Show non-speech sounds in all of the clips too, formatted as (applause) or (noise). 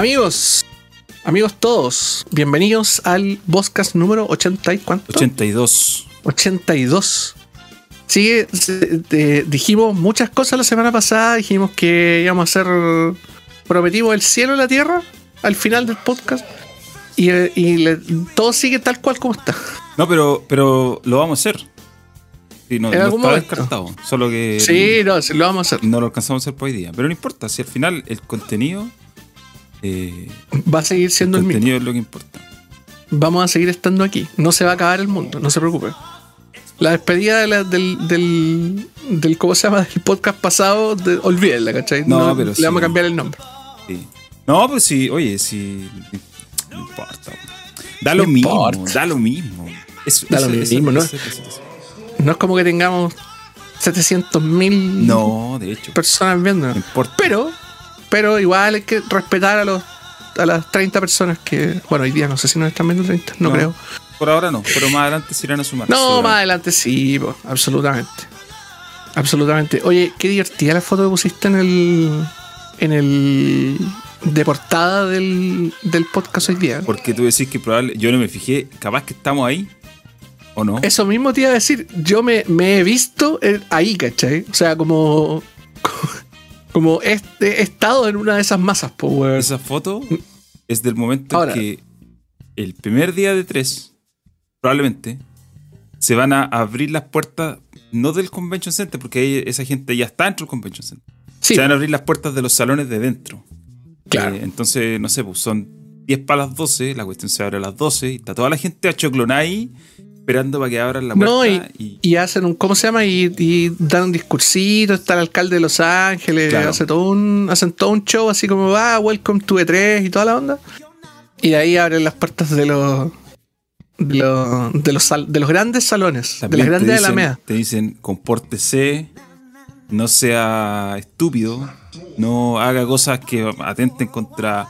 Amigos, amigos todos, bienvenidos al podcast número 80 y cuánto? 82. 82. Sigue, se- te- dijimos muchas cosas la semana pasada, dijimos que íbamos a hacer, prometimos el cielo y la tierra al final del podcast y, y le- todo sigue tal cual como está. No, pero, pero lo vamos a hacer. Sí, no, En no algún está momento. descartado. Solo que Sí, no, sí, lo vamos a hacer. no lo alcanzamos a hacer por hoy día. Pero no importa, si al final el contenido. Eh, Va a seguir siendo el el mismo. es lo que importa. Vamos a seguir estando aquí. No se va a acabar el mundo, no se preocupe. La despedida de la- del, del, del, ¿cómo se llama? Del podcast pasado, de, olvídenla, ¿cachai? No, pero le sí. vamos a cambiar el nombre. Sí. No, pues sí, oye, sí. No importa. Da lo No mismo, importa. da lo mismo. Eso- Da lo eso- mismo, ¿no? eso-. No es como que tengamos 700 mil No, de hecho. personas viendo. No importa. Pero, pero igual hay que respetar a los a las 30 personas que, bueno, hoy día no sé si nos están viendo 30, no, No. creo. Por ahora no, pero más adelante se irán a sumar. No, más adelante sí, po, absolutamente. Absolutamente. Oye, qué divertida la foto que pusiste en el. en el. de portada del, del podcast hoy día. Porque tú decís que probable, yo no me fijé, capaz que estamos ahí, ¿o no? Eso mismo te iba a decir. Yo me, me he visto eh, ahí, ¿cachai? O sea, como. Como he, he estado en una de esas masas, po, weón. Esa foto es del momento Ahora. en que el primer día de tres, probablemente, se van a abrir las puertas, no del Convention Center, porque ahí esa gente ya está dentro del Convention Center. Sí, Se van a abrir las puertas de los salones de dentro. claro. Eh, entonces, no sé, pues son 10 para las 12, la cuestión se abre a las 12 y está toda la gente achoclonada ahí esperando para que abran la puerta. No, y, y- y hacen un, ¿cómo se llama? Y, y dan un discursito, está el alcalde de Los Ángeles, Claro. hace todo un, hacen todo un show así como, va, welcome to E3 y toda la onda. Y de ahí abren las puertas de los de los, de los, sal- de los grandes salones, También de las grandes dicen- alamedas. Te dicen, compórtese, no sea estúpido, no haga cosas que atenten contra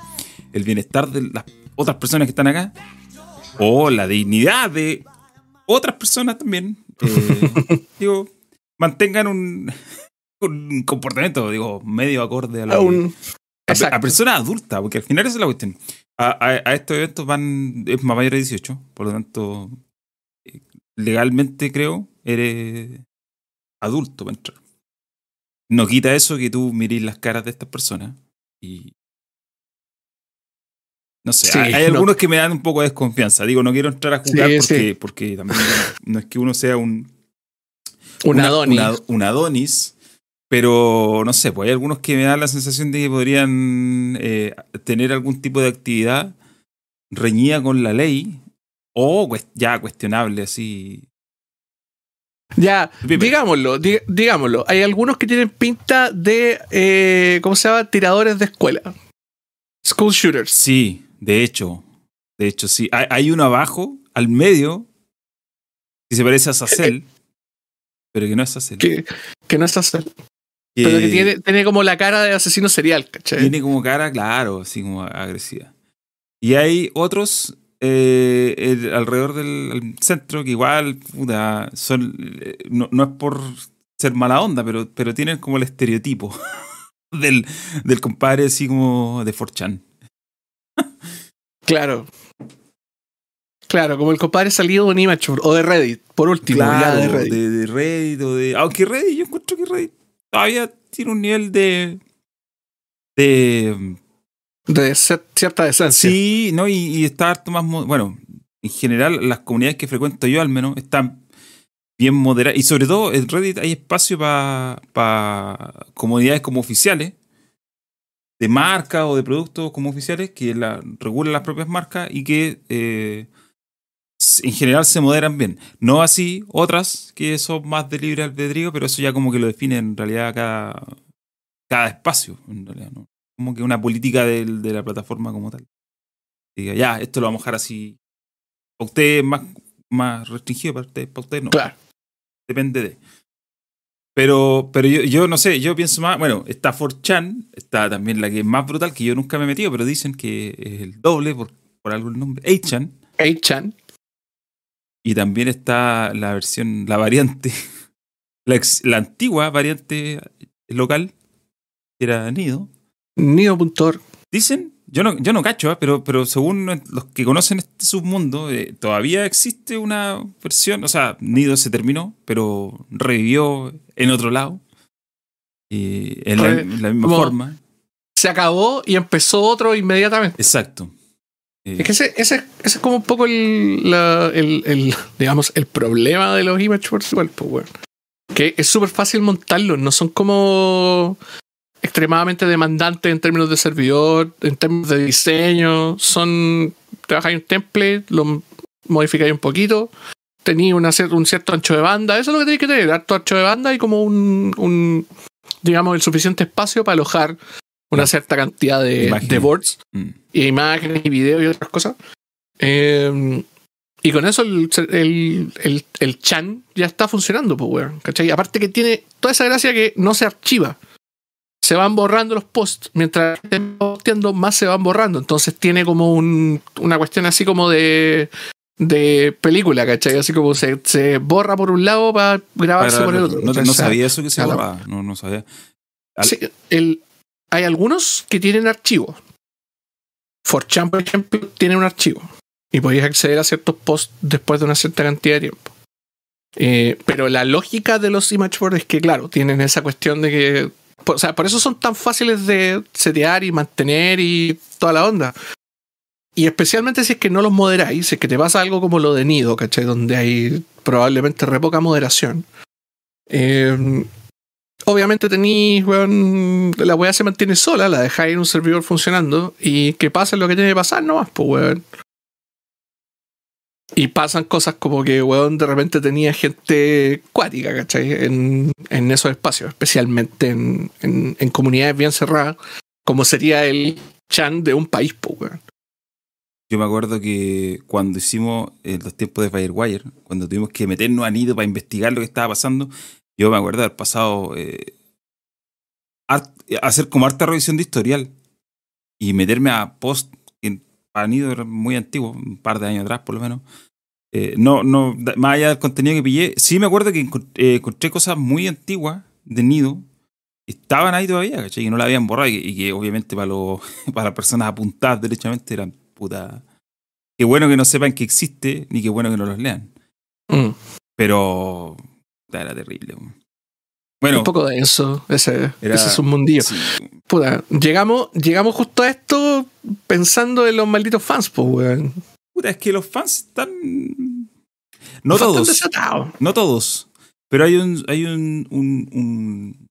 el bienestar de las otras personas que están acá, o la dignidad de otras personas también. Eh, (laughs) digo, mantengan un, un comportamiento, digo, medio acorde a, lo A un- a, personas adultas, porque al final esa es la cuestión. A, estos eventos van, es más mayor de 18, por lo tanto, eh, legalmente creo, eres adulto para entrar. No quita eso que tú mirís las caras de estas personas y. No sé, Sí, hay, hay no. algunos que me dan un poco de desconfianza. Digo, no quiero entrar a jugar Sí, porque, sí. porque también (laughs) no es que uno sea un, un una- Adonis. una- un Adonis, pero no sé, pues hay algunos que me dan la sensación de que podrían eh, tener algún tipo de actividad reñida con la ley o ya cuestionable así. Ya, digámoslo, di- digámoslo. Hay algunos que tienen pinta de, eh, ¿cómo se llama? Tiradores de escuela. School shooters. Sí, de hecho, de hecho sí. Hay, hay uno abajo, al medio, que se parece a Sacel, pero que no es Sacel. Que, que no es. Que Pero que tiene, tiene como la cara de asesino serial, ¿cachai? Tiene como cara, claro, así como agresiva. Y hay otros eh, el- alrededor del centro que igual, puta, son. eh, No, no es por ser mala onda, pero, pero tienen como el estereotipo (laughs) del, del compadre así como de Forchan. Claro. Claro, como el compadre salido de un Immature o de Reddit, por último, ya de Reddit. de, de Reddit o de. Aunque Reddit, yo encuentro que Reddit todavía tiene un nivel de. de De cierta decencia. Sí, no, y, y está harto más. Bueno, en general, las comunidades que frecuento yo, al menos, están bien moderadas. Y sobre todo, en Reddit hay espacio para comunidades como oficiales, de marcas o de productos como oficiales, que la, regulan las propias marcas y que eh, en general se moderan bien. No así otras que son más de libre albedrío, pero eso ya como que lo define en realidad cada, cada espacio, en realidad, ¿no? como que una política del- de, la plataforma como tal. Diga, ya, esto lo vamos a dejar así. Para ustedes más, más restringido, para ustedes, para ustedes no. Claro. Depende de. Pero, pero yo, yo no sé, yo pienso más. Bueno, está 4chan, está también la que es más brutal, que yo nunca me he metido, pero dicen que es el doble, por, por algo el nombre, 8chan. 8chan. Y también está la versión, la variante, (laughs) la, ex- la antigua variante local, que era Nido. Nido.org. Dicen yo no, yo no cacho, ¿eh? pero, pero según los que conocen este submundo, eh, todavía existe una versión, o sea, Nido se terminó, pero revivió en otro lado. Y en la, Re- en la misma forma. Se acabó y empezó otro inmediatamente. Exacto. Eh, Es que ese, ese, ese es como un poco el, la- el, el, digamos, el problema de los image boards igual, pues, weón. Que es súper fácil montarlos, no son como extremadamente demandantes en términos de servidor, en términos de diseño. Son, trabajáis un template, lo modificáis un poquito, tenéis una un cierto ancho de banda, eso es lo que tenéis que tener, harto ancho de banda y como un, un digamos, el suficiente espacio para alojar una cierta cantidad de, de boards mm. y imágenes y videos y otras cosas. Eh, y con eso el, el, el, el chan ya está funcionando, pues, weón. ¿Cachai? Aparte que tiene toda esa gracia que no se archiva. Se van borrando los posts. Mientras estén posteando, más se van borrando. Entonces tiene como un, una cuestión así como de, de película, ¿cachai? Así como se, se borra por un lado para grabarse Para- por el otro. no, no sabía eso que se borraba. No, no sabía. Al- Sí, el- hay algunos que tienen archivos. 4chan, por ejemplo, tiene un archivo. Y podéis acceder a ciertos posts después de una cierta cantidad de tiempo. Eh, pero la lógica de los image boards es que, claro, tienen esa cuestión de que. O sea, por eso son tan fáciles de setear y mantener y toda la onda. Y especialmente si es que no los moderáis, si es que te pasa algo como lo de Nido, ¿cachai? Donde hay probablemente re poca moderación. Eh, obviamente tenéis, weón, la weá se mantiene sola, la dejáis en un servidor funcionando y que pase lo que tiene que pasar nomás, pues weón. Y pasan cosas como que, weón, de repente tenía gente cuática, ¿cachai? En, en esos espacios, especialmente en, en, en comunidades bien cerradas, como sería el chan de un país, pues weón. Yo me acuerdo que cuando hicimos en los tiempos de Firewire, cuando tuvimos que meternos a Nido para investigar lo que estaba pasando, yo me acuerdo haber pasado eh, hacer como harta revisión de historial y meterme a post que para Nido muy antiguo, un par de años atrás por lo menos. Eh, no, no, más allá del contenido que pillé, sí me acuerdo que eh, encontré cosas muy antiguas de Nido. que Estaban ahí todavía, ¿cachai? Y no la habían borrado. Y que, y que obviamente para, los, (laughs) para las personas apuntadas derechamente eran puta. Qué bueno que no sepan que existe, ni qué bueno que no los lean. Mm. Pero. Era terrible. Bueno, un poco denso, ese, Era- ese es un mundillo. sí, Puta, llegamos, llegamos justo a esto pensando en los malditos fans, pues, weón. Puta, es que los fans están. No todos. No todos. Pero hay un. Hay un, un- un-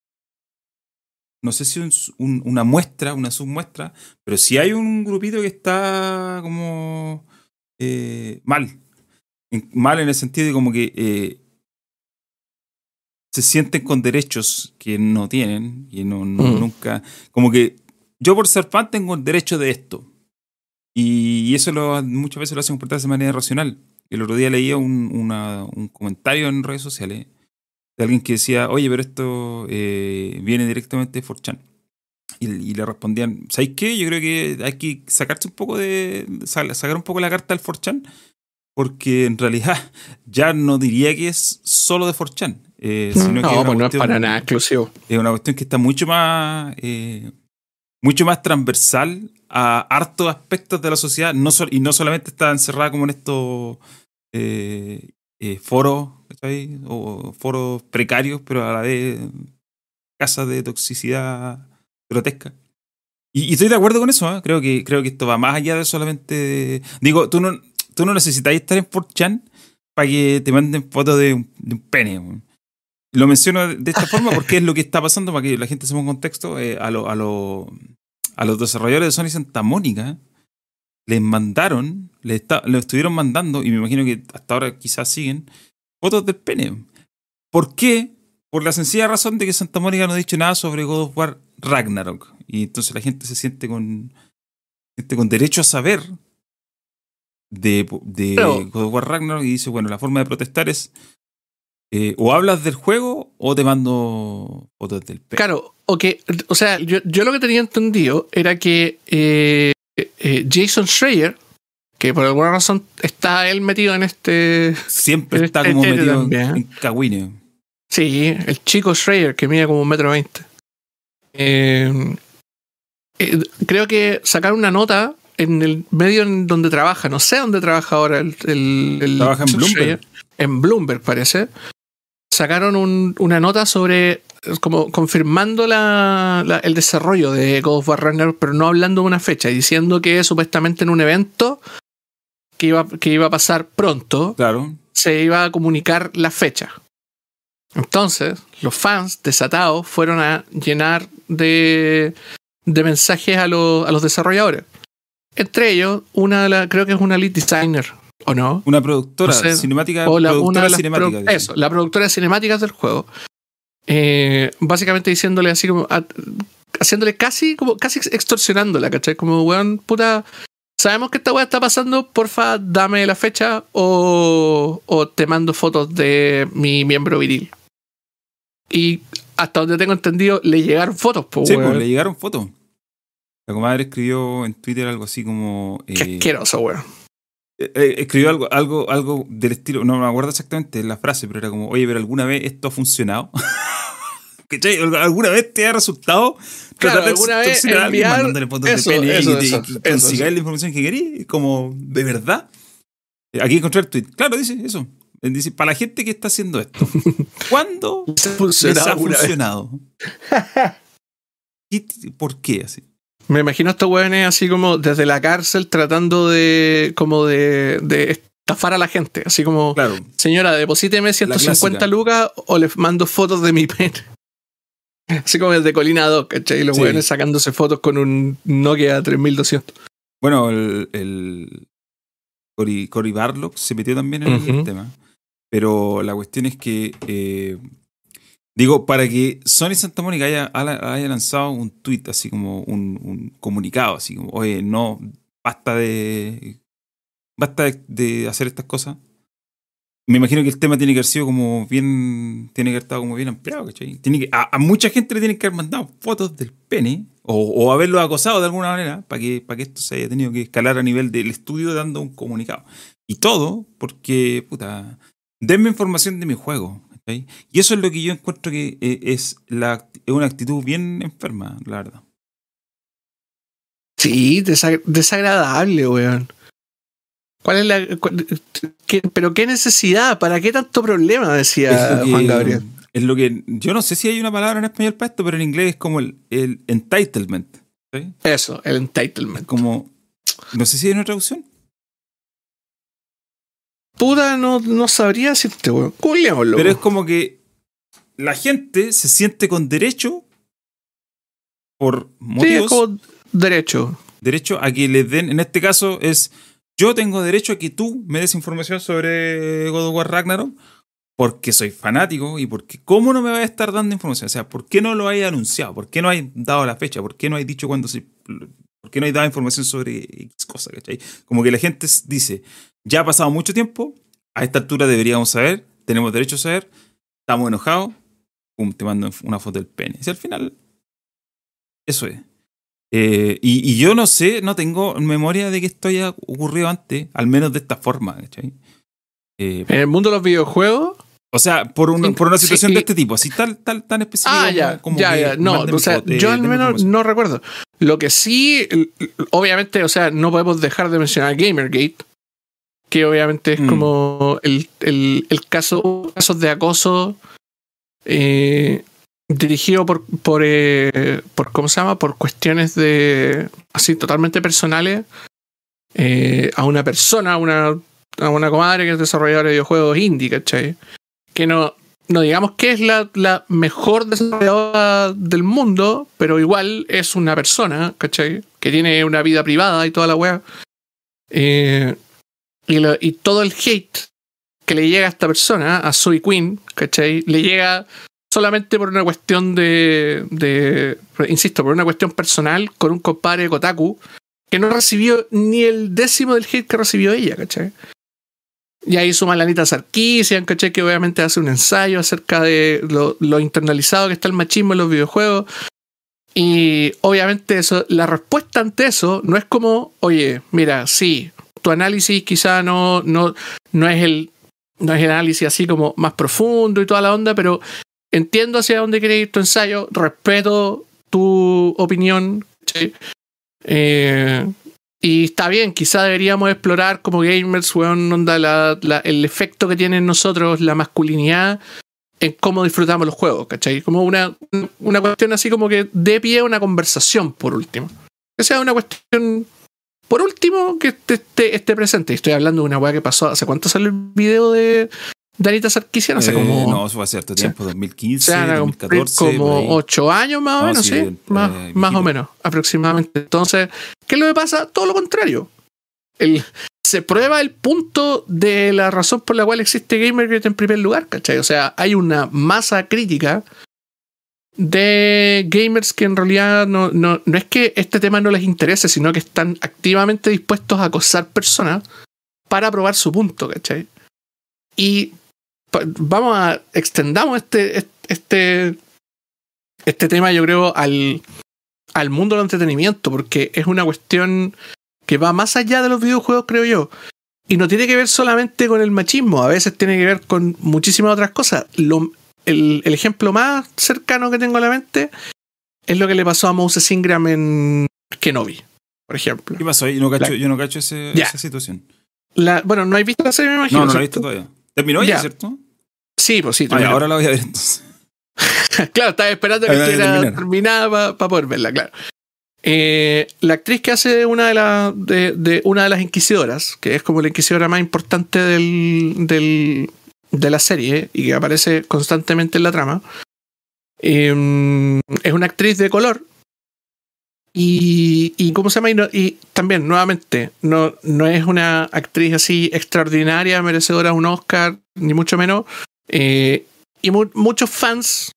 no sé si un- un- una muestra, una submuestra, pero sí hay un grupito que está como eh, mal. En- mal en el sentido de como que eh, se sienten con derechos que no tienen y no, no- Mm. nunca. Como que yo por ser fan tengo el derecho de esto. Y eso lo, muchas veces lo hacen comportarse de manera irracional. El otro día leía un, una- un comentario en redes sociales de alguien que decía, oye, pero esto eh, viene directamente de 4chan. Y, y le respondían, ¿sabéis qué? Yo creo que hay que sacarse un poco de. sa- sacar un poco la carta del 4chan. Porque en realidad (laughs) ya no diría que es solo de 4chan. eh, sino que no, una pues no es cuestión- para nada exclusivo. es una cuestión que está mucho más eh, mucho más transversal a hartos aspectos de la sociedad no sol- y no solamente está encerrada como en estos eh, eh, foros ¿cachai? o foros precarios pero a la vez casas de toxicidad grotesca y, estoy de acuerdo con eso ¿eh? creo que creo que esto va más allá de solamente digo tú no tú no necesitas estar en 4chan para que te manden fotos de un, de un pene. Lo menciono de esta forma porque es lo que está pasando para que la gente se ponga en contexto. eh, a, lo- a, lo- a los desarrolladores de Sony Santa Mónica les mandaron, les, está- les estuvieron mandando, y me imagino que hasta ahora quizás siguen, fotos del pene. ¿Por qué? Por la sencilla razón de que Santa Mónica no ha dicho nada sobre God of War Ragnarok. Y entonces la gente se siente con, siente con derecho a saber de, de Pero- God of War Ragnarok y dice, bueno, la forma de protestar es eh, o hablas del juego o te mando fotos del pene. Claro, o que, o sea, yo, yo lo que tenía entendido era que eh, eh, Jason Schreier, que por alguna razón está él metido en este. Siempre está este como metido también, en cagüine. Sí, el chico Schreier, que mide como un metro veinte. Creo que sacaron una nota en el medio en donde trabaja, no sé dónde trabaja ahora el... el- el- Trabaja en Bloomberg. En Bloomberg, parece. Sacaron un- una nota sobre, como confirmando la, la- el desarrollo de God of War Ragnarok, pero no hablando de una fecha, y diciendo que supuestamente en un evento que iba, que iba a pasar pronto, Claro. se iba a comunicar la fecha. Entonces, los fans desatados fueron a llenar de, de mensajes a, los- a los desarrolladores. Entre ellos, una de la, creo que es una lead designer, ¿o no? Una productora No sé. cinemática. O la, productora una de cinemática. pro- eso, la productora de cinemáticas del juego. Eh, básicamente diciéndole así como. a- haciéndole casi, como casi extorsionándola, ¿cachai? Como, weón, puta. Sabemos que esta weá está pasando, porfa, dame la fecha o, o te mando fotos de mi miembro viril. Y hasta donde tengo entendido, le llegaron fotos, po, Sí, pues le llegaron fotos. La comadre escribió en Twitter algo así como. Qué eh, asqueroso, weón. Eh, eh, escribió algo, algo, algo del estilo, no me acuerdo exactamente la frase, pero era como, oye, pero alguna vez esto ha funcionado. (laughs) ¿Cachai? ¿Alguna vez te ha resultado Claro, tratar de vez a alguien mandándole fotos eso, de eso, y, eso, y eso, consigáis la información que querí? Como, ¿de verdad? Eh, Aquí encontré el tweet. Claro, dice eso. Dice, para la gente que está haciendo esto, (laughs) ¿cuándo les ha funcionado? (laughs) ¿Y ¿Por qué así? Me imagino a estos weones así como desde la cárcel tratando de como de, de estafar a la gente. Así como, Claro. señora, deposíteme 150 clásica. lucas o le mando fotos de mi pene. (laughs) Así como el de Colina 2, ¿cachai? Y los Sí. sacándose fotos con un Nokia 3200. Bueno, el, el Cory, Barlock se metió también en el tema. Pero la cuestión es que, eh, digo, para que Sony Santa Mónica haya, haya lanzado un tweet, así como un, un comunicado, así como, oye, no, basta de, basta de, de hacer estas cosas. Me imagino que el tema tiene que haber sido como bien, tiene que haber estado como bien ampliado, ¿cachai? Tiene que, a, a mucha gente le tienen que haber mandado fotos del pene o, o haberlo acosado de alguna manera para que, para que esto se haya tenido que escalar a nivel del estudio dando un comunicado. Y todo porque, puta, denme información de mi juego. Y eso es lo que yo encuentro que eh, es, la, es una actitud bien enferma, la verdad. Sí, desa- desagradable, weón. ¿Cuál es la. cuál- qué- pero qué necesidad? ¿Para qué tanto problema? Decía que, Juan Gabriel. Es lo que, yo no sé si hay una palabra en español para esto, pero en inglés es como el, el entitlement. ¿sí? Eso, el entitlement. Como, no sé si hay una traducción. Puta, no, no sabría decirte, weón. Googleémoslo. Pero es como que la gente se siente con derecho por Sí, motivos, como derecho. derecho a que les den, en este caso es, yo tengo derecho a que tú me des información sobre God of War Ragnarok porque soy fanático y porque cómo no me va a estar dando información, o sea, ¿por qué no lo hay anunciado? ¿Por qué no hay dado la fecha? ¿Por qué no hay dicho cuándo se... ¿Por qué no hay dado información sobre X cosa? ¿cachai? Como que la gente dice, ya ha pasado mucho tiempo, a esta altura deberíamos saber, tenemos derecho a saber, estamos enojados, pum, te mando una foto del pene. Y al final, eso es. Eh, y, y yo no sé, no tengo memoria de que esto haya ocurrido antes, al menos de esta forma, ¿cachai? Eh, En el mundo de los videojuegos. o sea, por, un- por una situación sí, de este tipo, así tan, tan, tan específica Ah, ya, como ya, que ya. No, o sea, yo al menos no recuerdo. Lo que sí, obviamente, o sea, no podemos dejar de mencionar Gamergate, que obviamente es Mm. como el, el, el caso casos de acoso eh, dirigido por, por, eh, por, ¿cómo se llama? Por cuestiones de, así, totalmente personales eh, a una persona, a una, a una comadre que es desarrolladora de videojuegos indie, ¿cachai? Que no, no digamos que es la, la mejor desarrolladora del mundo, pero igual es una persona, ¿cachai? Que tiene una vida privada y toda la weá. Eh, y, todo el hate que le llega a esta persona, a Zoe Queen, ¿cachai? Le llega solamente por una cuestión de. Insisto, por una cuestión personal con un compadre Kotaku que no recibió ni el décimo del hate que recibió ella, ¿cachai? Y ahí suma la Anita Sarkisian, ¿cachai? Que obviamente hace un ensayo acerca de lo, lo internalizado que está el machismo en los videojuegos. Y obviamente eso, la respuesta ante eso no es como, oye, mira, sí, tu análisis quizá no, no, no es el no es análisis así como más profundo y toda la onda, pero entiendo hacia dónde quieres ir tu ensayo, respeto tu opinión. Eh, y está bien, quizá deberíamos explorar como gamers, weón, onda la- el efecto que tiene en nosotros la masculinidad en cómo disfrutamos los juegos, ¿cachai? Como una, una cuestión así como que dé pie a una conversación, por último. Que sea una cuestión, por último, que esté, esté, esté presente. Y Estoy hablando de una weá que pasó, ¿hace cuánto salió el video de Danita Sarkisian? Hace Eh, como... no, eso fue hace cierto tiempo, o 2015, sea, van a cumplir 2014. por ahí. como ocho años más o No, menos, sí, sí, eh, más, eh, más o menos, aproximadamente. Entonces, ¿qué es lo que pasa? Todo lo contrario. El- se prueba el punto de la razón por la cual existe Gamergate en primer lugar, ¿cachai? O sea, hay una masa crítica de gamers que en realidad no, no, no es que este tema no les interese, sino que están activamente dispuestos a acosar personas para probar su punto, ¿cachai? Y vamos a extendamos este, este, este tema, yo creo, al, al mundo del entretenimiento, porque es una cuestión que va más allá de los videojuegos, creo yo. Y no tiene que ver solamente con el machismo, a veces tiene que ver con muchísimas otras cosas. Lo- el, el ejemplo más cercano que tengo a la mente es lo que le pasó a Moses Ingram en Kenobi, por ejemplo. ¿Qué pasó ahí? Yo no cacho, La- yo no cacho ese- Ya. esa situación. La- bueno, ¿no has visto la serie, me imagino? No, no la he visto todavía. ¿Terminó ya, cierto? Sí, pues sí. Ah, ahora la voy a ver entonces. (laughs) claro, estaba esperando que estuviera terminada para poder verla, claro. Eh, la actriz que hace una de, la- de, de una de las inquisidoras, que es como la inquisidora más importante del, del- de la serie y que aparece constantemente en la trama, eh, es una actriz de color. Y, y ¿cómo se llama? Y, también, nuevamente, no, no es una actriz así extraordinaria, merecedora de un Oscar, ni mucho menos. Eh, y mu- muchos fans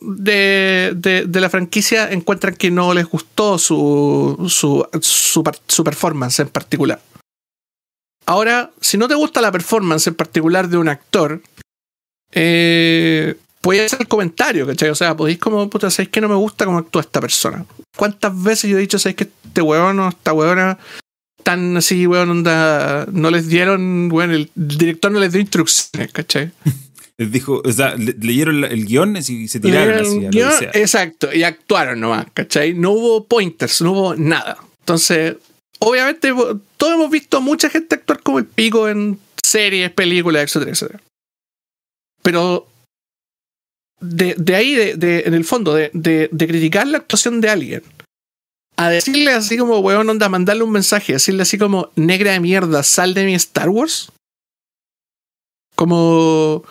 de, de, la franquicia encuentran que no les gustó su, su, su performance en particular. Ahora, si no te gusta la performance en particular de un actor, eh, puedes hacer comentario, ¿cachai? O sea, podéis como, puta, ¿sabéis que no me gusta cómo actúa esta persona? ¿Cuántas veces yo he dicho, ¿sabéis que este huevón o esta huevona tan así, huevón, onda, no les dieron, bueno, el director no les dio instrucciones, ¿cachai? (laughs) Les dijo, o sea, le- leyeron el guion y se tiraron así. guion, exacto, y actuaron nomás, ¿cachai? No hubo pointers, no hubo nada. Entonces, obviamente, todos hemos visto a mucha gente actuar como el pico en series, películas, etcétera, etcétera. Pero de, ahí, de, en el fondo, de, criticar la actuación de alguien, a decirle así como, weón, onda, mandarle un mensaje, decirle así como, negra de mierda, sal de mi Star Wars. Como,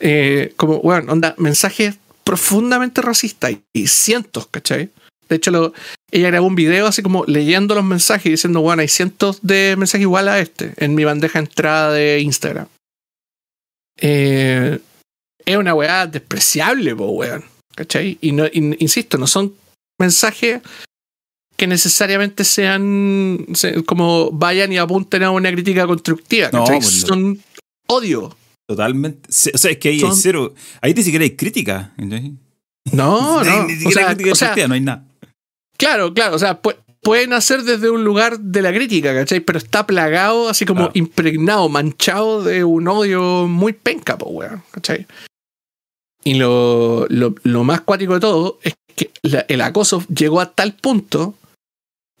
eh, como, weón, onda, mensajes profundamente racistas y, y cientos, ¿cachai? De hecho, lo- ella grabó un video así como leyendo los mensajes y diciendo, bueno, hay cientos de mensajes igual a este en mi bandeja de entrada de Instagram. Eh, es una weá despreciable, po, weón. ¿Cachai? Y no, in- insisto, no son mensajes que necesariamente sean se- como vayan y apunten a una crítica constructiva. No, pues. Son odio. Totalmente. O sea, es que ahí Son- hay cero. Ahí ni siquiera hay crítica. (laughs) No, Ni- no. Ni O siquiera sea, hay crítica o sea, no hay nada. Claro, claro, o sea, pu- pueden hacer desde un lugar de la crítica, ¿cachai? Pero está plagado, así como impregnado, manchado de un odio muy penca, po, weón, ¿cachai? Y lo, lo, lo más cuático de todo es que la- el acoso llegó a tal punto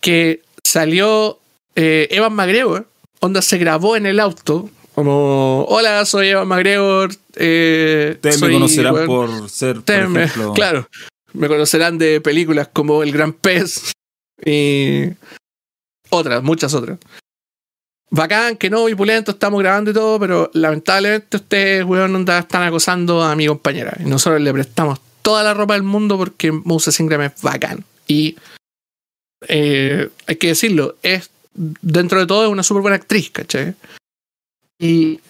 que salió eh, Evan McGregor, onda se grabó en el auto, como, hola, soy Evan McGregor. Eh, Ustedes me conocerán por ser, por ejemplo. (laughs) claro, me conocerán de películas como El Gran Pez y otras, muchas otras. Bacán, que no, y pulento, estamos grabando y todo, pero lamentablemente ustedes, weón, están acosando a mi compañera. Y nosotros le prestamos toda la ropa del mundo porque Moses Ingram es bacán. Y eh, hay que decirlo, es dentro de todo es una súper buena actriz, ¿cachai? Y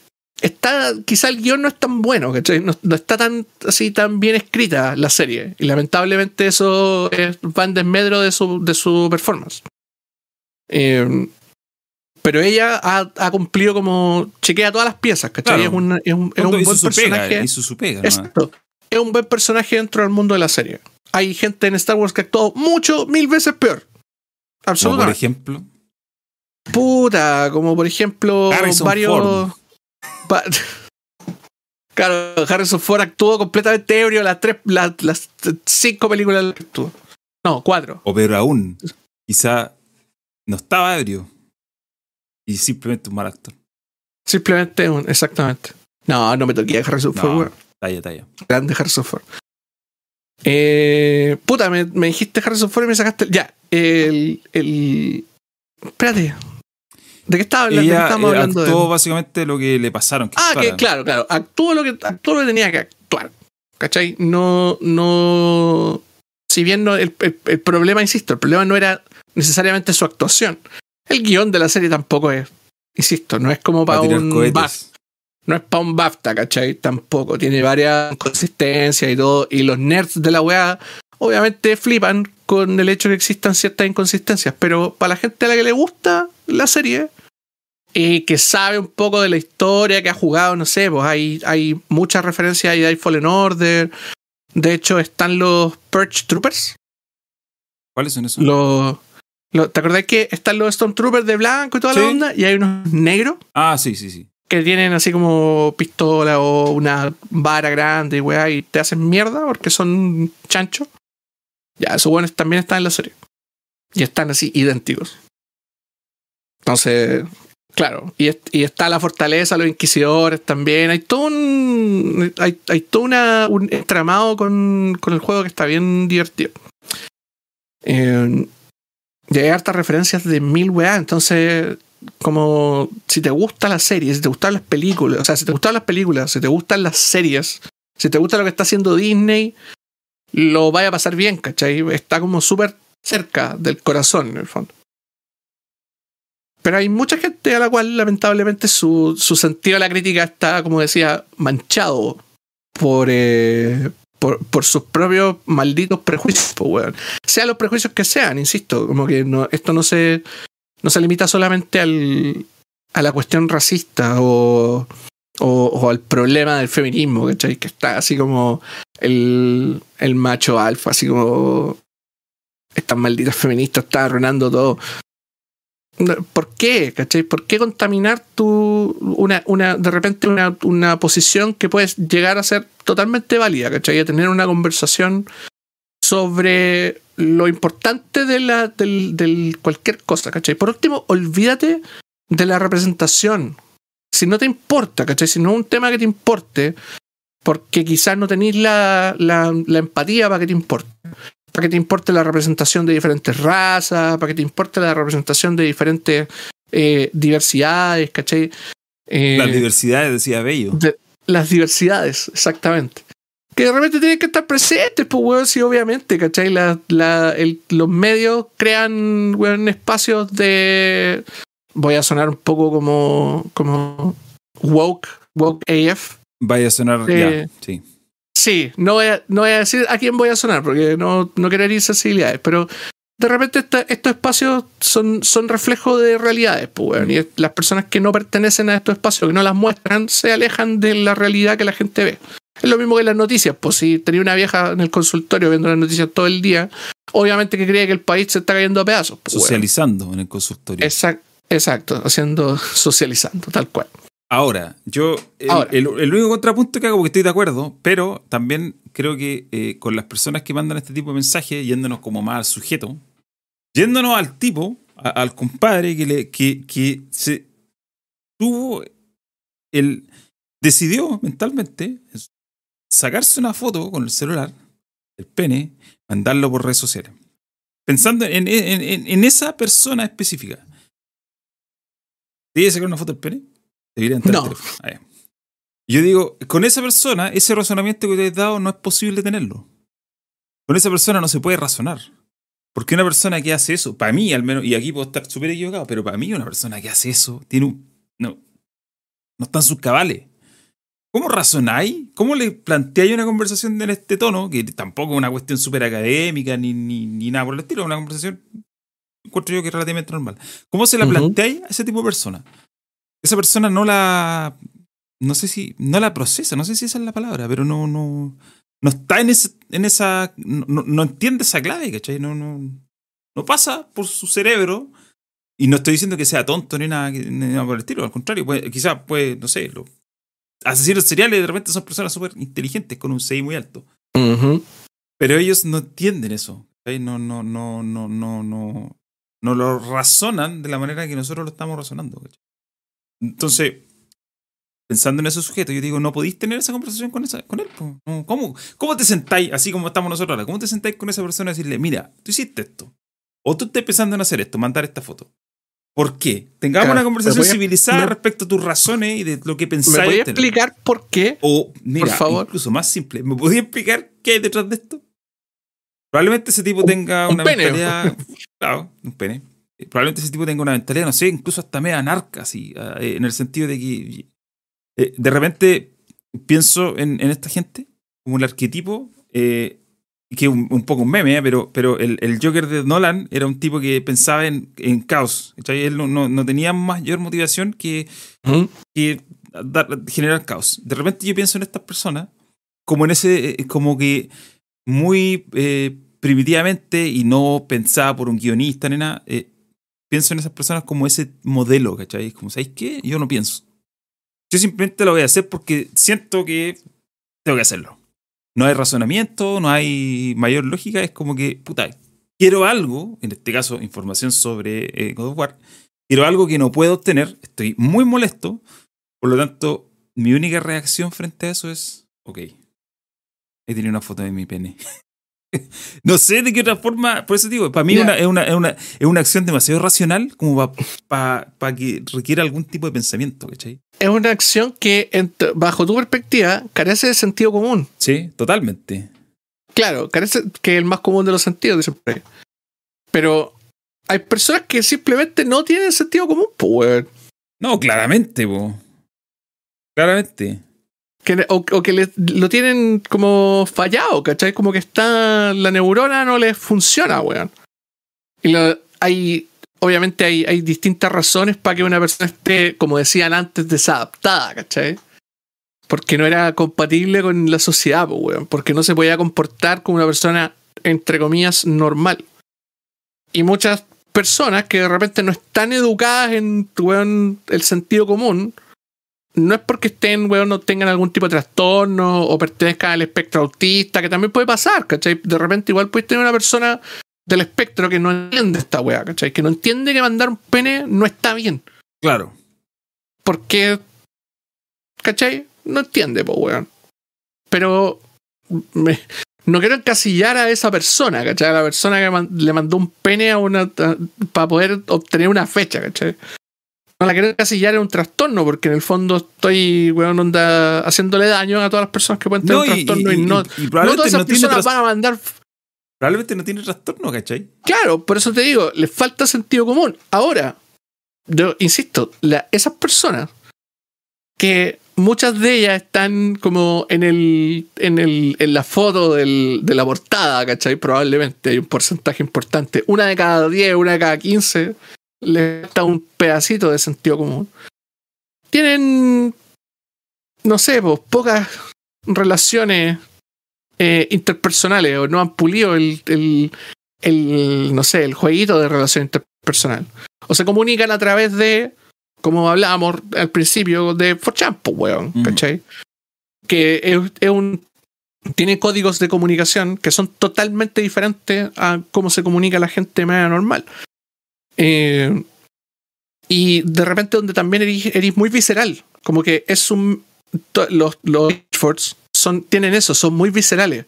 está, quizá el guion no es tan bueno, ¿cachai? No, no está tan así tan bien escrita la serie. Y lamentablemente eso es, va en desmedro de su, de su performance. Eh, pero ella ha, ha cumplido como chequea todas las piezas, ¿cachai? Claro. Es, un, es un, es un buen pega, personaje. hizo su pega. Es un buen personaje dentro del mundo de la serie. Hay gente en Star Wars que ha actuado mucho, mil veces peor. Como por Absolutamente. ejemplo. Puta, como por ejemplo Harrison varios. (laughs) Claro, Harrison Ford actuó completamente ebrio las tres, las, las cinco películas que actuó. No, cuatro. O peor aún. quizá no estaba ebrio y simplemente un mal actor. Simplemente un, exactamente. No, no me toqué a Harrison Ford, No, weón. talla, talla. Grande Harrison Ford. Eh, puta, me, me dijiste Harrison Ford y me sacaste. el- Ya, el. el espérate. ¿De qué estaba hablando? ¿De qué estábamos eh, hablando? de- actuó básicamente lo que le pasaron. que Ah, que claro, claro. Actuó lo que, actuó lo que tenía que actuar. ¿Cachai? No. no si bien no, el, el- el problema, insisto, el problema no era necesariamente su actuación. El guion de la serie tampoco es. Insisto, no es como para un. BAFTA. No es para un BAFTA, ¿cachai? Tampoco. Tiene varias inconsistencias y todo. Y los nerds de la weá, obviamente, flipan con el hecho de que existan ciertas inconsistencias. Pero para la gente a la que le gusta la serie y que sabe un poco de la historia, que ha jugado, no sé, pues hay, hay muchas referencias ahí de Fallen Order. De hecho, están los Purge Troopers. ¿Cuáles son esos? Los, los- ¿Te acordás que están los Stormtroopers de blanco y toda Sí. la onda? Y hay unos negros Ah, sí, sí, sí. que tienen así como pistola o una vara grande, weá, y te hacen mierda porque son chanchos. Ya, esos buenos también están en la serie. Y están así idénticos. Entonces, claro. Y, y está la fortaleza, los inquisidores también. Hay todo un. Hay, hay todo una, un entramado con, con el juego que está bien divertido. Eh, y hay hartas referencias de mil weá. Entonces, como si te gusta la serie, si te gustan las películas, o sea, si te gustan las películas, si te gustan las series, si te gusta lo que está haciendo Disney, lo vaya a pasar bien, ¿cachai? Está como súper cerca del corazón, en el fondo. Pero hay mucha gente a la cual, lamentablemente, su, su sentido de la crítica está, como decía, manchado por, eh, por, por sus propios malditos prejuicios, pues, weón. Sean los prejuicios que sean, insisto, como que no, esto no se, no se limita solamente al, a la cuestión racista o, o, o al problema del feminismo, ¿cachai? Que está así como el, el macho alfa, así como estas malditas feministas están arruinando todo. ¿Por qué? ¿Cachai? ¿Por qué contaminar tu una, una, de repente una, una posición que puedes llegar a ser totalmente válida, ¿cachai? A tener una conversación sobre lo importante de la del, del cualquier cosa, ¿cachai? Por último, olvídate de la representación. Si no te importa, ¿cachai? Si no es un tema que te importe, porque quizás no tenéis la, la, la empatía para que te importe. Para que te importe la representación de diferentes razas, para que te importe la representación de diferentes eh, diversidades, ¿cachai? Eh, Las diversidades, decía Bello. de- las diversidades, exactamente. Que de repente tienen que estar presentes, pues, weón, sí, obviamente, ¿cachai? La, la- el- los medios crean, weón, espacios de. Voy a sonar un poco como. como. woke, woke AF. Vaya a sonar. Eh, ya, sí. Sí, no voy, a, no voy a decir a quién voy a sonar, porque no, no quiero herir sensibilidades, pero de repente esta- estos espacios son, son reflejo de realidades, pues, y las personas que no pertenecen a estos espacios, que no las muestran, se alejan de la realidad que la gente ve. Es lo mismo que las noticias, pues si tenía una vieja en el consultorio viendo las noticias todo el día, obviamente que cree que el país se está cayendo a pedazos. pues. Socializando en el consultorio. Exact- exacto, haciendo, (laughs) socializando, tal cual. Ahora, yo el, Ahora. el- el único contrapunto que hago, porque estoy de acuerdo, pero también creo que eh, con las personas que mandan este tipo de mensajes, yéndonos como más al sujeto, yéndonos al tipo, a- al compadre que, le, que, que se tuvo el. decidió mentalmente sacarse una foto con el celular, el pene, mandarlo por redes sociales. Pensando en, en- en- en esa persona específica. ¿Debe sacar una foto del pene? Debería entrar No. al teléfono. Ah, ya. Yo digo, con esa persona, ese razonamiento que te he dado no es posible tenerlo. Con esa persona no se puede razonar. Porque una persona que hace eso, para mí al menos, y aquí puedo estar súper equivocado, pero para mí una persona que hace eso tiene un. No, no está en sus cabales. ¿Cómo razonáis? ¿Cómo le planteáis una conversación en este tono? Que tampoco es una cuestión súper académica ni, ni, ni nada por el estilo, es una conversación, encuentro yo que es relativamente normal. ¿Cómo se la Ujú. planteáis a ese tipo de persona? Esa persona no la. No sé si. No la procesa, no sé si esa es la palabra, pero no. No, no está en, ese, en esa. No, no- entiende esa clave, ¿cachai? No, no, no pasa por su cerebro. Y no estoy diciendo que sea tonto ni nada, ni nada por el estilo, al contrario, puede, quizás puede, no sé, los asesinos seriales de repente son personas súper inteligentes con un CI muy alto. Ujú. Pero ellos no entienden eso. No, no, no, no, no, no. No lo razonan de la manera que nosotros lo estamos razonando. ¿cachai? Entonces, pensando en esos sujetos, yo digo, no podéis tener esa conversación con, esa, con él. ¿Cómo, ¿Cómo te sentáis, así como estamos nosotros ahora, cómo te sentáis con esa persona y decirle, mira, tú hiciste esto? O tú estás pensando en hacer esto, mandar esta foto. ¿Por qué? Tengamos Claro, una conversación ¿me civilizada me- respecto a tus razones y de lo que ¿Me pensáis. podía tener. explicar por qué? O, mira, Por favor. incluso más simple, ¿me podía explicar qué hay detrás de esto? Probablemente ese tipo tenga un una pene. mentalidad. Claro, un pene. Probablemente ese tipo tenga una mentalidad, no sé, incluso hasta media anarca, así, ah, eh, en el sentido de que eh, de repente pienso en, en esta gente como el arquetipo, eh, que es un, un poco un meme, eh, pero, pero el, el Joker de Nolan era un tipo que pensaba en, en caos. ¿cachai? Él no, no, no tenía mayor motivación que ¿Mm? que dar- generar caos. De repente yo pienso en estas personas como en ese, como que muy eh, primitivamente y no pensada por un guionista ni nada, eh, pienso en esas personas como ese modelo, ¿cachai? Como, ¿sabéis qué? Yo no pienso. Yo simplemente lo voy a hacer porque siento que tengo que hacerlo. No hay razonamiento, no hay mayor lógica, es como que, puta, quiero algo, en este caso información sobre eh, God of War, quiero algo que no puedo obtener, estoy muy molesto, por lo tanto, mi única reacción frente a eso es, ok, he tenido una foto de mi pene. (laughs) (laughs) no sé de qué otra forma, por eso digo, para mí una- es, una, es, una, es una acción demasiado racional como para que requiera algún tipo de pensamiento, ¿cachai? Es una acción que, bajo tu perspectiva, carece de sentido común. Sí, totalmente. Claro, carece que es el más común de los sentidos, dicen por ahí. Pero hay personas que simplemente no tienen sentido común, pues. No, claramente, po. Claramente. Que, o, que le- lo tienen como fallado, ¿cachai? Como que está. La neurona no les funciona, weón. Y hay. Obviamente hay, hay distintas razones para que una persona esté, como decían antes, desadaptada, ¿cachai? Porque no era compatible con la sociedad, pues, weón. Porque no se podía comportar como una persona, entre comillas, normal. Y muchas personas que de repente no están educadas en weón, el sentido común, no es porque estén, weón, no tengan algún tipo de trastorno o pertenezcan al espectro autista, que también puede pasar, ¿cachai? De repente igual puedes tener una persona del espectro que no entiende esta weá, ¿cachai? Que no entiende que mandar un pene no está bien. Claro. Porque, ¿cachai? No entiende, pues, weón. Pero me- no quiero encasillar a esa persona, ¿cachai? A la persona que man- le mandó un pene a una para poder obtener una fecha, ¿cachai? No la quiero encasillar en un trastorno, porque en el fondo estoy, weón, onda haciéndole daño a todas las personas que pueden tener No, un y, trastorno y, y- y- no. No todas esas no personas van a mandar probablemente no tiene trastorno, ¿cachai? Claro, por eso te digo, les falta sentido común. Ahora, yo insisto, la- esas personas que muchas de ellas están como en el en el en la foto del- de la portada, ¿cachai? Probablemente hay un porcentaje importante. Una de cada 10, una de cada 15 les falta un pedacito de sentido común. Tienen, no sé, pues, pocas relaciones eh, interpersonales o no han pulido el, el, el, no sé, el jueguito de relación interpersonal. O se comunican a través de, como hablábamos al principio, de 4chan, pues, weón, Mm. ¿cachai? Que es, es un... Tiene códigos de comunicación que son totalmente diferentes a cómo se comunica la gente de manera normal. Eh, y de repente donde también eres, eres muy visceral. Como que es un... Los, los efforts son, tienen eso, son muy viscerales.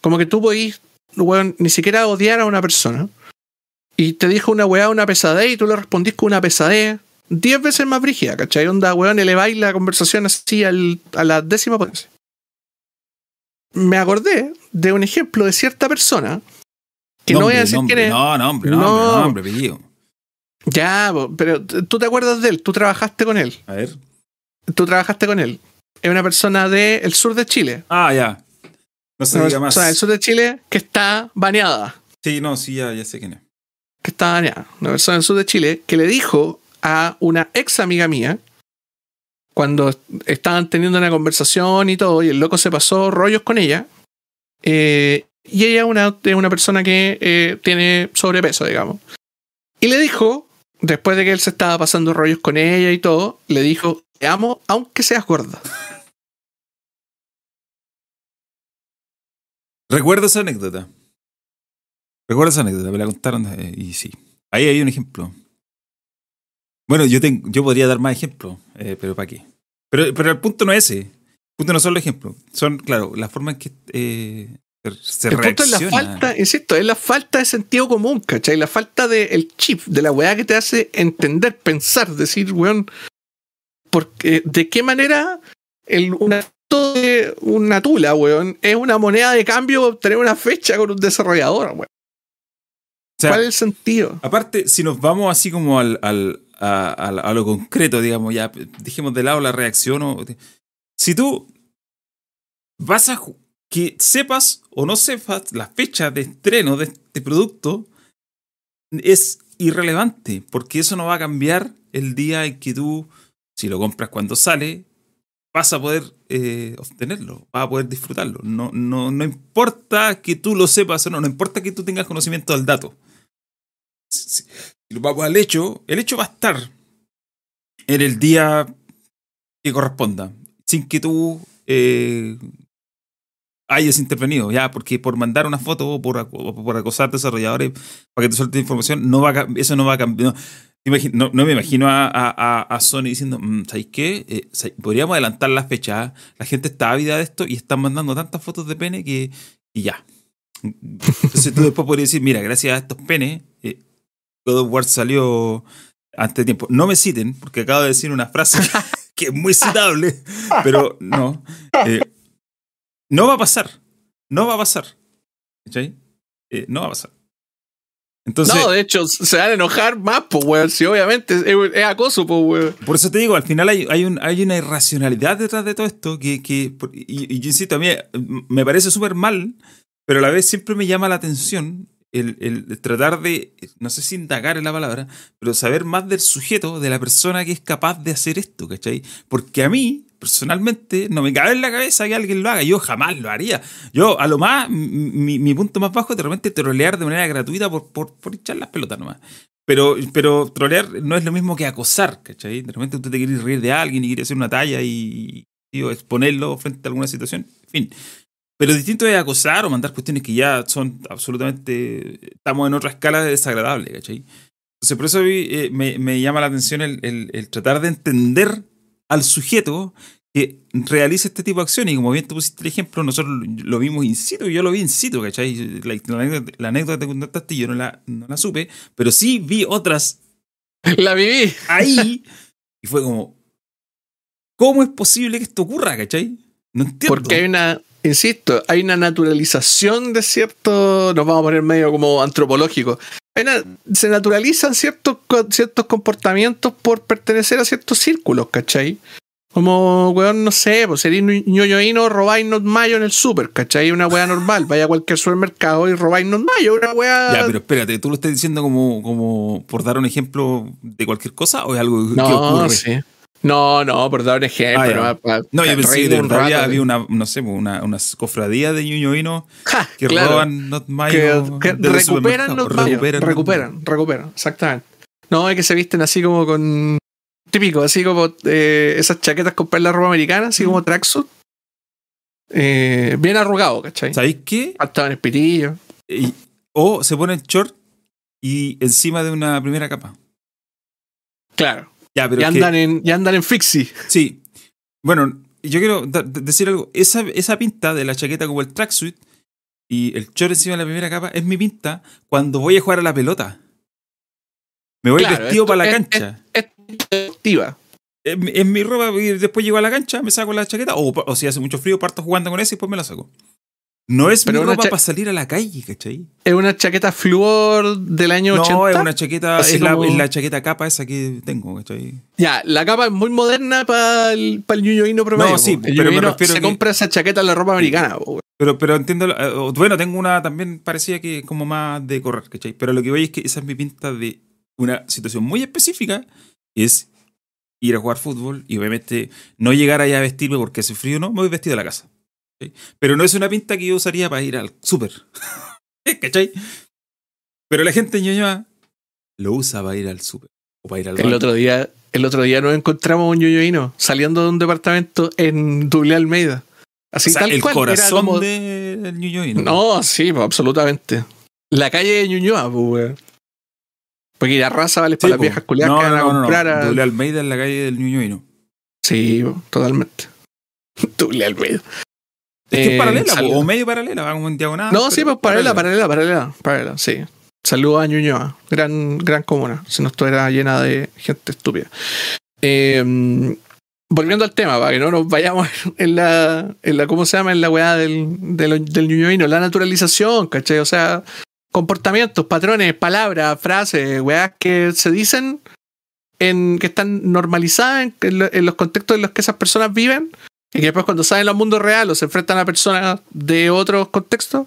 Como que tú podís, weón, ni siquiera odiar a una persona. Y te dijo una weá, una pesadez, y tú le respondís con una pesadez diez veces más brígida, ¿cachai? Onda, weón, eleváis la conversación así al- a la décima potencia. Me acordé de un ejemplo de cierta persona que no voy a decir nombre, quién es. No, nombre, No. nombre, nombre, apellido. Ya, pero tú te acuerdas de él, tú trabajaste con él. A ver. Tú trabajaste con él. Es una persona del sur de Chile. Ah, ya. No se Una diga más. persona del sur de Chile que está baneada. Sí, no, sí, ya, ya sé quién es. que está baneada. Una persona del sur de Chile que le dijo a una ex amiga mía, cuando estaban teniendo una conversación y todo, y el loco se pasó rollos con ella, eh, y ella una, es una persona que eh, tiene sobrepeso, digamos. Y le dijo, después de que él se estaba pasando rollos con ella y todo, le dijo, te amo aunque seas gorda. Recuerdo esa anécdota. Recuerdo esa anécdota, me la contaron eh, y sí. Ahí hay un ejemplo. Bueno, yo, tengo, yo podría dar más ejemplos, eh, pero ¿para qué? Pero, pero el punto no es ese. El punto no son los ejemplos. Son, claro, la forma en que eh, se El punto es la falta, insisto, es la falta de sentido común, ¿cachai? La falta del chip, de la weá que te hace entender, pensar, decir, weón, porque, ¿de qué manera el, una, de una tula, weón, es una moneda de cambio obtener una fecha con un desarrollador, weón? O sea, ¿Cuál es el sentido? Aparte, si nos vamos así como al, al- a, a- a lo concreto, digamos, ya dejemos de lado la reacción. O, si tú vas a que sepas o no sepas la fecha de estreno de este producto, es irrelevante, porque eso no va a cambiar el día en que tú, si lo compras cuando sale, vas a poder eh, obtenerlo, vas a poder disfrutarlo. No, no, no importa que tú lo sepas o no, no importa que tú tengas conocimiento del dato. Si, lo vamos al hecho, el hecho va a estar en el día que corresponda, sin que tú eh, hayas intervenido, ya, porque por mandar una foto o por, por acosar desarrolladores para que te suelten información, no va a, eso no va a cambiar. No, no- no me imagino a, a- a- Sony diciendo, "Mm, ¿sabéis qué? Eh, podríamos adelantar la fecha. ¿ah? La gente está ávida de esto y están mandando tantas fotos de pene que y ya. Entonces tú después podrías decir, mira, gracias a estos penes, eh, God of War salió antes de tiempo. No me citen, porque acabo de decir una frase (laughs) que es muy citable, pero no. Eh, no va a pasar. No va a pasar. ¿Cachai? Eh, no va a pasar. Entonces, no, de hecho, se van a enojar más, pues, weón. Si obviamente es, es acoso, pues, weón. por eso te digo, al final hay, hay, un, hay una irracionalidad detrás de todo esto que, que y, y yo insisto, a mí me parece súper mal, pero a la vez siempre me llama la atención el, el tratar de, no sé si indagar en la palabra, pero saber más del sujeto, de la persona que es capaz de hacer esto, ¿cachai? Porque a mí, personalmente, no me cabe en la cabeza que alguien lo haga. Yo jamás lo haría. Yo, a lo más, mi, mi punto más bajo es de repente trolear de manera gratuita por, por, por echar las pelotas nomás. Pero, pero trolear no es lo mismo que acosar, ¿cachai? De repente usted te quiere reír de alguien y quiere hacer una talla y, y exponerlo frente a alguna situación. En fin. Pero distinto es acosar o mandar cuestiones que ya son absolutamente. Estamos en otra escala de desagradable, ¿cachai? Entonces, por eso eh, me, me llama la atención el, el- el tratar de entender al sujeto que realiza este tipo de acciones. Y como bien tú pusiste el ejemplo, nosotros lo vimos in situ, yo lo vi in situ, ¿cachai? La, la anécdota, la anécdota que te contaste yo no la, no la supe, pero sí vi otras (laughs) La viví. ahí (laughs) y fue como, ¿cómo es posible que esto ocurra, cachai? No entiendo. Porque hay una, insisto, hay una naturalización de cierto, nos vamos a poner medio como antropológico. Hay una- se naturalizan ciertos, ciertos comportamientos por pertenecer a ciertos círculos, ¿cachai? Como, weón, no sé, pues sería ñoñoíno, robáis not mayo en el súper, ¿cachai? Una weá normal. Vaya a cualquier supermercado y robáis not mayo, una weá. Ya, pero espérate, ¿tú lo estás diciendo como, como por dar un ejemplo de cualquier cosa o es algo que no, ocurre? sí. No, no, por dar un ejemplo. Ah, No, yo pensé que había, había una, no sé, una, unas cofradías de ñoñoínos Ja, que claro. roban not que, mayo que del recuperan supermercado. los mayos. recuperan, Recuperan, recuperan, exactamente. No, es que se visten así como con. Típico, así como eh, esas chaquetas con perla ropa americana, así como tracksuit. Eh, bien arrugado, ¿cachai? ¿Sabéis qué? Faltaban espitillos. Y- o se ponen short y encima de una primera capa. Claro. Ya, pero que- andan, en, y andan en fixie. Sí. Bueno, yo quiero decir algo. Esa, esa pinta de la chaqueta como el tracksuit y el short encima de la primera capa es mi pinta cuando voy a jugar a la pelota. Me voy Claro, vestido para la es- cancha. Es deportiva. Es, mi- es mi ropa y después llego a la cancha, me saco la chaqueta o, o si hace mucho frío parto jugando con esa y después me la saco. No es Pero mi ropa para salir a la calle, ¿cachai? Es una chaqueta fluor del año No, 80. es una chaqueta, es la, como- es la chaqueta capa esa que tengo, ¿cachai? Ya, la capa es muy moderna para el, pa el promedio. No, sí, el pero me refiero se que- compra esa chaqueta en la ropa americana. po, Pero, pero entiendo. eh, Bueno, tengo una también parecía que es como más de correr, ¿cachai? Pero lo que voy es que esa es mi pinta de una situación muy específica. Es ir a jugar fútbol y obviamente no llegar allá a vestirme porque hace frío, no, me voy vestido a la casa. Pero no es una pinta que yo usaría para ir al súper. (laughs) ¿Cachai? Pero la gente en Ñuñoa lo usa para ir al súper. O para ir al El otro día, el otro día nos encontramos un ñoñoíno saliendo de un departamento en Dublé Almeida. Así o sea, tal el cual. corazón como- del Ñuñoa. No, sí, absolutamente. La calle de Ñuñoa, pues. Porque la raza vale para Sí, las po. viejas culiadas no, que van a no, no, no. comprar a- Almeida en la calle del Ñuñoino. Sí, totalmente. (laughs) Doble Almeida. Es que Eh, es paralela, sal- po, o medio paralela, va como en diagonal. No, sí, pues paralela, paralela, paralela, paralela, sí. Saludos a Ñuñoa, gran, gran comuna. Si no estuviera llena de gente estúpida. Eh, volviendo al tema, para que no nos vayamos (laughs) en la, en la ¿cómo se llama? En la weá del, del, del ñuñoíno, la naturalización, ¿cachai? O sea, comportamientos, patrones, palabras, frases, weás que se dicen en que están normalizadas en los contextos en los que esas personas viven y que después cuando salen al mundo real o se enfrentan a personas de otros contextos,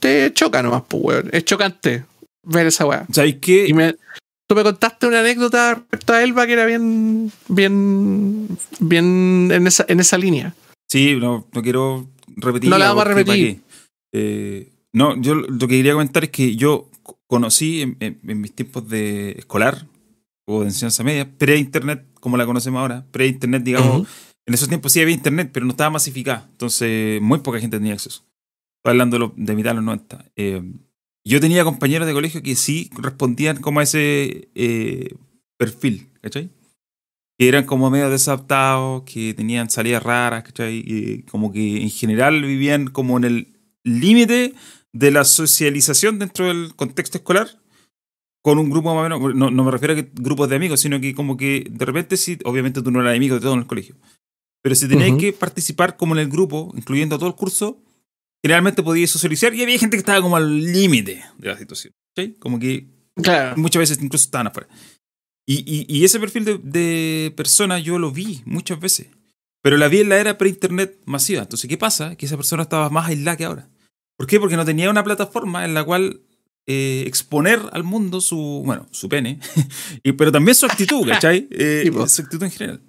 te choca nomás, pues, weón. Es chocante ver esa weá. ¿Sabéis qué? Y me, tú me contaste una anécdota respecto a Elba que era bien, bien, bien en esa, en esa línea. Sí, no, no quiero repetir. No la vamos a repetir. no, yo lo que quería comentar es que yo co- conocí en, en- en mis tiempos de escolar o de enseñanza media, pre-internet, como la conocemos ahora, pre-internet, digamos. En esos tiempos sí había internet, pero no estaba masificada. Entonces, muy poca gente tenía acceso. Estoy hablando de, mitad de los 90. Eh, yo tenía compañeros de colegio que sí respondían como a ese eh, perfil, ¿cachai? Que eran como medio desadaptados, que tenían salidas raras, ¿cachai? Y como que en general vivían como en el límite de la socialización dentro del contexto escolar con un grupo más o menos, no, no me refiero a que grupos de amigos, sino que como que de repente sí, obviamente tú no eras amigo de todo en el colegio, pero si tenías Ujú. que participar como en el grupo, incluyendo todo el curso, generalmente podías socializar y había gente que estaba como al límite de la situación, ¿cachai? Como que Claro. muchas veces incluso estaban afuera. Y, y- y ese perfil de, de persona yo lo vi muchas veces. Pero la vi en la era pre-internet masiva. Entonces, ¿qué pasa? Que esa persona estaba más aislada que ahora. ¿Por qué? Porque no tenía una plataforma en la cual eh, exponer al mundo su, bueno, su pene, (laughs) y, pero también su actitud, (laughs) ¿cachai? Eh, Sí, su actitud en general.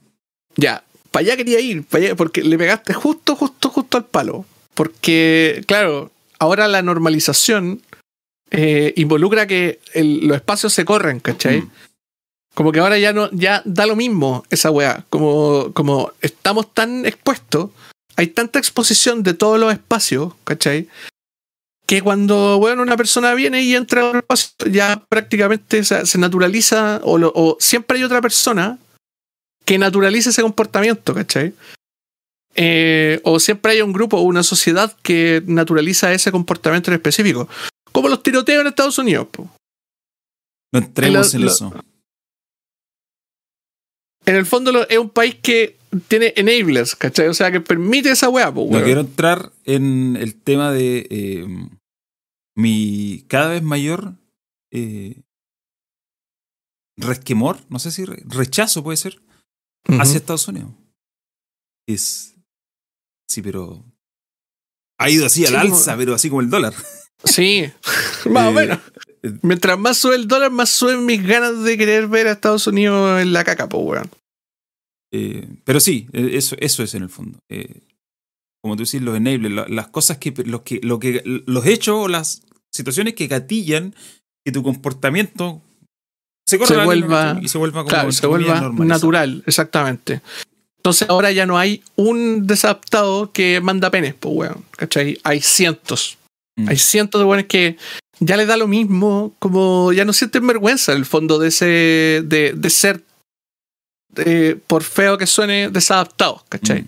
Ya, para allá quería ir, para allá, porque le pegaste justo, justo, justo al palo. Porque, claro, ahora la normalización eh, involucra que el- los espacios se corren, ¿cachai? Mm. Como que ahora ya no, ya da lo mismo esa weá. Como, como estamos tan expuestos, hay tanta exposición de todos los espacios, ¿cachai? Que cuando bueno, una persona viene y entra a un espacio, ya prácticamente se, se naturaliza, o, lo- o siempre hay otra persona que naturaliza ese comportamiento, ¿cachai? Eh, o siempre hay un grupo o una sociedad que naturaliza ese comportamiento en específico. Como los tiroteos en Estados Unidos. po. No entremos en eso. En el fondo lo- es un país que tiene enablers, ¿cachai? O sea, que permite esa weá, po, No quiero entrar en el tema de eh, mi cada vez mayor eh, resquemor, no sé si re- rechazo puede ser, Hacia Estados Unidos. Es. Sí, pero. Ha ido así al alza, como- pero así como el dólar. Sí, (laughs) (laughs) más o Eh, menos. eh, Mientras más sube el dólar, más suben mis ganas de querer ver a Estados Unidos en la caca, po, weón. Eh, pero sí, eh, eso, eso es en el fondo. Eh, como tú decís, los enablers, la- las cosas que los, que, lo que. los hechos o las situaciones que gatillan que tu comportamiento se, Se vuelva- y se vuelva como Claro, se vuelva natural, exactamente. Entonces ahora ya no hay un desadaptado que manda penes, pues, weón. ¿Cachai? Hay cientos. Mm. Hay cientos de weones que ya les da lo mismo, como ya no sienten vergüenza en el fondo de ese. de, de ser. eh, por feo que suene, desadaptados, ¿cachai? Mm.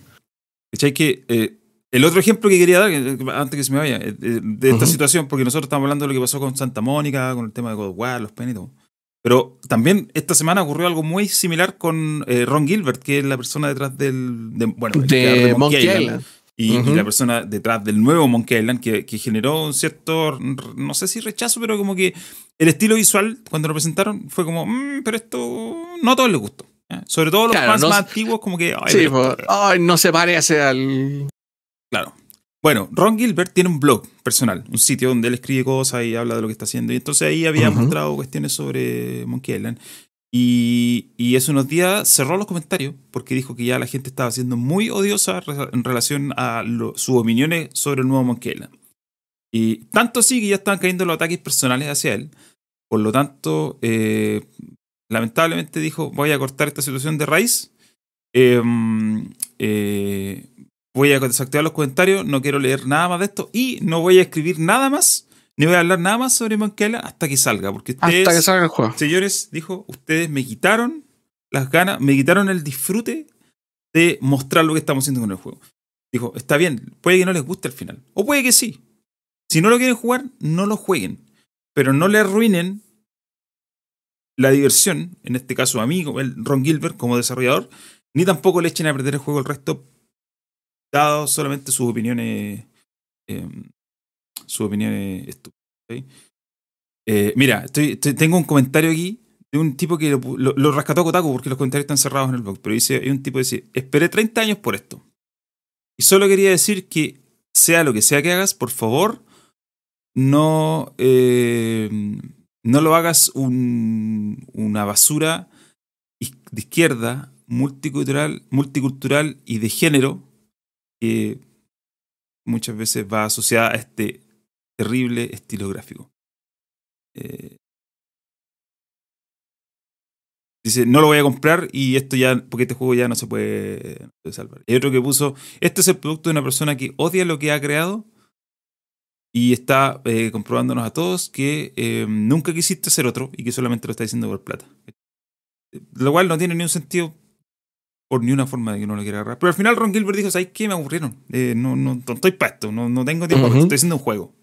¿Cachai? Que eh, el otro ejemplo que quería dar, antes que se me vaya, eh, de esta situación, porque nosotros estamos hablando de lo que pasó con Santa Mónica, con el tema de God of War, los penes y todo. Pero también esta semana ocurrió algo muy similar con eh, Ron Gilbert, que es la persona detrás del. De, bueno, creador De Monkey Island. Y, y Ujú. la persona detrás del nuevo Monkey Island que, que generó un cierto, no sé si rechazo, pero como que el estilo visual cuando lo presentaron fue como, "Mm, pero esto no a todos les gustó. ¿ya? Sobre todo los Claro, fans no más antiguos como que... "Ay, Sí, pero pues, ay, no se parece al. Claro. Bueno, Ron Gilbert tiene un blog personal, un sitio donde él escribe cosas y habla de lo que está haciendo. Y entonces ahí había Ujú. mostrado cuestiones sobre Monkey Island. Y, y hace unos días cerró los comentarios porque dijo que ya la gente estaba siendo muy odiosa en relación a lo- sus opiniones sobre el nuevo Monkey Island. Y tanto así que ya estaban cayendo los ataques personales hacia él. Por lo tanto, eh, lamentablemente dijo, voy a cortar esta situación de raíz. Eh, eh, voy a desactivar los comentarios, no quiero leer nada más de esto y no voy a escribir nada más ni voy a hablar nada más sobre Monkey Island hasta que salga. Porque ustedes, Hasta que salga el juego. señores, dijo, ustedes me quitaron las ganas, me quitaron el disfrute de mostrar lo que estamos haciendo con el juego. Dijo, está bien, puede que no les guste al final. O puede que sí. Si no lo quieren jugar, no lo jueguen. Pero no le arruinen la diversión, en este caso a mí, como el Ron Gilbert como desarrollador, ni tampoco le echen a perder el juego al resto, dado solamente sus opiniones, eh, sus opiniones estúpidas. Eh, mira, estoy- estoy- tengo un comentario aquí de un tipo que lo, lo- lo rescató Kotaku porque los comentarios están cerrados en el blog, pero dice, hay un tipo que dice, esperé 30 años por esto. Y solo quería decir que sea lo que sea que hagas, por favor, no, eh, no lo hagas un- una basura de izquierda, multicultural, multicultural y de género que muchas veces va asociada a este terrible estilo gráfico. Eh, dice, no lo voy a comprar y esto ya, porque este juego ya no se puede, puede salvar. Y otro que puso, este es el producto de una persona que odia lo que ha creado y está eh, comprobándonos a todos que eh, nunca quisiste ser otro y que solamente lo está diciendo por plata. Lo cual no tiene ni un sentido por ni una forma de que no lo quiera agarrar. Pero al final Ron Gilbert dijo, ¿sabes qué? Me aburrieron. Eh, no, no, no estoy para esto, no, no tengo tiempo, Ujú. estoy haciendo un juego.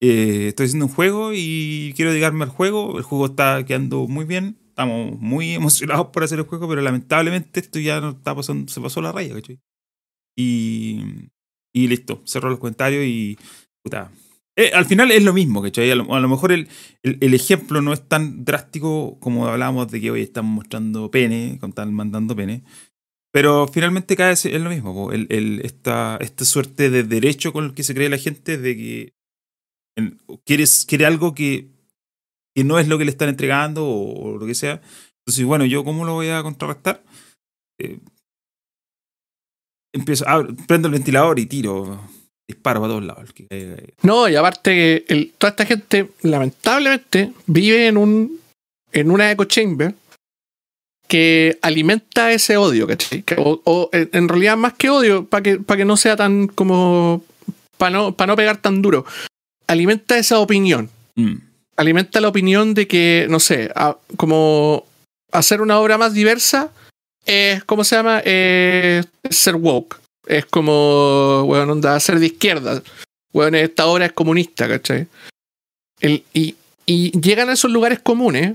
Eh, estoy haciendo un juego y quiero dedicarme al juego. El juego está quedando muy bien. Estamos muy (laughs) emocionados por hacer el juego, pero lamentablemente esto ya no está pasando, se pasó la raya, ¿cachai? Y, y listo, cerró los comentarios y puta. Eh, al final es lo mismo, ¿cachai? A lo, a lo mejor el, ejemplo no es tan drástico como hablábamos de que hoy están mostrando pene, con mandando pene. Pero finalmente cada es lo mismo. El, esta, esta suerte de derecho con el que se cree la gente de que quieres, quiere algo que, que no es lo que le están entregando o, lo que sea. Entonces, bueno, ¿yo cómo lo voy a contrarrestar? Eh, empiezo, prendo el ventilador y tiro, disparo para todos lados. caiga. No, y aparte, el- toda esta gente, lamentablemente, vive en un en una echo chamber que alimenta ese odio, ¿cachai? Que- O, o, en realidad, más que odio, para que, para que no sea tan como. para no, para no pegar tan duro. Alimenta esa opinión. Mm. Alimenta la opinión de que, no sé, a- como hacer una obra más diversa es, ¿cómo se llama? Es ser woke. Es como, bueno, onda, ser de izquierda. Bueno, esta obra es comunista, ¿cachai? El- y, y llegan a esos lugares comunes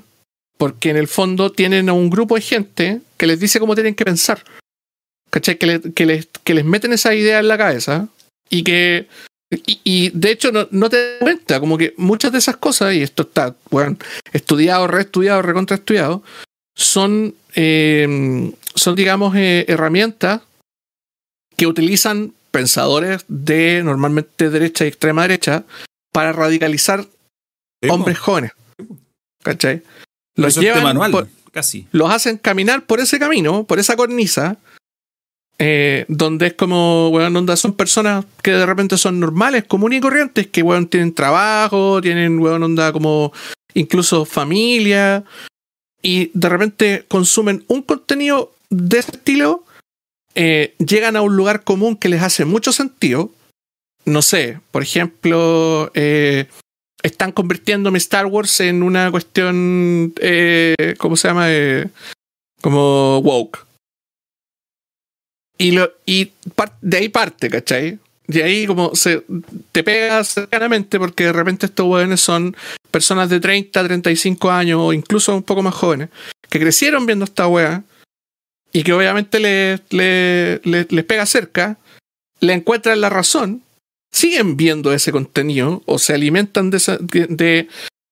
porque en el fondo tienen a un grupo de gente que les dice cómo tienen que pensar. ¿Cachai? Que, le- que les, que les meten esa idea en la cabeza y que. Y, y, de hecho no, no te das cuenta, como que muchas de esas cosas, y esto está, bueno, estudiado, reestudiado, recontraestudiado, son, eh, son digamos, eh, herramientas que utilizan pensadores de normalmente derecha y extrema derecha para radicalizar hombres jóvenes. ¿Cachai? Los Eso llevan manual, por- casi. los hacen caminar por ese camino, por esa cornisa, eh, donde es como, weón, onda, son personas que de repente son normales, comunes y corrientes, que, weón, tienen trabajo, tienen, weón, onda, como incluso familia, y de repente consumen un contenido de ese estilo, eh, llegan a un lugar común que les hace mucho sentido. No sé, por ejemplo, eh, están convirtiendo mi Star Wars en una cuestión, eh, ¿cómo se llama? Eh, como woke. Y, lo, y de ahí parte, ¿cachai? De ahí como se te pega cercanamente porque de repente estos jóvenes son personas de 30, 35 años o incluso un poco más jóvenes que crecieron viendo esta wea y que obviamente les, les, les pega cerca, le encuentran la razón, siguen viendo ese contenido o se alimentan de,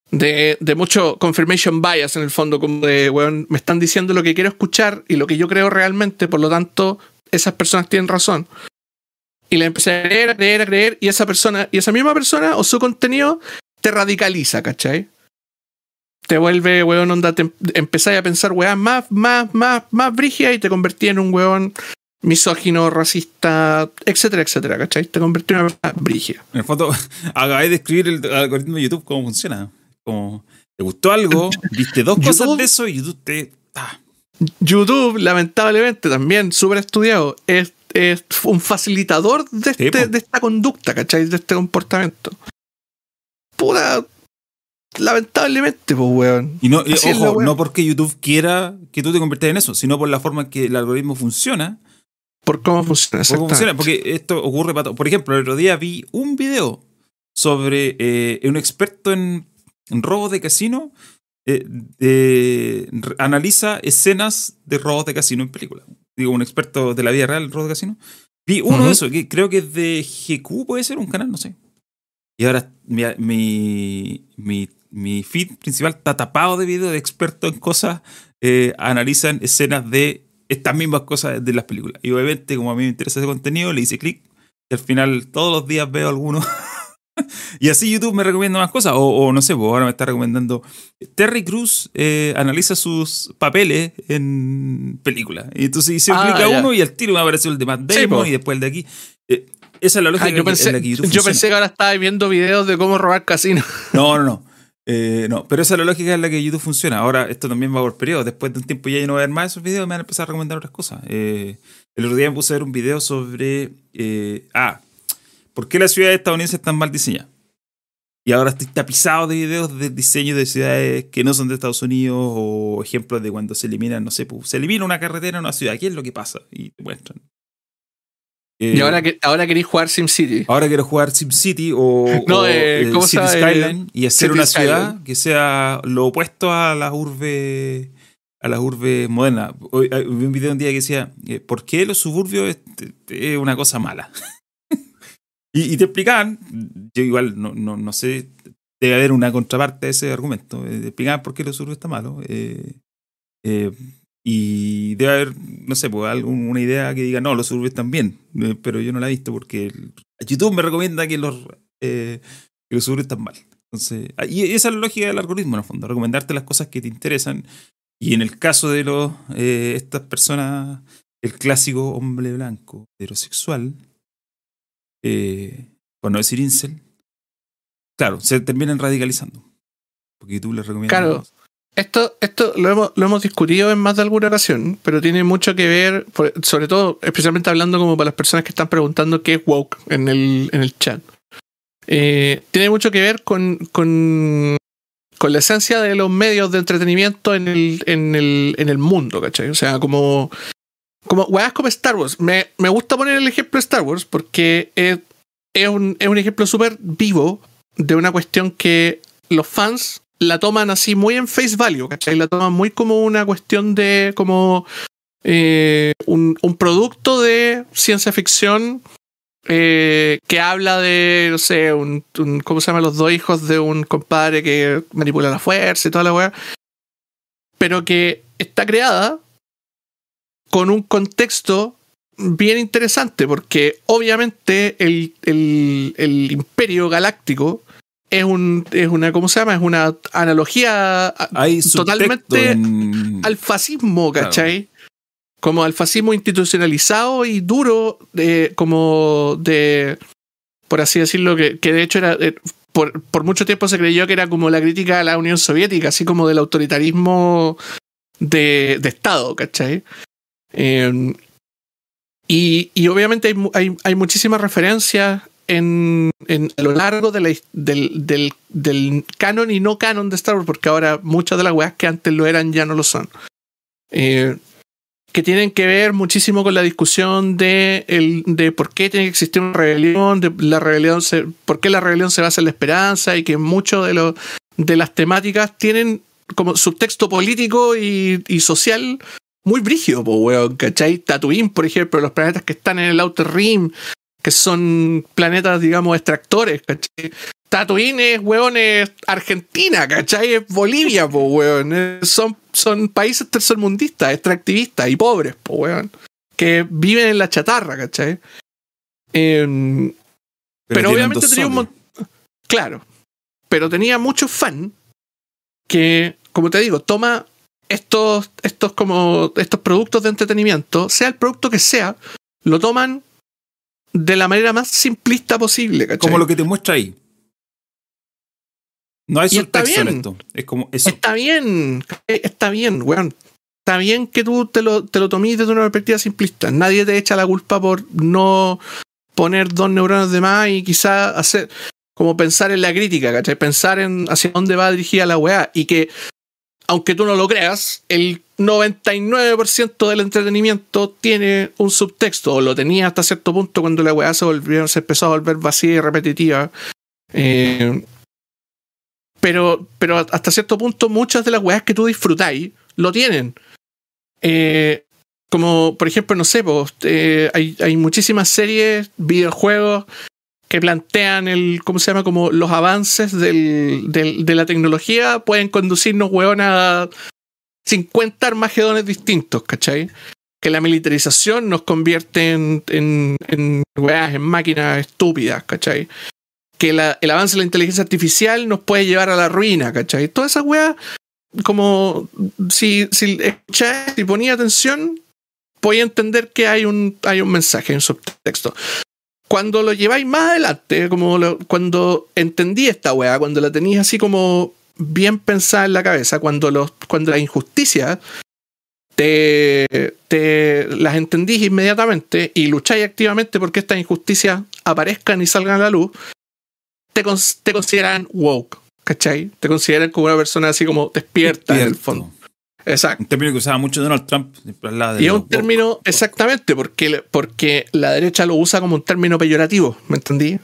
de, de mucho confirmation bias en el fondo, como de, weón, me están diciendo lo que quiero escuchar y lo que yo creo realmente, por lo tanto, esas personas tienen razón. Y le empecé a creer, a creer, a creer, y esa persona, y esa misma persona o su contenido te radicaliza, ¿cachai? Te vuelve, weón, onda, te empezáis a pensar, weón, más, más, más, más brígida y te convertí en un weón misógino, racista, etcétera, etcétera, ¿cachai? Te convertí en una persona brígida. En el fondo, (laughs) acabáis de escribir el algoritmo de YouTube cómo funciona. Como, te gustó algo, viste dos cosas YouTube- de eso y YouTube te. ah, YouTube, lamentablemente, también súper estudiado, es, es un facilitador de, este- de esta conducta, ¿cachai? De este comportamiento. puta, lamentablemente, pues, weón. Y no, la ojo, no porque YouTube quiera que tú te conviertas en eso, sino por la forma en que el algoritmo funciona. Por cómo funciona, Por cómo funciona, porque esto ocurre para todo. Por ejemplo, el otro día vi un video sobre eh, un experto en, en robos de casino. eh, analiza escenas de robos de casino en películas. Digo, un experto de la vida real en robos de casino. Vi uno Ujú. de esos, que creo que es de GQ, puede ser un canal, no sé. Y ahora mi, mi, mi, mi feed principal está tapado de videos de expertos en cosas, eh, analizan escenas de estas mismas cosas de las películas. Y obviamente, como a mí me interesa ese contenido, le hice clic y al final todos los días veo alguno. (laughs) y así YouTube me recomienda más cosas. O, o no sé, pues ahora me está recomendando. Terry Cruz eh, analiza sus papeles en películas. Y entonces hice Ah, clic a uno y al tiro me apareció el de Matt Damon po. y después el de aquí. Eh, esa es la lógica Ah, yo, que- pensé, la que yo pensé que ahora estaba viendo videos de cómo robar casinos. No, no, no. Eh, no, pero esa es la lógica en la que YouTube funciona. Ahora, esto también va por periodo. Después de un tiempo ya yo no voy a ver más esos videos, me van a empezar a recomendar otras cosas. Eh, el otro día me puse a ver un video sobre. eh, ah, ¿por qué las ciudades estadounidenses están mal diseñadas? Y ahora estoy tapizado de videos de diseño de ciudades que no son de Estados Unidos o ejemplos de cuando se eliminan, no sé, pues, se elimina una carretera en una ciudad. ¿Qué es lo que pasa? Y te muestran. Eh, Y ahora, que, ahora queréis jugar SimCity. Ahora quiero jugar SimCity o, (laughs) No, o, eh, eh, ¿cómo City llama? Skyline y hacer City una ciudad que sea lo opuesto a las urbes a las urbes modernas. Hoy, eh, vi un video un día que decía eh, ¿por qué los suburbios es, es una cosa mala? (laughs) y, y te explicaban, yo igual no, no, no sé, debe haber una contraparte a ese argumento. eh, te explicaban por qué los suburbios está malo. eh, eh, y debe haber, no sé, pues algún- una idea que diga, no, los suburbios están bien, eh, pero yo no la he visto porque YouTube me recomienda que los, eh, que los suburbios están mal. Entonces, ah, y esa es la lógica del algoritmo, en el fondo, recomendarte las cosas que te interesan. Y en el caso de los, eh, estas personas, el clásico hombre blanco heterosexual, eh, por no decir incel, claro, se terminan radicalizando. Porque tú les recomiendas. Claro. Esto, esto lo, hemos, lo hemos discutido en más de alguna ocasión, pero tiene mucho que ver, sobre todo, especialmente hablando como para las personas que están preguntando qué es woke en el, en el chat. Eh, tiene mucho que ver con, con, con la esencia de los medios de entretenimiento en el, en el, en el mundo, ¿cachai? O sea, como, como weas como Star Wars. Me, me gusta poner el ejemplo de Star Wars porque es, es un, es un ejemplo súper vivo de una cuestión que los fans la toman así muy en face value, ¿cachai? La toman muy como una cuestión de como eh, un, producto de ciencia ficción eh, que habla de, no sé, un, un- ¿cómo se llama? Los dos hijos de un compadre que manipula la fuerza y toda la weá. Pero que está creada con un contexto bien interesante, porque obviamente el, el- el imperio galáctico es un es una ¿cómo se llama? es una analogía Hay totalmente en- al fascismo, Claro. ¿cachai? Como al fascismo institucionalizado y duro, de, como de, por así decirlo, que, que de hecho era, eh, por, por mucho tiempo se creyó que era como la crítica a la Unión Soviética, así como del autoritarismo de, de Estado, ¿cachai? Eh, y, y obviamente hay, hay, hay muchísimas referencias en, en- a lo largo de la del, del, del canon y no canon de Star Wars, porque ahora muchas de las weas que antes lo eran ya no lo son. Eh, que tienen que ver muchísimo con la discusión de, el, de por qué tiene que existir una rebelión, de la rebelión se, por qué la rebelión se basa en la esperanza y que muchas de, de las temáticas tienen como subtexto político y, y social muy brígido, po, weón, ¿cachai? Tatooine, por ejemplo, los planetas que están en el Outer Rim, que son planetas, digamos, extractores, ¿cachai? Tatooine es, weón, es Argentina, ¿cachai? Es Bolivia, po, weón. Son, son países tercermundistas, extractivistas y pobres, po, weón. Que viven en la chatarra, ¿cachai? Em, pero tienen obviamente tenía un soles. mon- Claro. Pero tenía muchos fans que, como te digo, toma estos, estos como estos productos de entretenimiento, sea el producto que sea, lo toman de la manera más simplista posible, ¿cachai? Como lo que te muestra ahí. No hay subtexto en esto. Es como eso. Está bien, ¿cachai? está bien, weón. Está bien que tú te lo, te lo tomes desde una perspectiva simplista. Nadie te echa la culpa por no poner dos neuronas de más y quizás hacer. como pensar en la crítica, ¿cachai? Pensar en hacia dónde va dirigida la weá. Y que, aunque tú no lo creas, el 99% del entretenimiento tiene un subtexto, o lo tenía hasta cierto punto cuando la weá se, volvió, se empezó a volver vacía y repetitiva. Eh, pero, pero hasta cierto punto, muchas de las weas que tú disfrutáis lo tienen. Eh, como, por ejemplo, no sé, pues, eh, hay, hay muchísimas series, videojuegos plantean el, ¿cómo se llama? Como los avances del, del- de la tecnología pueden conducirnos, weón, a 50 armagedones distintos, ¿cachai? Que la militarización nos convierte en, en, en máquinas estúpidas, ¿cachai? Que el avance de la inteligencia artificial nos puede llevar a la ruina, ¿cachai? Todas esas weas, como si, si si ponía atención, podía entender que hay un, hay un mensaje, hay un subtexto cuando lo lleváis más adelante, como lo- cuando entendí esta weá, cuando la tenéis así como bien pensada en la cabeza, cuando, los, cuando las injusticias te, te las entendís inmediatamente y lucháis activamente porque estas injusticias aparezcan y salgan a la luz, te, cons- te consideran woke, ¿cachai? Te consideran como una persona así como despierta en el Despierto. fondo. Exacto. Un término que usaba mucho Donald Trump. de Y es un término, exactamente, porque, porque la derecha lo usa como un término peyorativo, ¿me entendí?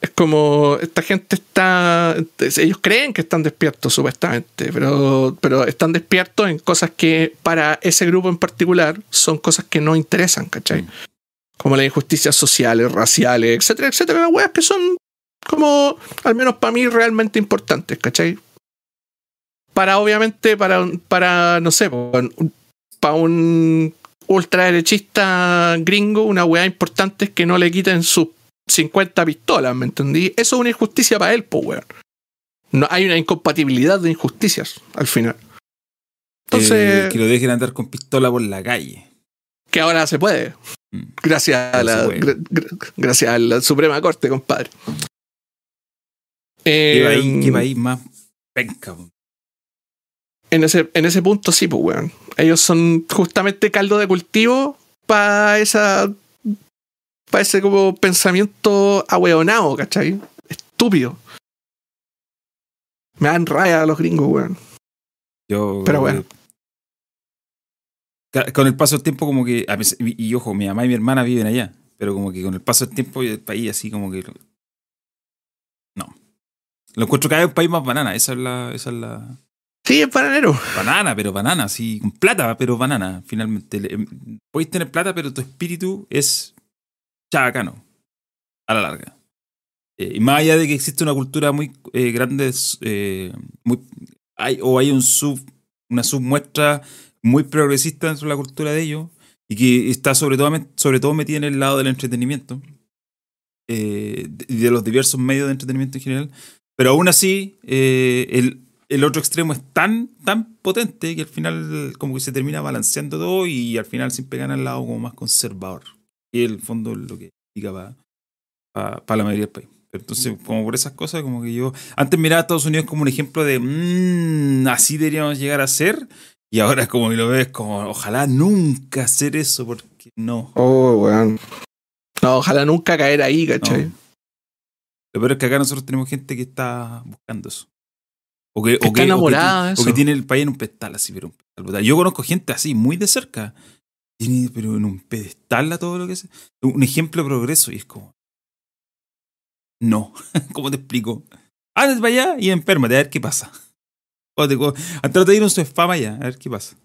Es como, esta gente está, ellos creen que están despiertos supuestamente, pero, pero están despiertos en cosas que para ese grupo en particular son cosas que no interesan, ¿cachai? Mm. Como las injusticias sociales, raciales, etcétera, etcétera, las weas que son como, al menos para mí, realmente importantes, ¿cachai? Para, obviamente, para, para no sé, para un ultraderechista gringo, una weá importante es que no le quiten sus 50 pistolas, ¿me entendí? Eso es una injusticia para él, pues, weón. No, hay una incompatibilidad de injusticias al final. Entonces, Eh, que lo dejen andar con pistola por la calle. que ahora se puede. Mm. Gracias a la, gra- gra- gracias a la Suprema Corte, compadre. ¿Qué Eh, qué país más penca? En, ese, en ese punto sí, pues, weón. Ellos son justamente caldo de cultivo para esa. para ese como pensamiento ahueonado, ¿cachai? Estúpido. Me dan raya a los gringos, weón. Yo, Pero bueno. ca- Con el paso del tiempo, como que. y ojo, mi mamá y mi hermana viven allá. Pero como que con el paso del tiempo, el país así como que. No. Lo encuentro cada vez un país más banana. Esa es la. Esa es la Sí, es bananero. banana, pero banana, sí. Con plata, pero banana, finalmente. Em, Podéis tener plata, pero tu espíritu es chabacano. A la larga. Eh, y más allá de que existe una cultura muy eh, grande, eh, muy, hay, o hay un sub, una submuestra muy progresista dentro de la cultura de ellos y que está sobre todo, sobre todo metida en el lado del entretenimiento eh, y de los diversos medios de entretenimiento en general. Pero aún así, eh, el, el otro extremo es tan, tan potente que al final como que se termina balanceando todo y al final siempre gana el lado como más conservador. Y el fondo es lo que indica para la mayoría del país. Entonces, como por esas cosas, como que yo antes miraba a Estados Unidos como un ejemplo de mmm, así deberíamos llegar a ser. Y ahora como que lo ves como ojalá nunca hacer eso porque no. Oh, weón. No, ojalá nunca caer ahí, ¿cachai? No. Lo peor es que acá nosotros tenemos gente que está buscando eso. O que, Que o está que, enamorada o de que, o que eso. tiene el país en un pedestal así, pero un pedestal brutal. Yo conozco gente así, muy de cerca. Tiene, pero en un pedestal a todo lo que es. Un ejemplo de progreso y es como. No. (laughs) ¿Cómo te explico? Ándate para allá y enfermate a ver qué pasa. O te, trata de ir a un sofá para allá, a ver qué pasa.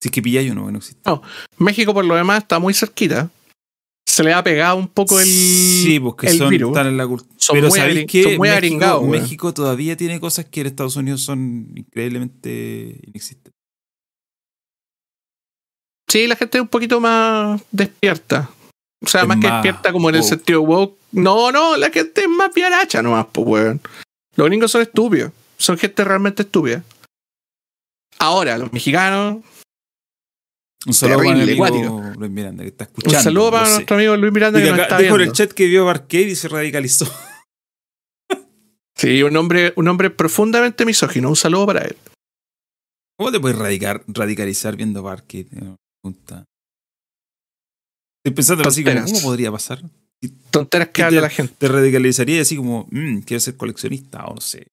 Si es que pilláis o no, que no existe. México, por lo demás, está muy cerquita. Se le ha pegado un poco el, sí, porque el son virus. están en la cultura. Son Pero muy ¿sabéis son muy México. México todavía tiene cosas que en Estados Unidos son increíblemente inexistentes. Sí, la gente es un poquito más despierta. O sea, más que despierta como en el sentido woke. No, no, la gente es más viaracha nomás, pues, weón. Los gringos son estúpidos. Son gente realmente estúpida. Ahora, los mexicanos. Un saludo para amigo. Luis Miranda, que está escuchando. Un saludo para sé. nuestro amigo Luis Miranda Y que que nos está dijo en el chat que vio Arcade y se radicalizó. Sí, un hombre, un hombre profundamente misógino. Un saludo para él. ¿Cómo te puedes radicar, radicalizar viendo Arcade? Pregunta. Estoy pensando así como. ¿cómo podría pasar? tonteras que ¿Qué habla la gente. Te radicalizaría así como, "Mm, quiero ser coleccionista o no sé.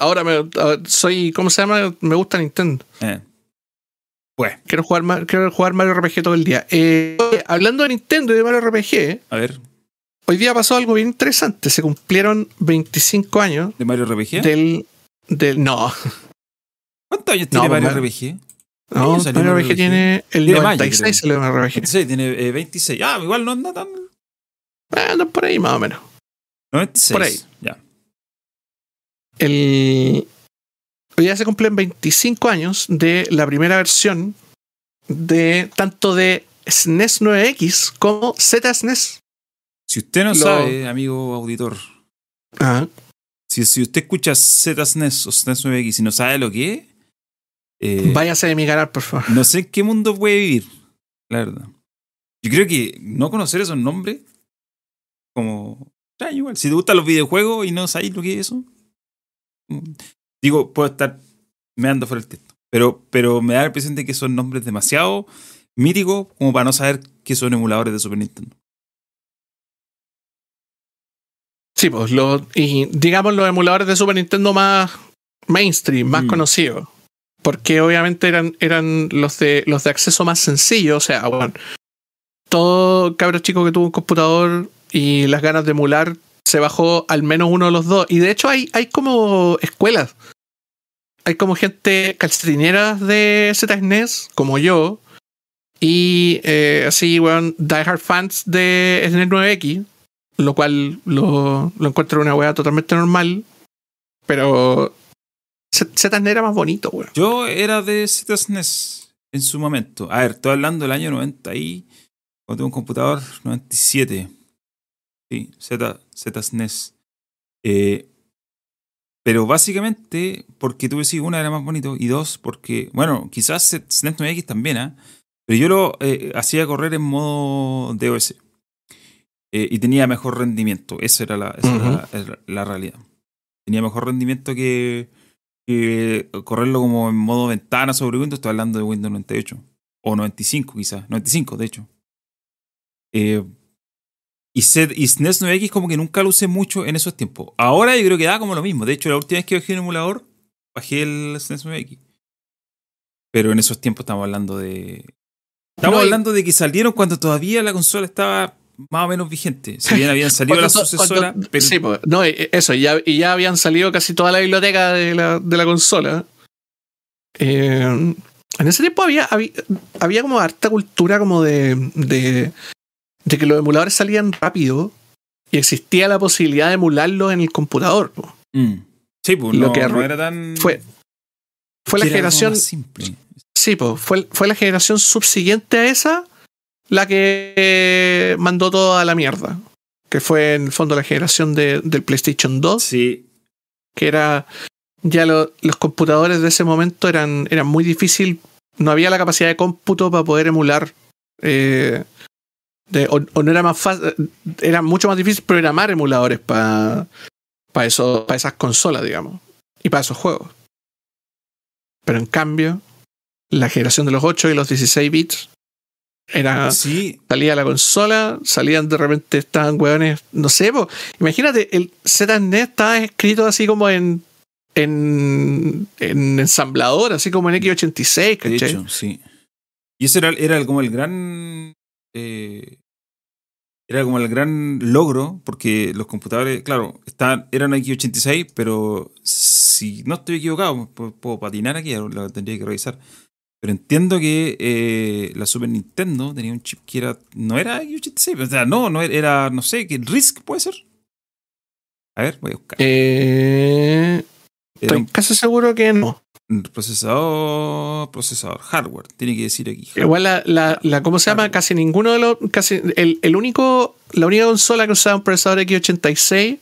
Ahora me, ah, soy, ¿cómo se llama? Me gusta Nintendo. Eh. Pues, Quiero jugar, quiero jugar Mario RPG todo el día. Eh, hablando de Nintendo y de Mario RPG, a ver, hoy día pasó algo bien interesante. Se cumplieron 25 años ¿de Mario RPG? del, del. No, ¿Cuántos años No, tiene pues, Mario RPG? no Mario Mario RPG tiene el Tiene mayo, 96 creo. salió Mario RPG. 26, tiene eh, 26. Ah, igual no anda tan. Ah, Andan por ahí más o menos. 96. Por ahí. Ya. El, hoy día se cumplen 25 años de la primera versión de tanto de SNES 9X como ZSNES. Si usted no Lo- sabe, amigo auditor, Ah, si, si usted escucha ZSNES o SNES 9X y no sabe lo que es, eh, váyase de mi canal, por favor. no sé en qué mundo puede vivir, la verdad. Yo creo que no conocer esos nombres, como extraño igual. Si te gustan los videojuegos y no sabes lo que es eso, digo, puedo estar meando fuera el texto. Pero, pero me da la impresión de que son nombres demasiado míticos como para no saber que son emuladores de Super Nintendo. Sí, pues lo, y digamos los emuladores de Super Nintendo más mainstream, más Mm. conocidos. Porque obviamente eran, eran los de los de acceso más sencillo. O sea, bueno, todo cabro chico que tuvo un computador y las ganas de emular se bajó al menos uno de los dos. Y de hecho hay, hay como escuelas. Hay como gente calcetineras de ZSNES, como yo. Y eh, así, weón, diehard fans de SNES 9X lo cual lo, lo encuentro una weá totalmente normal. Pero Z- ZSNES era más bonito, weón. Yo era de ZSNES en su momento. A ver, estoy hablando del año 90 y cuando tuve un computador 97. Sí, Z, ZSNES. Eh, pero básicamente porque tuve sí, una era más bonito y dos porque, bueno, quizás SNES 9X también, ¿ah? Pero yo lo eh, hacía correr en modo DOS. Eh, y tenía mejor rendimiento. Esa era la, esa era Ujú. la- era la realidad. Tenía mejor rendimiento que, que correrlo como en modo ventana sobre Windows. Estoy hablando de Windows 98. O 95 quizás. 95 de hecho. Eh, y, Z- y SNES 9X como que nunca lo usé mucho en esos tiempos. Ahora yo creo que da como lo mismo. De hecho, la última vez que bajé un emulador, bajé el SNES 9X. Pero en esos tiempos estamos hablando de... Estamos No, hablando de que salieron cuando todavía la consola estaba más o menos vigente. Si bien habían (laughs) salido las sucesoras, pero Sí, pues, no, eso, y ya, y ya habían salido casi toda la biblioteca de la, de la consola. Eh, en ese tiempo había, había, había como harta cultura como de, de, de que los emuladores salían rápido y existía la posibilidad de emularlos en el computador. po. Mm. Sí, pues Lo no, que no era tan... Fue, fue la generación. Sí, pues fue, fue la generación subsiguiente a esa la que eh, mandó todo a la mierda. Que fue en el fondo la generación de- del PlayStation 2, Sí, que era. Ya lo- los computadores de ese momento eran, eran muy difícil. No había la capacidad de cómputo para poder emular. eh, de- o, o no era más fácil. Era mucho más difícil programar emuladores para para eso, para esas consolas, digamos. Y para esos juegos. Pero en cambio, la generación de los 8 y los 16 bits era sí, salía la consola, salían de repente, estaban hueones, no sé, po. imagínate, el ZNES estaba escrito así como en, en, en ensamblador, así como en X86, de ¿cachai? hecho, sí. Y ese era, era como el gran... eh, era como el gran logro, porque los computadores, claro, estaban, eran X86, pero si no estoy equivocado, puedo, puedo patinar aquí, lo tendría que revisar. Pero entiendo que eh, la Super Nintendo tenía un chip que era. No era X86, o sea, no, no era, no sé, que RISC puede ser. A ver, voy a buscar. Eh, estoy casi seguro que no. Un procesador, procesador, hardware, tiene que decir aquí. Igual la, la, la- ¿cómo se llama? Casi ninguno de los, casi, el, el único, la única consola que usaba un procesador X86,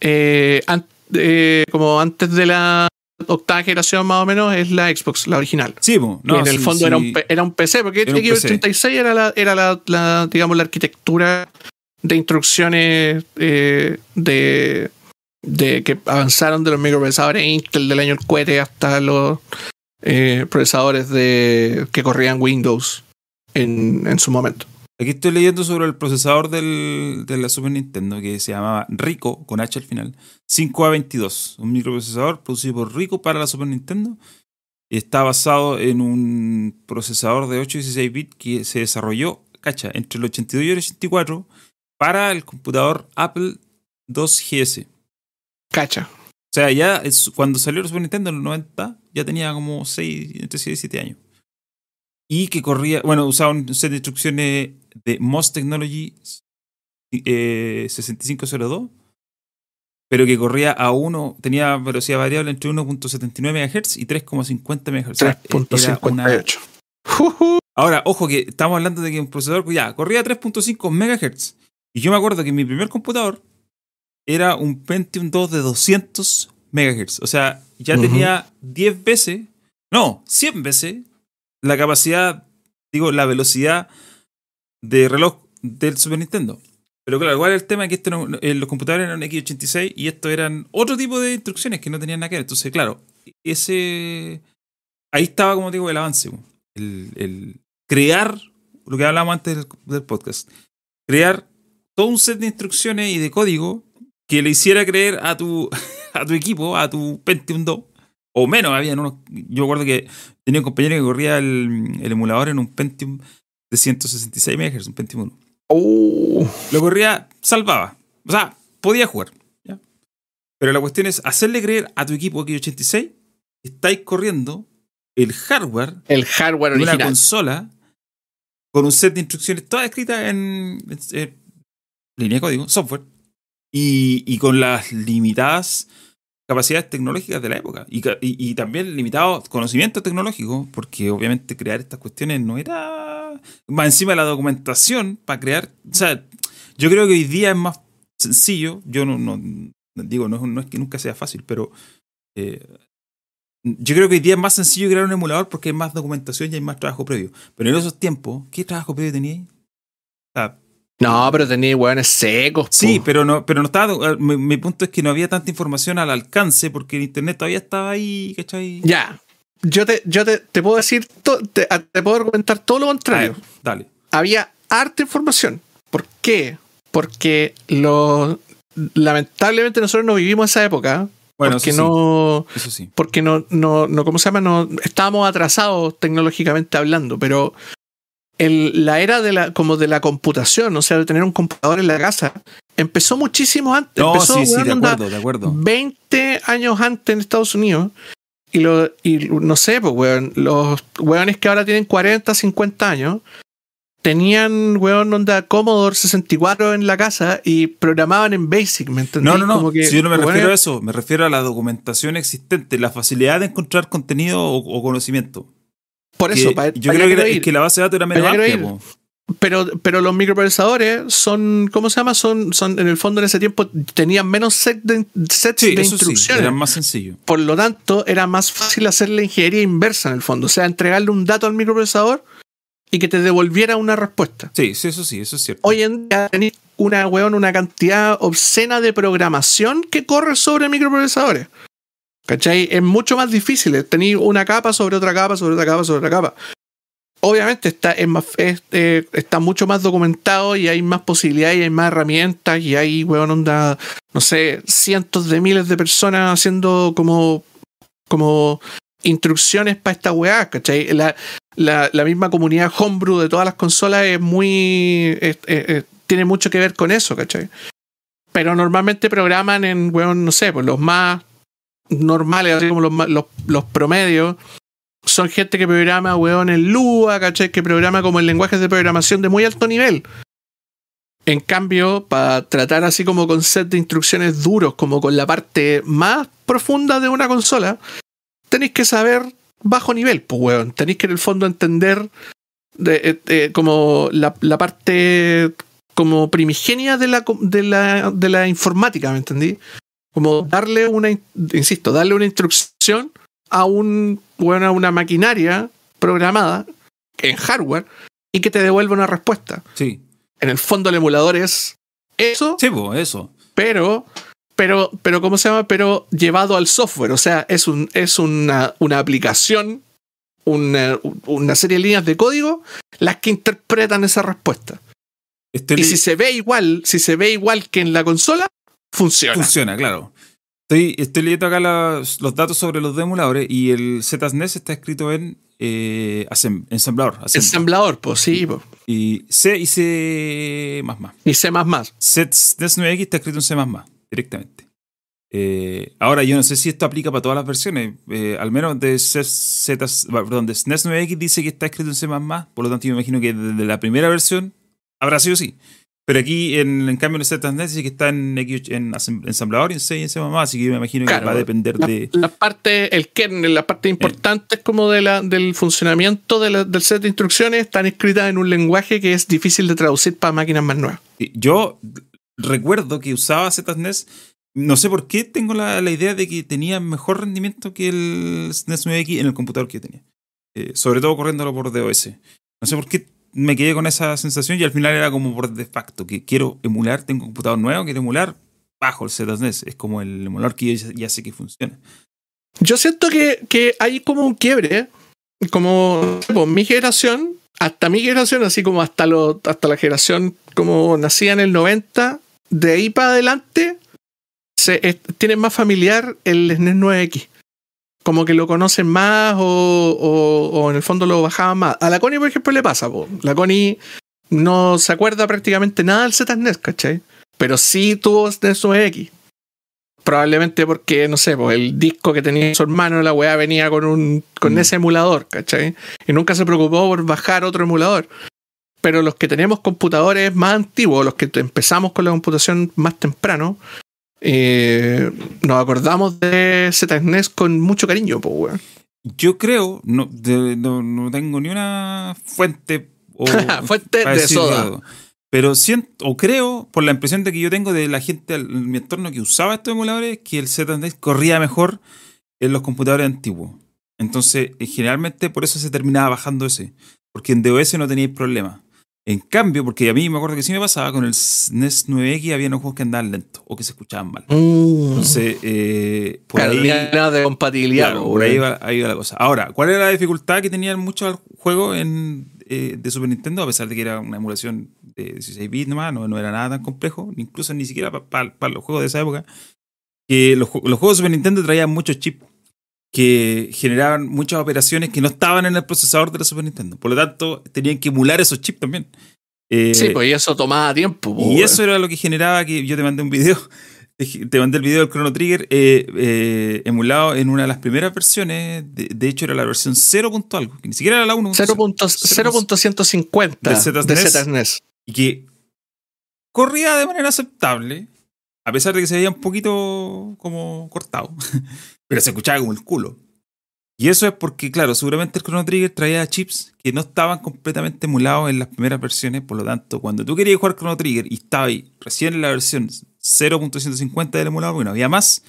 eh, an- eh, como antes de la octava generación más o menos, es la Xbox, la original. Sí, no, en el sí, fondo sí. era, un, era un PC, porque un X86 era, la, era la, la, digamos, la arquitectura de instrucciones eh, de, de que avanzaron de los microprocesadores Intel del año del cohete hasta los eh, procesadores de, que corrían Windows en, en su momento. Aquí estoy leyendo sobre el procesador del, de la Super Nintendo que se llamaba Rico, con H al final, 5A22, un microprocesador producido por Rico para la Super Nintendo. Está basado en un procesador de 8 y 16 bits que se desarrolló, cacha, entre el 82 y el 84 para el computador Apple 2GS. Cacha. O sea, ya es, cuando salió el Super Nintendo en los 90, ya tenía como 6, entre 6 y 7 años. Y que corría, bueno, usaba un set de instrucciones de MOS Technology eh, 6502, pero que corría a 1, tenía velocidad variable entre 1.79 MHz y 3.50 MHz. O sea, era una- 3.58. Juju. Ahora, ojo que estamos hablando de que un procesador ya corría a 3.5 MHz. Y yo me acuerdo que mi primer computador era un Pentium 2 de 200 MHz. O sea, ya tenía 10 veces, no, 100 veces la capacidad, digo, la velocidad de reloj del Super Nintendo. Pero claro, igual el tema es que no- eh, los computadores eran X86 y estos eran otro tipo de instrucciones que no tenían nada que ver. Entonces, claro, ese. Ahí estaba, como digo, el avance. El, el crear, lo que hablábamos antes del, del podcast, crear todo un set de instrucciones y de código que le hiciera creer a tu, (laughs) a tu equipo, a tu Pentium 2, o menos, había unos. Yo recuerdo que tenía un compañero que corría el, el emulador en un Pentium de 166 MHz, un Pentium 1 Oh. lo corría, salvaba. O sea, podía jugar. ¿ya? Pero la cuestión es hacerle creer a tu equipo X86 que estáis corriendo el hardware El hardware de una consola con un set de instrucciones todas escritas en, en- en línea de código, software, y, con las limitadas capacidades tecnológicas de la época. Y, también limitados conocimientos tecnológicos, porque obviamente crear estas cuestiones no era. Más encima de la documentación para crear. O sea, yo creo que hoy día es más sencillo. Yo no, no digo, no, es- que nunca sea fácil, pero. eh, yo creo que hoy día es más sencillo crear un emulador porque hay más documentación y hay más trabajo previo. Pero en esos tiempos, ¿qué trabajo previo teníais? O sea, No, pero tenía hueones secos. po. Sí, pero no, pero no estaba. Mi, mi punto es que no había tanta información al alcance porque el internet todavía estaba ahí, ¿cachai? Ya. Yo te, yo te, te puedo decir, to- te, te puedo argumentar todo lo contrario. ver, dale. Había harta información. ¿Por qué? Porque lo, lamentablemente nosotros no vivimos esa época. Bueno, porque eso no. sí, eso sí. Porque no, no, no, ¿cómo se llama? No, estábamos atrasados tecnológicamente hablando, pero el- la era de la, como de la computación, o sea, de tener un computador en la casa, empezó muchísimo antes. No, empezó, sí, sí, de acuerdo, de acuerdo. 20 años antes en Estados Unidos. Y, lo, y no sé, pues, weón, los weones que ahora tienen 40, 50 años, tenían, weón, onda Commodore 64 en la casa y programaban en Basic, ¿me entendés? No, no, no. Como que, si yo no me refiero a eso, me refiero a la documentación existente, la facilidad de encontrar contenido o, o conocimiento. Por Que eso, yo creo que, era- la base de datos era menos amplia. Pero, pero los microprocesadores son, ¿cómo se llama? Son, son, en el fondo en ese tiempo tenían menos set de, sets Sí, de eso sí, instrucciones. era más sencillo. Por lo tanto, era más fácil hacer la ingeniería inversa en el fondo. O sea, entregarle un dato al microprocesador y que te devolviera una respuesta. Sí, sí, eso sí, eso es cierto. Hoy en día tenéis una, weón, una cantidad obscena de programación que corre sobre microprocesadores. ¿Cachai? Es mucho más difícil. Tenéis una capa sobre otra capa, sobre otra capa, sobre otra capa. Obviamente está, eh, está mucho más documentado y hay más posibilidades y hay más herramientas y hay, weón, onda, no sé, cientos de miles de personas haciendo como, como instrucciones para esta weá, ¿cachai? La, la, la misma comunidad homebrew de todas las consolas es muy. tiene mucho que ver con eso, ¿cachai? Pero normalmente programan en, weón, no sé, pues los más normales, así como los, los, promedios. Son gente que programa, weón, en Lua, ¿cachai? Que programa como en lenguajes de programación de muy alto nivel. En cambio, para tratar así como con set de instrucciones duros, como con la parte más profunda de una consola, tenéis que saber bajo nivel, pues, weón. Tenéis que en el fondo entender de, eh, como la, la parte como primigenia de la, de, la, de la informática, ¿me entendí? Como darle una, in- insisto, darle una instrucción a un, a una maquinaria programada en hardware y que te devuelva una respuesta. Sí, En el fondo el emulador es eso, sí, eso. pero, pero, pero, ¿cómo se llama? Pero llevado al software. O sea, es, un, es una, una aplicación, una, una serie de líneas de código, las que interpretan esa respuesta. y si se ve igual, si se ve igual que en la consola, funciona. Funciona, claro. Estoy, estoy leyendo acá los, datos sobre los emuladores y el ZSNES está escrito en eh, ensamblador. Ensamblador, pues sí. Y C y C más más. Y C más más. ZSNES 9X está escrito en C más más, directamente. Eh, ahora, yo no sé si esto aplica para todas las versiones. Eh, al menos de, Z, perdón, de SNES 9X dice que está escrito en C++. Por lo tanto, yo me imagino que desde la primera versión habrá sido así. Pero aquí, en, en cambio, en ZSNES dice que está en, en ensamblador y en C y en C++. Así que yo me imagino que va a depender de... La parte, el kernel, la parte importante es como de la, del funcionamiento del set de instrucciones están escritas en un lenguaje que es difícil de traducir para máquinas más nuevas. Yo recuerdo que usaba ZSNES no sé por qué tengo la, idea de que tenía mejor rendimiento que el SNES 9X en el computador que yo tenía. Eh, sobre todo corriéndolo por DOS. No sé por qué me quedé con esa sensación y al final era como por de facto, que quiero emular, tengo un computador nuevo, quiero emular bajo el ZSNES. Es como el emulador que yo ya, sé que funciona. Yo siento que, que hay como un quiebre, como mi generación, hasta mi generación, así como hasta, lo, hasta la generación como nacía en el 90, de ahí para adelante se, tienen más familiar el SNES 9X. Como que lo conocen más o, en el fondo lo bajaban más. A la Connie, por ejemplo, le pasa. La Connie no se acuerda prácticamente nada del ZSNES, ¿cachai? Pero sí tuvo 9X. Probablemente porque, no sé, pues el disco que tenía su hermano, la weá venía con un con mm. ese emulador, ¿cachai? Y nunca se preocupó por bajar otro emulador. Pero los que tenemos computadores más antiguos, los que empezamos con la computación más temprano, eh, nos acordamos de ZNES con mucho cariño, pues, Yo creo, no, no, tengo ni una fuente o (laughs) fuente de soda. pero siento, o creo, por la impresión de que yo tengo de la gente en mi entorno que usaba estos emuladores, que el ZNES corría mejor en los computadores antiguos. Entonces, eh, generalmente por eso se terminaba bajando ese. Porque en DOS no teníais problema. En cambio, porque a mí me acuerdo que sí me pasaba con el SNES 9X, había unos juegos que andaban lentos o que se escuchaban mal. Mm. Entonces, eh, por ahí. Nada de compatibilidad. por ahí va, la cosa. Ahora, ¿cuál era la dificultad que tenían muchos juegos en, eh, de Super Nintendo? A pesar de que era una emulación de 16 bits nomás, no, no era nada tan complejo, incluso ni siquiera para los juegos de esa época. Que los, los juegos de Super Nintendo traían muchos chips que generaban muchas operaciones que no estaban en el procesador de la Super Nintendo. Por lo tanto, tenían que emular esos chips también. Eh, sí, pues eso tomaba tiempo. y eso era lo que generaba que yo te mandé un video. (laughs) Te mandé el video del Chrono Trigger eh, eh, emulado en una de las primeras versiones. De, hecho, era la versión 0. algo, que ni siquiera era la 1. 0.150 de ZSNES. Y que corría de manera aceptable, a pesar de que se veía un poquito como cortado. (laughs) pero se escuchaba como el culo. Y eso es porque, claro, seguramente el Chrono Trigger traía chips que no estaban completamente emulados en las primeras versiones, por lo tanto, cuando tú querías jugar Chrono Trigger y estaba ahí recién en la versión 0.150 del emulador, porque no había más,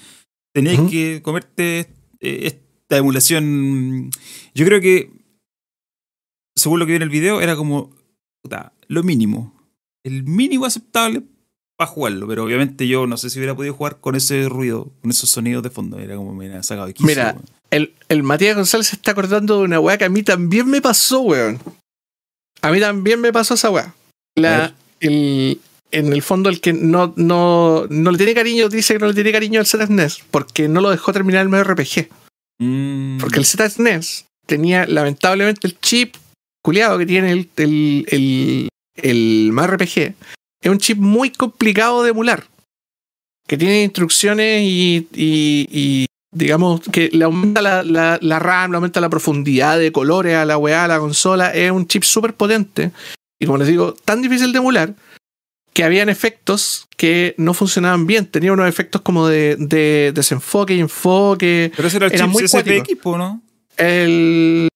tenías que comerte eh, esta emulación. Yo creo que, según lo que vi en el video, era como lo mínimo, el mínimo aceptable para jugarlo, pero obviamente yo no sé si hubiera podido jugar con ese ruido, con esos sonidos de fondo. Era como me hubiera sacado de Mira, el, el, Matías González se está acordando de una weá que a mí también me pasó, weón. A mí también me pasó esa weá. La, el, en el fondo, el que no, no, no le tiene cariño, dice que no le tiene cariño al ZSNES, porque no lo dejó terminar el medio RPG. Mm. Porque el ZSNES tenía, lamentablemente, el chip culiado que tiene el, el, el, el RPG es un chip muy complicado de emular. Que tiene instrucciones y, digamos que le aumenta la, la, RAM, le aumenta la profundidad de colores a la weá, a la consola. Es un chip súper potente. Y como les digo, tan difícil de emular que habían efectos que no funcionaban bien. Tenía unos efectos como de, desenfoque y enfoque. Pero ese era el chip muy equipo, ¿no? El,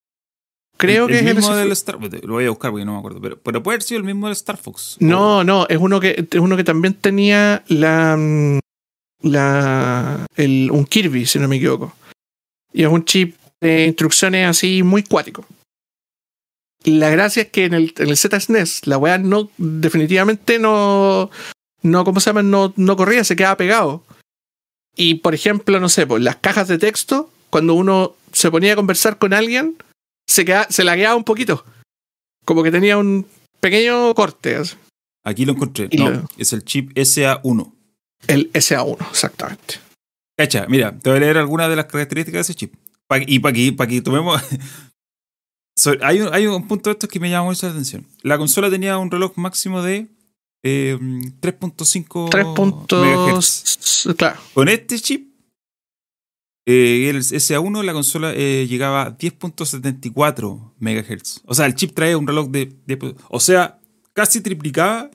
Creo que es el mismo del Star Lo voy a buscar porque no me acuerdo. Pero, pero puede haber sido el mismo del Star Fox. No, no, es uno que es uno que también tenía la. La el, un Kirby, si no me equivoco. Y es un chip de instrucciones así muy cuático. La gracia es que en el, en el ZSNES la weá no, definitivamente no, no, ¿cómo se llama? No, no corría, se quedaba pegado. Y por ejemplo, no sé, pues las cajas de texto, cuando uno se ponía a conversar con alguien, se, queda, se lagueaba un poquito. Como que tenía un pequeño corte. Aquí lo encontré. No, lo- es el chip SA1. El SA1, exactamente. Cacha, mira, te voy a leer algunas de las características de ese chip. Pa- y para que, pa tomemos. (laughs) So- hay, un, hay un punto de estos que me llama mucho la atención. La consola tenía un reloj máximo de eh, 3.5 3 megahertz. puntos. Claro. Con este chip, eh, el SA1, la consola eh, llegaba a 10.74 MHz. O sea, el chip trae un reloj de. de- o sea, casi triplicaba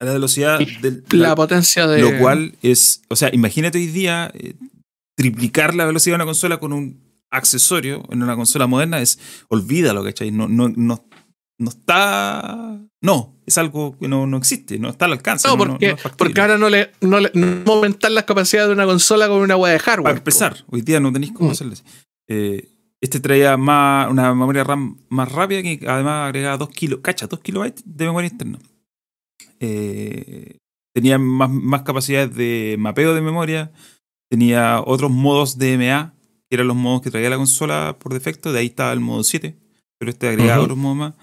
la velocidad del. La potencia de. Lo cual es. O sea, imagínate hoy día eh, triplicar la velocidad de una consola con un accesorio en una consola moderna es. Olvídalo, ¿cachai? No, no, no, no está. No, es algo que no, no existe, no está al alcance. No, porque, no porque ahora no le, no le aumentar las capacidades de una consola con una web de hardware. Para empezar, hoy día no tenéis cómo Mm. hacerlo así. Eh, este traía más, una memoria RAM más rápida que además agregaba 2 kilos, cacha, 2 kilobytes de memoria interna. Eh, tenía más, más capacidades de mapeo de memoria, tenía otros modos DMA, que eran los modos que traía la consola por defecto, de ahí estaba el modo 7, pero este agregaba otros modos más.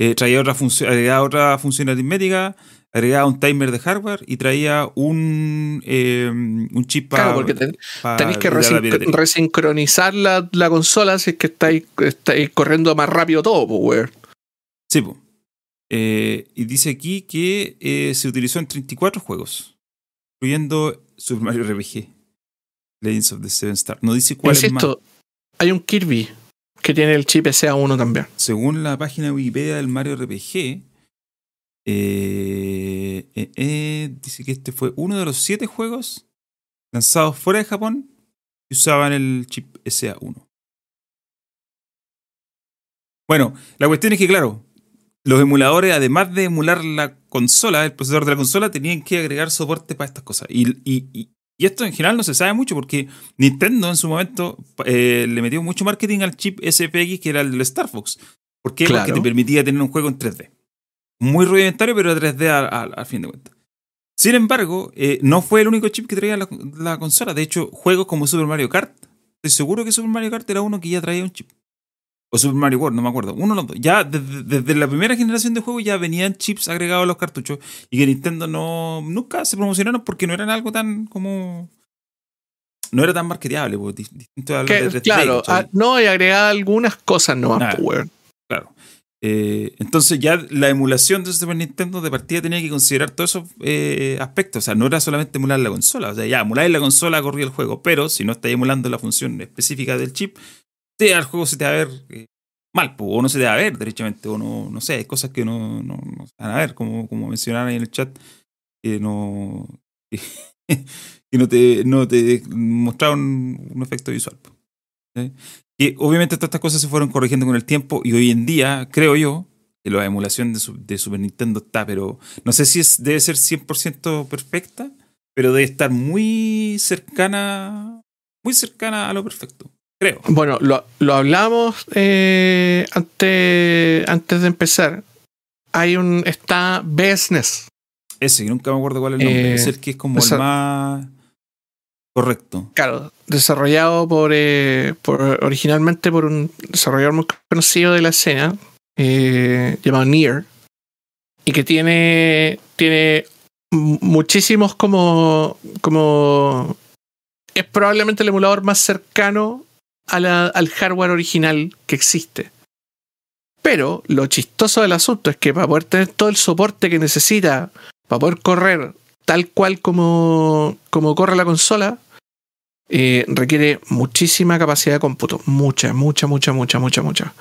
Eh, traía otra función, agregaba otra función aritmética, agregaba un timer de hardware y traía un, eh, un chip para Claro, porque ten- tenéis que resin resincronizar la, la consola si es que estáis, estáis corriendo más rápido todo, pues, weón. Sí, po. Eh, y dice aquí que se utilizó en 34 juegos, incluyendo Super Mario RPG, Legends of the Seven Stars. No dice cuál es más. Insisto, hay un Kirby que tiene el chip SA1 también. Según la página Wikipedia del Mario RPG, eh, eh, eh, dice que este fue uno de los siete juegos lanzados fuera de Japón que usaban el chip SA1. Bueno, la cuestión es que, claro, los emuladores, además de emular la consola, el procesador de la consola, tenían que agregar soporte para estas cosas. Y- y- y esto en general no se sabe mucho porque Nintendo en su momento eh, le metió mucho marketing al chip SPX que era el del Star Fox. ¿Por qué? Claro. Porque te permitía tener un juego en 3D. Muy rudimentario, pero 3D al, al- al fin de cuentas. Sin embargo, eh, no fue el único chip que traía la, la consola. De hecho, juegos como Super Mario Kart, estoy seguro que Super Mario Kart era uno que ya traía un chip. O Super Mario World, no me acuerdo. Uno o los dos. Ya desde, desde la primera generación de juegos ya venían chips agregados a los cartuchos y que Nintendo no nunca se promocionaron porque no eran algo tan como no era tan marketeable, pues, dis- distinto a Que, de 3D, claro, ah, no, y agregar algunas cosas Nada. pues. Claro. Eh, entonces ya la emulación de Super Nintendo de partida tenía que considerar todos esos eh, aspectos. O sea, no era solamente emular la consola. O sea, ya emuláis la consola, corría el juego. Pero si no estáis emulando la función específica del chip, te, al juego se te va a ver eh, mal. o no se te va a ver derechamente. O no, no sé, hay cosas que no, no, no se van a ver. Como, como mencionaron ahí en el chat, que no, que, (laughs) que no, te, no te mostraron un efecto visual. po. Y obviamente todas estas cosas se fueron corrigiendo con el tiempo y hoy en día, creo yo, que la emulación de, su- de Super Nintendo está, pero no sé si es, debe ser 100% perfecta, pero debe estar muy cercana, muy cercana a lo perfecto, creo. Bueno, lo, lo hablamos eh, antes, antes de empezar. Hay un. Está BSNES. Ese, nunca me acuerdo cuál es el nombre, Eh, es el que es como el más correcto. Claro, desarrollado por, eh, por originalmente por un desarrollador muy conocido de la escena eh, llamado Nier y que tiene tiene mu- muchísimos como como es probablemente el emulador más cercano al hardware original que existe. Pero lo chistoso del asunto es que para poder tener todo el soporte que necesita para poder correr tal cual como, como corre la consola, eh, requiere muchísima capacidad de cómputo. Mucha, mucha, mucha, mucha, mucha, mucha.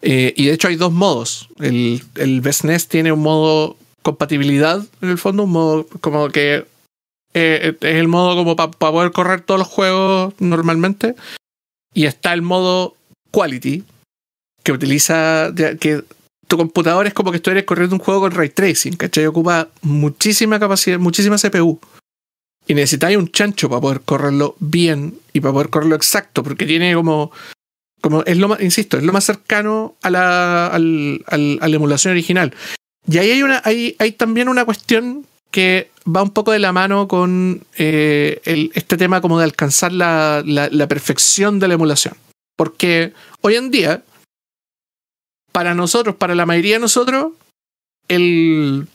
Eh, y de hecho hay dos modos. El, el BSNES tiene un modo compatibilidad, en el fondo, un modo como que eh, es el modo como para poder correr todos los juegos normalmente. Y está el modo quality, que utiliza, que tu computador es como que estuvieras corriendo un juego con ray tracing, ¿cachai? Ocupa muchísima capacidad, muchísima CPU. Y necesitáis un chancho para poder correrlo bien y para poder correrlo exacto, porque tiene como. como es lo más, insisto, es lo más cercano a la, al- al- a la emulación original. Y ahí hay, una, hay, hay también una cuestión que va un poco de la mano con eh, el- este tema como de alcanzar la, la- la perfección de la emulación. Porque hoy en día, para nosotros, para la mayoría de nosotros, el,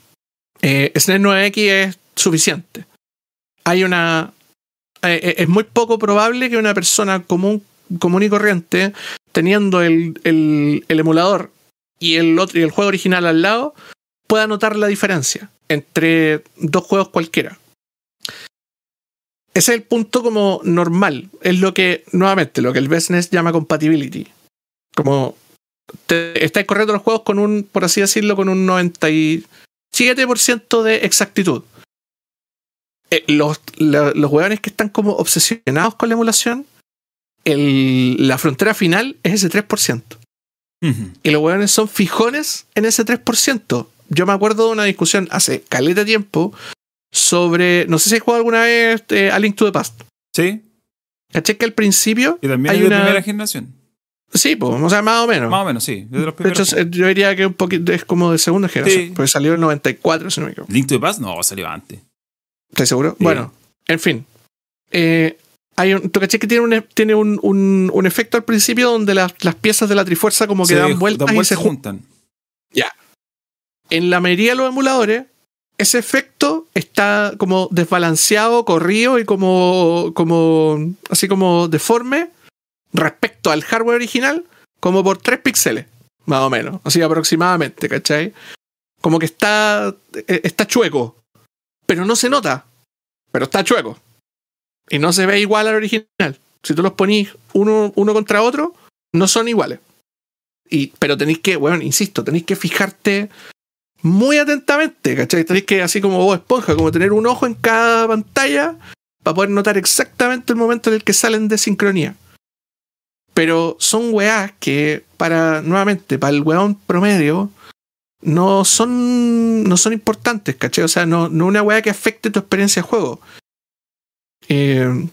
eh, SNES 9X es suficiente. Hay una. eh, eh, es muy poco probable que una persona común, común y corriente, teniendo el, el- el emulador y el, otro, y el juego original al lado, pueda notar la diferencia entre dos juegos cualquiera. Ese es el punto como normal. Es lo que, nuevamente, lo que el business llama compatibility. Como te, estáis corriendo los juegos con un, por así decirlo, con un 97% de exactitud. Eh, los, la- los que están como obsesionados con la emulación, el- la frontera final es ese 3%. Ujú. Y los hueones son fijones en ese 3%. Yo me acuerdo de una discusión hace caleta tiempo sobre. No sé si has jugado alguna vez eh, A Link to the Past. Sí, ¿Caché que al principio. y también Hay de una- primera generación. Sí, pues, o sea, más o menos. Más o menos, sí. de los de hecho, yo diría que un poquito es como de segunda generación. Sí. Porque salió en 94, si no me equivoco. Link to the Past, no, salió antes. ¿Estás seguro? Sí. Bueno, en fin. Eh, hay un, ¿Tú caché que tiene, un, tiene un, un- un efecto al principio donde las, las piezas de la trifuerza como que dan vueltas y se juntan? juntan. En la mayoría de los emuladores, ese efecto está como desbalanceado, corrido y como, como así como deforme respecto al hardware original, como por 3 píxeles, más o menos, así aproximadamente, ¿cachai? Como que está, eh, está chueco, pero no se nota, pero está chueco. Y no se ve igual al original. Si tú los ponís uno, uno contra otro, no son iguales. Y, pero tenéis que, bueno, insisto, tenéis que fijarte muy atentamente, ¿cachai? Tenéis que, así como vos, esponja, como tener un ojo en cada pantalla para poder notar exactamente el momento en el que salen de sincronía. Pero son weás que, para, nuevamente, para el weón promedio, no son, no son importantes, ¿cachai? O sea, no, no una weá que afecte tu experiencia de juego. Eh,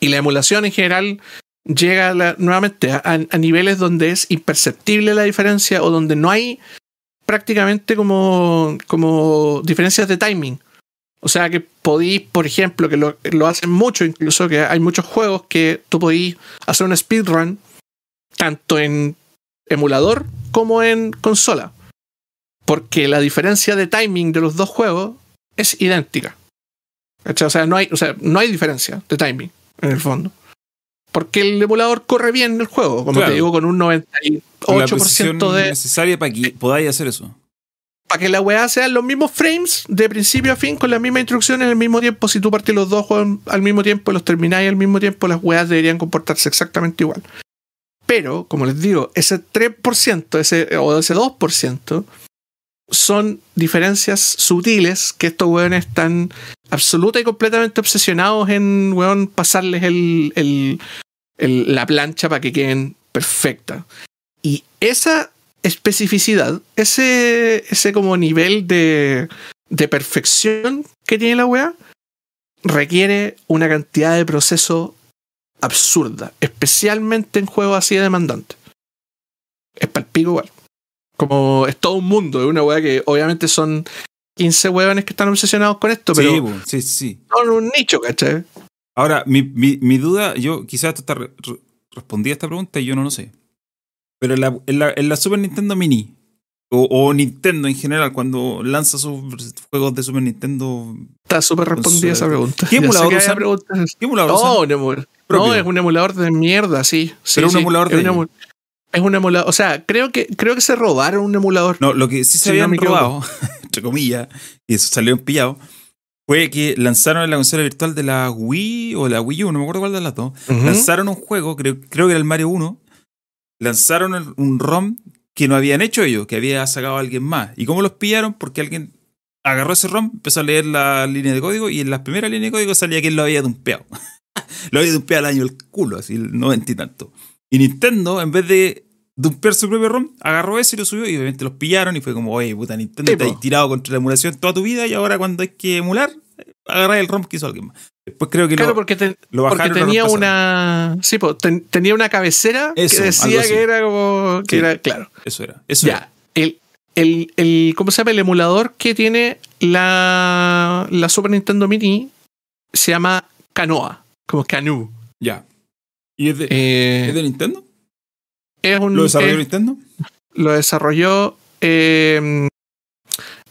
y la emulación en general llega nuevamente a niveles donde es imperceptible la diferencia o donde no hay prácticamente como, como diferencias de timing. O sea que podéis, por ejemplo, que lo, lo hacen mucho, incluso que hay muchos juegos que tú podéis hacer un speedrun tanto en emulador como en consola. Porque la diferencia de timing de los dos juegos es idéntica. O sea, no hay, o sea, no hay diferencia de timing en el fondo. Porque el emulador corre bien el juego, como Claro. te digo, con un Con la 98% precisión de, necesaria para que podáis hacer eso. para que la weá sean los mismos frames de principio a fin con las mismas instrucciones al mismo tiempo. Si tú partís los dos juegos al mismo tiempo y los termináis al mismo tiempo, las weas deberían comportarse exactamente igual. Pero, como les digo, ese 3% ese, o ese 2% son diferencias sutiles que estos weones están absoluta y completamente obsesionados en weón, pasarles el, el- el- la plancha para que queden perfectas. Y esa especificidad, ese, ese como nivel de, de perfección que tiene la weá, requiere una cantidad de proceso absurda, especialmente en juegos así de demandantes. Es palpico igual. Como es todo un mundo, es una weá que obviamente son 15 weones que están obsesionados con esto, pero sí. son un nicho, ¿cachai? Ahora, mi, mi, mi duda, yo quizás esto está re- re- respondí a esta pregunta y yo no lo sé. Pero en la, en la, en la Super Nintendo Mini, o, o Nintendo en general, cuando lanza sus juegos de Super Nintendo, Está súper respondida esa pregunta. ¿Qué emulador usan? ¿qué emulador No, usan? No, es un emulador de mierda, sí. sí Pero un emulador es de Es un emulador. O sea, creo que, creo que se robaron un emulador. No, lo que sí se habían robado, (laughs) entre comillas, y eso salió pillado, fue que lanzaron en la consola virtual de la Wii o la Wii U, no me acuerdo cuál de las dos, lanzaron un juego, creo, creo que era el Mario 1, lanzaron un ROM que no habían hecho ellos, que había sacado alguien más. ¿Y cómo los pillaron? Porque alguien agarró ese ROM, empezó a leer la línea de código y en la primera línea de código salía que él lo había dumpeado. (laughs) lo había dumpeado al año el culo, así, el noventa y tanto. Y Nintendo, en vez de dumpear su propio ROM, agarró ese y lo subió y obviamente los pillaron y fue como, oye, puta, Nintendo Sí, te has tirado contra la emulación toda tu vida y ahora cuando hay que emular, agarrar el ROM que hizo alguien más. Después creo que Claro, lo, porque, te- lo porque bajaron lo tenía una. Sí, po, ten- tenía una cabecera Eso, que decía que era como. Que Sí. era, claro. Eso era, eso Ya. El, el, el, ¿Cómo se llama? El emulador que tiene la, la Super Nintendo Mini se llama Canoa. Como Canoe. Ya. ¿Y es de, Eh, ¿es de Nintendo? Es un, ¿Lo desarrolló es- Nintendo? lo desarrolló eh,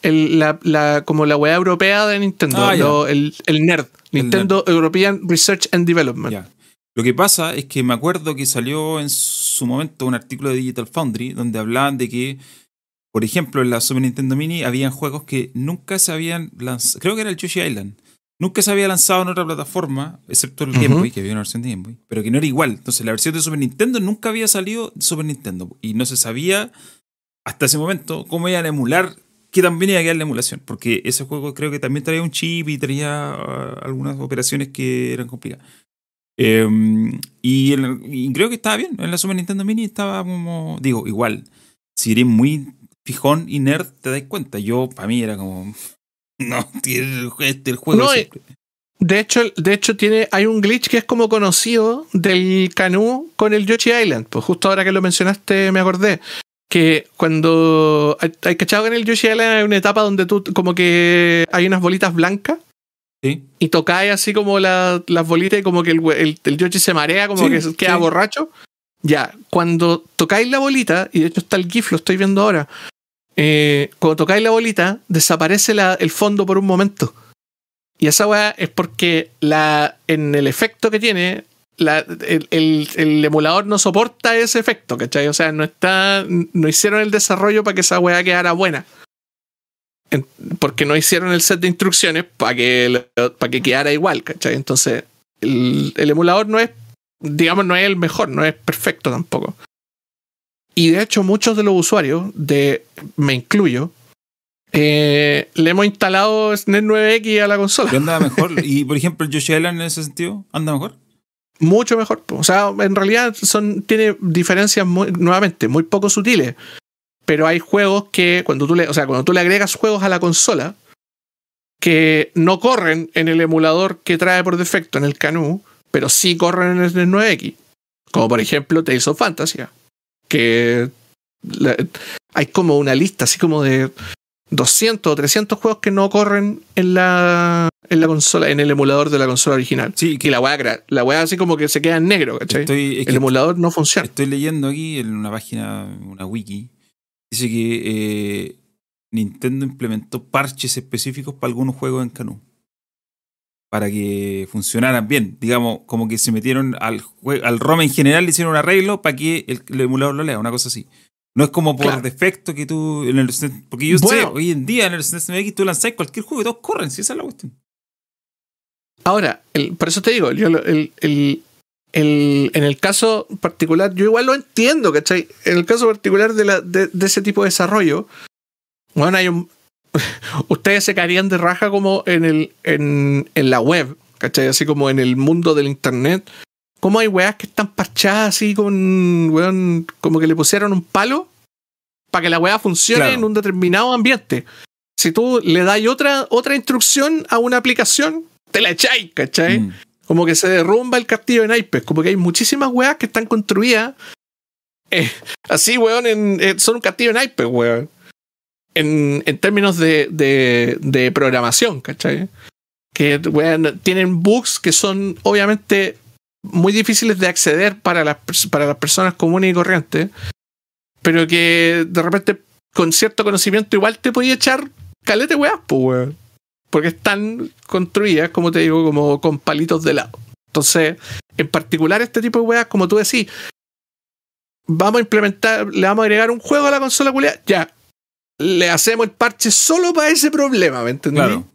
el, la, la, como la weá europea de Nintendo, Ah, lo- el, el NERD, El Nintendo European Research and Development. Ya. Lo que pasa es que me acuerdo que salió en su momento un artículo de Digital Foundry donde hablaban de que, por ejemplo, en la Super Nintendo Mini habían juegos que nunca se habían lanzado. Creo que era el Yoshi Island. Nunca se había lanzado en otra plataforma, excepto el Game Ujú. Boy, que había una versión de Game Boy, pero que no era igual. Entonces, la versión de Super Nintendo nunca había salido de Super Nintendo y no se sabía hasta ese momento cómo iban a emular, qué también iba a quedar la emulación, porque ese juego creo que también traía un chip y traía ah, algunas operaciones que eran complicadas. Eh, y, el- y creo que estaba bien. En la Super Nintendo Mini estaba como. Digo, igual. Si eres muy fijón y nerd, te das cuenta. Yo, para mí, era como. No, (laughs) tiene el, este, el juego. No, siempre. De hecho, de hecho tiene, hay un glitch que es como conocido del Canu con el Yoshi Island. Pues justo ahora que lo mencionaste me acordé. Que cuando hay, cachado que en el Yoshi Island hay una etapa donde tú como que hay unas bolitas blancas Sí. y tocáis así como la- las bolitas y como que el, el, el Yoshi se marea, como Sí, que se queda sí. borracho. Ya, cuando tocáis la bolita, y de hecho está el GIF, lo estoy viendo ahora. Eh, cuando tocáis la bolita, desaparece el fondo por un momento. Y esa weá es porque en el efecto que tiene, el, emulador no soporta ese efecto, ¿cachai? O sea, no está. No hicieron el desarrollo para que esa weá quedara buena. En- porque no hicieron el set de instrucciones para que, para que quedara igual, ¿cachai? Entonces, el emulador no es, digamos, no es el mejor, no es perfecto tampoco. Y de hecho, muchos de los usuarios, de, me incluyo, eh, le hemos instalado SNES 9X a la consola. Y andaba mejor. (laughs) y, por ejemplo, Yoshi Island en ese sentido, anda mejor. Mucho mejor. O sea, en realidad son, tiene diferencias muy, nuevamente muy poco sutiles. Pero hay juegos que cuando tú le, o sea, cuando tú le agregas juegos a la consola que no corren en el emulador que trae por defecto en el Canu, pero sí corren en el SNES 9X. Como por ejemplo Tales of Fantasy. Que la- hay como una lista así como de 200 o 300 juegos que no corren en la, en la consola, en el emulador de la consola original. Sí, Y la weá, la weá así como que se queda en negro, ¿cachai? Estoy, es el que emulador no funciona. estoy leyendo aquí en una página, una wiki. Dice que eh, Nintendo implementó parches específicos para algunos juegos en Canu. Para que funcionaran bien. Digamos, como que se metieron al, al ROM en general, le hicieron un arreglo para que el, el emulador lo lea, una cosa así. No es como por Claro. defecto que tú. En el, porque yo sé, Bueno. hoy en día en el SNES MX tú lanzáis cualquier juego y todos corren, si esa es la cuestión. Ahora, el- por eso te digo, yo el- el- en el caso particular, yo igual lo entiendo, ¿cachai? En el caso particular de, la, de, de ese tipo de desarrollo, bueno, hay un. (laughs) Ustedes se caerían de raja como en, el, en, en la web, ¿cachai? Así como en el mundo del internet. Como hay weas que están parchadas así con, weón, como que le pusieron un palo para que la wea funcione Claro. en un determinado ambiente. Si tú le das otra, otra instrucción a una aplicación, te la echáis, ¿cachai? Mm. Como que se derrumba el castillo de naipes. Como que hay muchísimas weas que están construidas eh, así, weón, en, eh, son un castillo de naipes, weón. En, en términos de, de, programación, ¿cachai? Que, tienen bugs que son obviamente muy difíciles de acceder para las, para las personas comunes y corrientes, pero que de repente con cierto conocimiento igual te podía echar calete weas, pues, weón. Porque están construidas, como te digo, como con palitos de lado. Entonces, en particular este tipo de weas, como tú decís, vamos a implementar, le vamos a agregar un juego a la consola culiada, ya. Le hacemos el parche solo para ese problema, ¿me entendés? Claro.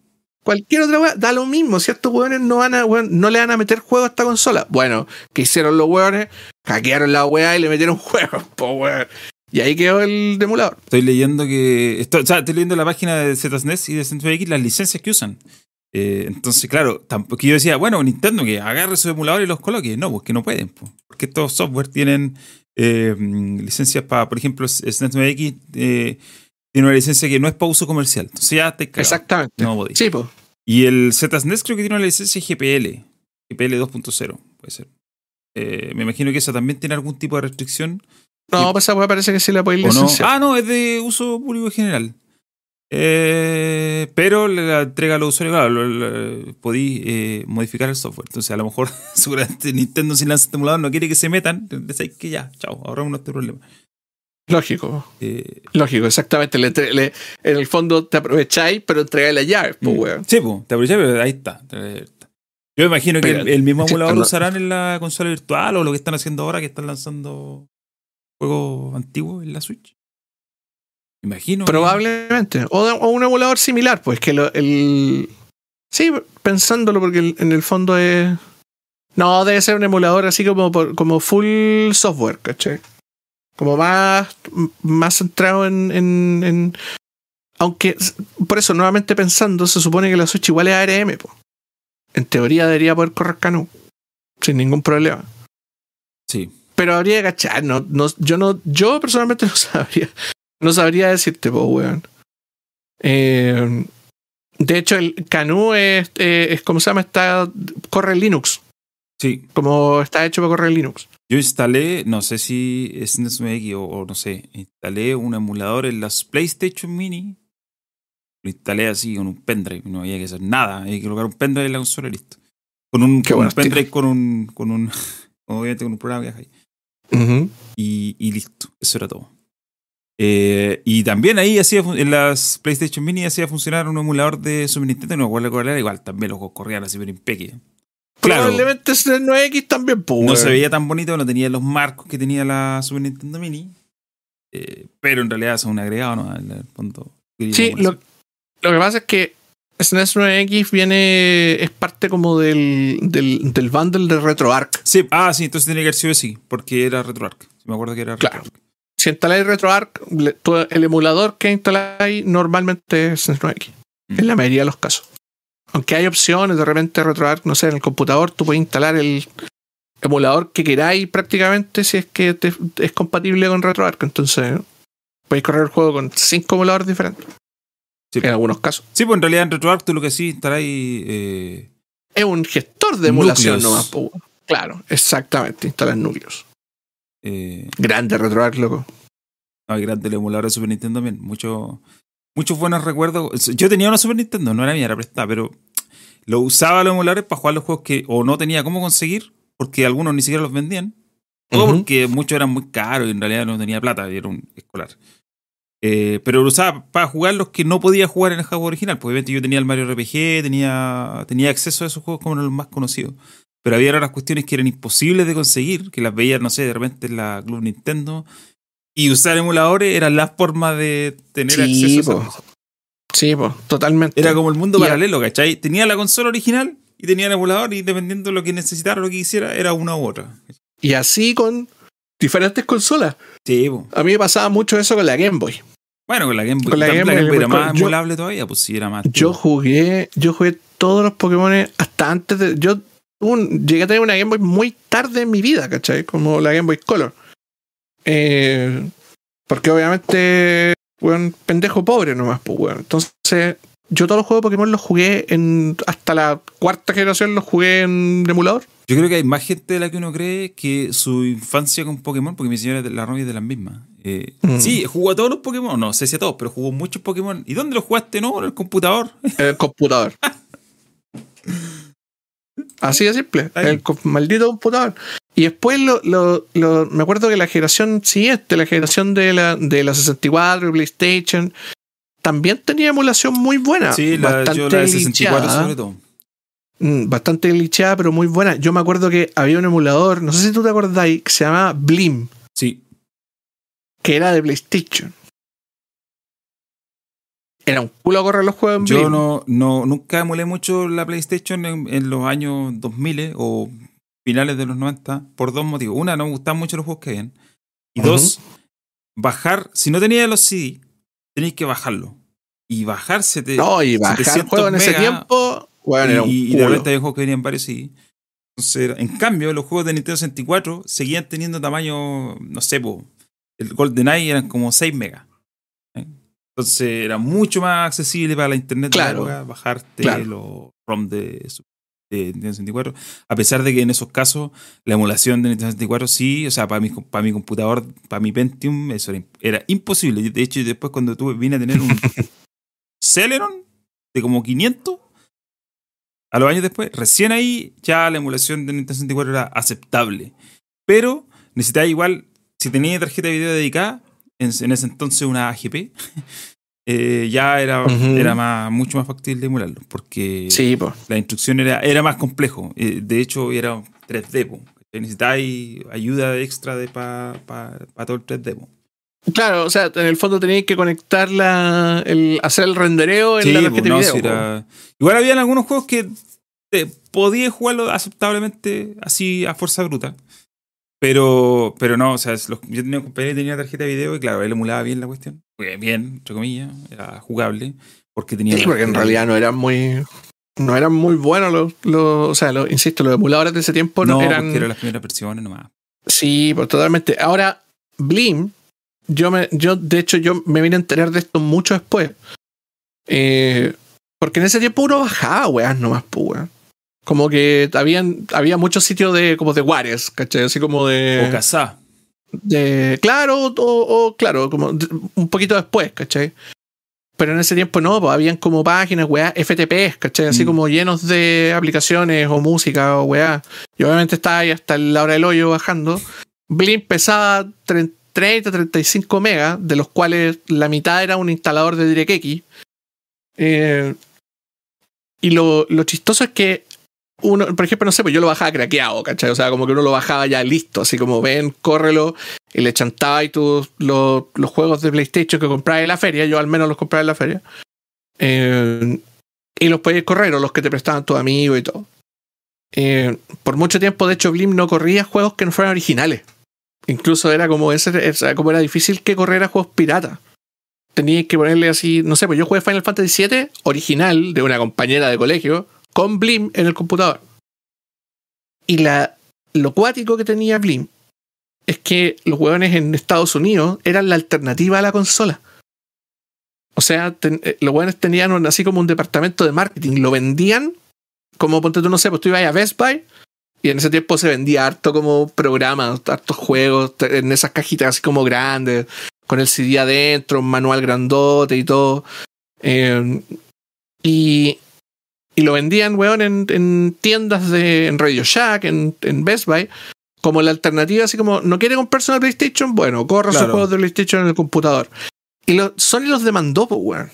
Cualquier otra wea, da lo mismo. Si estos weones no, van a, weón, no le van a meter juego a esta consola. Bueno, ¿qué hicieron los weones? Hackearon la wea y le metieron (laughs) juegos, po weón. Y ahí quedó el emulador. Estoy leyendo que. Estoy, o sea, estoy leyendo la página de ZSNES y de CentroX las licencias que usan. Eh, entonces, claro, tampoco yo decía, bueno, Nintendo que agarre su emulador y los coloque. No, pues que no pueden. porque estos software tienen eh, licencias para, por ejemplo, SNES 9X eh, tiene una licencia que no es para uso comercial. Entonces ya te cagado. Exactamente. No podéis. Sí. Y el ZSNES creo que tiene una licencia GPL. GPL 2.0, puede ser. Eh, me imagino que esa también tiene algún tipo de restricción. No, Sí. pues parece que sí la podéis licenciar. Ah, no, es de uso público general. Eh, pero la entrega a los usuarios, claro, podí eh, modificar el software. Entonces, a lo mejor, (laughs) seguramente Nintendo, si lanza emulador, no quiere que se metan. Entonces, que ya, chao, ahorramos este problema. Lógico. Eh, Lógico, exactamente. Le le- en el fondo te aprovecháis, pero entregáis las llaves, pues, mm. weón. Sí, pues, te aprovechas, pero ahí está. Yo imagino que el, el mismo emulador no- usarán en la consola virtual o lo que están haciendo ahora que están lanzando juegos antiguos en la Switch. Imagino. Probablemente. O, o un emulador similar, pues que lo- el. Sí, pensándolo, porque el- en el fondo es. No, debe ser un emulador así como, como full software, ¿cachai? Como más, más centrado en, en, en- Aunque, por eso, nuevamente pensando, se supone que la Switch igual es ARM, pues. En teoría debería poder correr Canu. Sin ningún problema. Sí. Pero habría que cachar, no, no, yo no, yo personalmente (laughs) no sabría, no sabría decirte, po, weón. Eh, de hecho, el Canu es, es como se llama, está, corre Linux, Sí. como está hecho para correr Linux. Yo instalé, no sé si es NSMX o, o no sé, instalé un emulador en las PlayStation Mini. Lo instalé así con un pendrive, no había que hacer nada, había que colocar un pendrive en la consola y listo. Con un, con un pendrive con un, con un, obviamente con un programa que hay. Ujú. y, y listo, eso era todo. Eh, y también ahí hacía en las PlayStation Mini hacía funcionar un emulador de Super Nintendo, no me acuerdo cuál era, igual también los corrían así pero impeque. Claro, Probablemente el 9X también, po, no se veía tan bonito, no tenía los marcos que tenía la Super Nintendo Mini, eh, pero en realidad son un agregado, ¿no? El. Sí, lo, lo que pasa es que SNES 9X viene, es parte como del, del, del bundle de RetroArch. Sí, ah, sí, entonces tenía que haber sido así, porque era RetroArch. Me acuerdo que era Claro. RetroArch. Si instaláis RetroArch, el emulador que instaláis normalmente es SNES 9X. Mm. En la mayoría de los casos. Aunque hay opciones, de repente RetroArch, no sé, en el computador tú puedes instalar el emulador que queráis prácticamente si es que te- es compatible con RetroArch. Entonces, podéis correr el juego con cinco emuladores diferentes. Sí. En algunos casos. Sí, pues en realidad en RetroArch tú lo que sí instaláis. Eh, Es un gestor de emulación Núcleos. nomás. Claro, exactamente. Instalas núcleos. eh, Grande RetroArch, loco. No, hay grande el emulador de Super Nintendo también. Mucho, muchos buenos recuerdos. Yo tenía una Super Nintendo, no era mía, era prestada, pero lo usaba los emuladores para jugar los juegos que o no tenía cómo conseguir, porque algunos ni siquiera los vendían, o porque muchos eran muy caros y en realidad no tenía plata y era un escolar. Eh, pero lo usaba para jugar los que no podía jugar en el juego original. Porque obviamente yo tenía el Mario RPG, tenía, tenía acceso a esos juegos como los más conocidos. Pero había otras cuestiones que eran imposibles de conseguir, que las veía, no sé, de repente en la Club Nintendo. Y usar emuladores era la forma de tener Sí, acceso a po. cosas. Sí, pues, totalmente. Era como el mundo Y a- paralelo, ¿cachai? Tenía la consola original y tenía el emulador y dependiendo de lo que necesitara o lo que quisiera, era una u otra. Y así con diferentes consolas. Sí, po. A mí me pasaba mucho eso con la Game Boy. Bueno, con la Game Boy, Con la la Game Boy, era más yo- emulable todavía, pues sí, era más. Yo jugué, yo jugué todos los Pokémon hasta antes de. Yo un- llegué a tener una Game Boy muy tarde en mi vida, ¿cachai? Como la Game Boy Color. Eh, porque obviamente, weón, pendejo pobre nomás, pues, weón. Entonces, yo todos los juegos de Pokémon los jugué en. Hasta la cuarta generación los jugué en emulador. Yo creo que hay más gente de la que uno cree que su infancia con Pokémon, porque mi señora la Romy es de las mismas. Eh, Mm. Sí, jugó a todos los Pokémon, no sé si a todos, pero jugó muchos Pokémon. ¿Y dónde los jugaste? No, en el computador. En (laughs) el computador. (laughs) Así de simple. Ahí. El maldito computador. Y después lo, lo- lo- me acuerdo que la generación siguiente, la generación de la, de la 64 y PlayStation, también tenía emulación muy buena. sí, la, yo la de 64 glitchada. sobre todo. Mm, Bastante glitchada, pero muy buena. Yo me acuerdo que había un emulador, no sé si tú te acordáis, que se llamaba Blim, Sí, que era de PlayStation. Era un culo correr los juegos en yo Blim. no, no, nunca emulé mucho la PlayStation en, en los años 2000 o finales de los 90 por dos motivos. Una, no me gustaban mucho los juegos que habían. Y dos, bajar, si no tenía los CD, tenéis que bajarlo. Y bajarse te, No, y bajar 700 juegos en ese tiempo, bueno, era un y, de repente había juegos que venían varios CD. Entonces, en cambio, los juegos de Nintendo 64 seguían teniendo tamaño, no sé, po, el GoldenEye eran como 6 megas. ¿eh? Entonces era mucho más accesible para la internet Claro, de la época bajarte claro. los ROM de, su- de Nintendo 64. A pesar de que en esos casos la emulación de Nintendo 64 sí, o sea, para mi, para mi computador, para mi Pentium, eso era, era imposible. De hecho, después cuando tuve, vine a tener un (laughs) Celeron de como 500, a los años después, recién ahí ya la emulación de Nintendo 64 era aceptable. Pero necesitaba igual, si tenía tarjeta de video dedicada, en, en ese entonces una AGP, eh, ya era, Ujú. era más, mucho más factible emularlo, porque Sí, pues. la instrucción era, era más complejo. Eh, de hecho, era 3D. po. Necesitáis ayuda extra para todo el 3D. po. Claro, o sea, en el fondo teníais que conectar la, el, hacer el rendereo en Sí, la po, tarjeta de no, video. si po. era- Igual habían algunos juegos que te, podías jugarlo aceptablemente así a fuerza bruta. Pero, pero no, o sea, los- yo tenía un compañero que tenía tarjeta de video y claro, él emulaba bien la cuestión. Bien, entre comillas, era jugable. Porque tenía. Sí, porque en realidad no eran muy. No eran muy buenos los. los o sea, los, insisto, los emuladores de ese tiempo no, no, eran. eran las primeras versiones nomás. Sí, pues totalmente. Ahora, Blim, yo me, yo, de hecho, yo me vine a enterar de esto mucho después. Eh, porque en ese tiempo uno bajaba weas nomás, pues, weón. Como que habían, había muchos sitios de, como de Juárez, ¿cachai? Así como de. O. claro, o, o claro, como un poquito después, ¿cachai? Pero en ese tiempo no, pues habían como páginas, weá, FTP, ¿cachai? Así Mm. como llenos de aplicaciones o música o weá. Y obviamente estaba ahí hasta la hora del hoyo bajando. Blim pesaba 30, 35 megas, de los cuales la mitad era un instalador de DirectX. Eh, y lo, lo chistoso es que uno, por ejemplo, no sé, pues yo lo bajaba craqueado, ¿cachai? O sea, como que uno lo bajaba ya listo, así como ven, córrelo, y le chantaba y tus los, juegos de PlayStation que comprabas en la feria, yo al menos los compraba en la feria. Eh, y los podías correr, o los que te prestaban tus amigos y todo. Eh, por mucho tiempo, de hecho, Blim no corría juegos que no fueran originales. Incluso era como como era difícil que corriera juegos piratas. Tenías que ponerle así, no sé, pues yo jugué Final Fantasy VII original de una compañera de colegio con Blim en el computador. Y la, lo cuático que tenía Blim es que los hueones en Estados Unidos eran la alternativa a la consola. O sea, eh, los hueones tenían así como un departamento de marketing, lo vendían como, ponte tú, no sé, pues tú ibas a Best Buy y en ese tiempo se vendía harto como programas, hartos juegos en esas cajitas así como grandes, con el CD adentro, un manual grandote y todo. Eh, y, y lo vendían, weón, en, en tiendas de en Radio Shack, en, en Best Buy, como la alternativa, así como, ¿no quiere comprarse una PlayStation? Bueno, corra sus juegos de PlayStation en el computador. Y lo, Sony los demandó, pues, weón.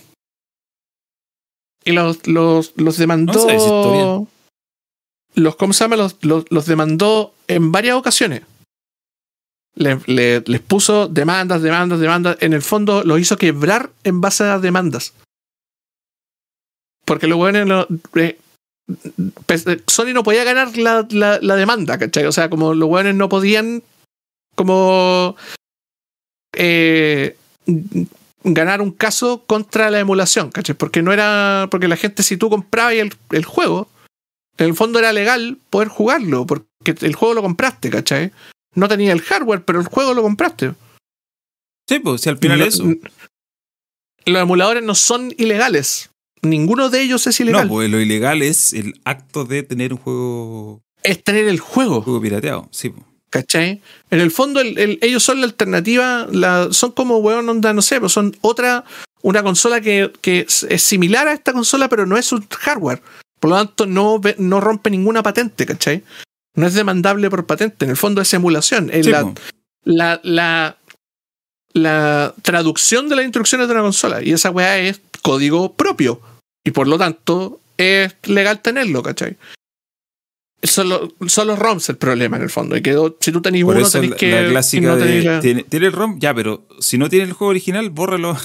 Y los, los, los demandó. No los, ¿Cómo se llama? Los, los, los demandó en varias ocasiones. Le- le- les puso demandas, demandas, demandas. En el fondo lo hizo quebrar en base a demandas. Porque los weones no- eh, pues, eh, Sony no podía ganar la, la, la demanda, ¿cachai? O sea, como los weones no podían como eh, ganar un caso contra la emulación, ¿cachai? Porque no era. Porque la gente, si tú comprabas el, el juego, en el fondo era legal poder jugarlo, porque el juego lo compraste, ¿cachai? No tenía el hardware, pero el juego lo compraste. Sí, pues, si al final No- eso. Los emuladores no son ilegales. Ninguno de ellos es ilegal. No, pues lo ilegal es el acto de tener un juego, es tener el juego. juego pirateado. Sí, pues. ¿Cachai? En el fondo, el- el- ellos son la alternativa, la, son como, weón, onda, no sé, pues son otra, una consola que, que es, es similar a esta consola, pero no es un hardware. Por lo tanto, no, no rompe ninguna patente, ¿cachai? No es demandable por patente. En el fondo es emulación. Es Sí, la, la, la, la traducción de las instrucciones de una consola. Y esa weá es código propio. Y por lo tanto, es legal tenerlo, ¿cachai? Son los, son los ROMs el problema en el fondo. Y que si tú tenés Por uno, tenés la, que. la y clásica no de. tenés la- Tiene, tiene el ROM, ya, pero si no tiene el juego original, bórralo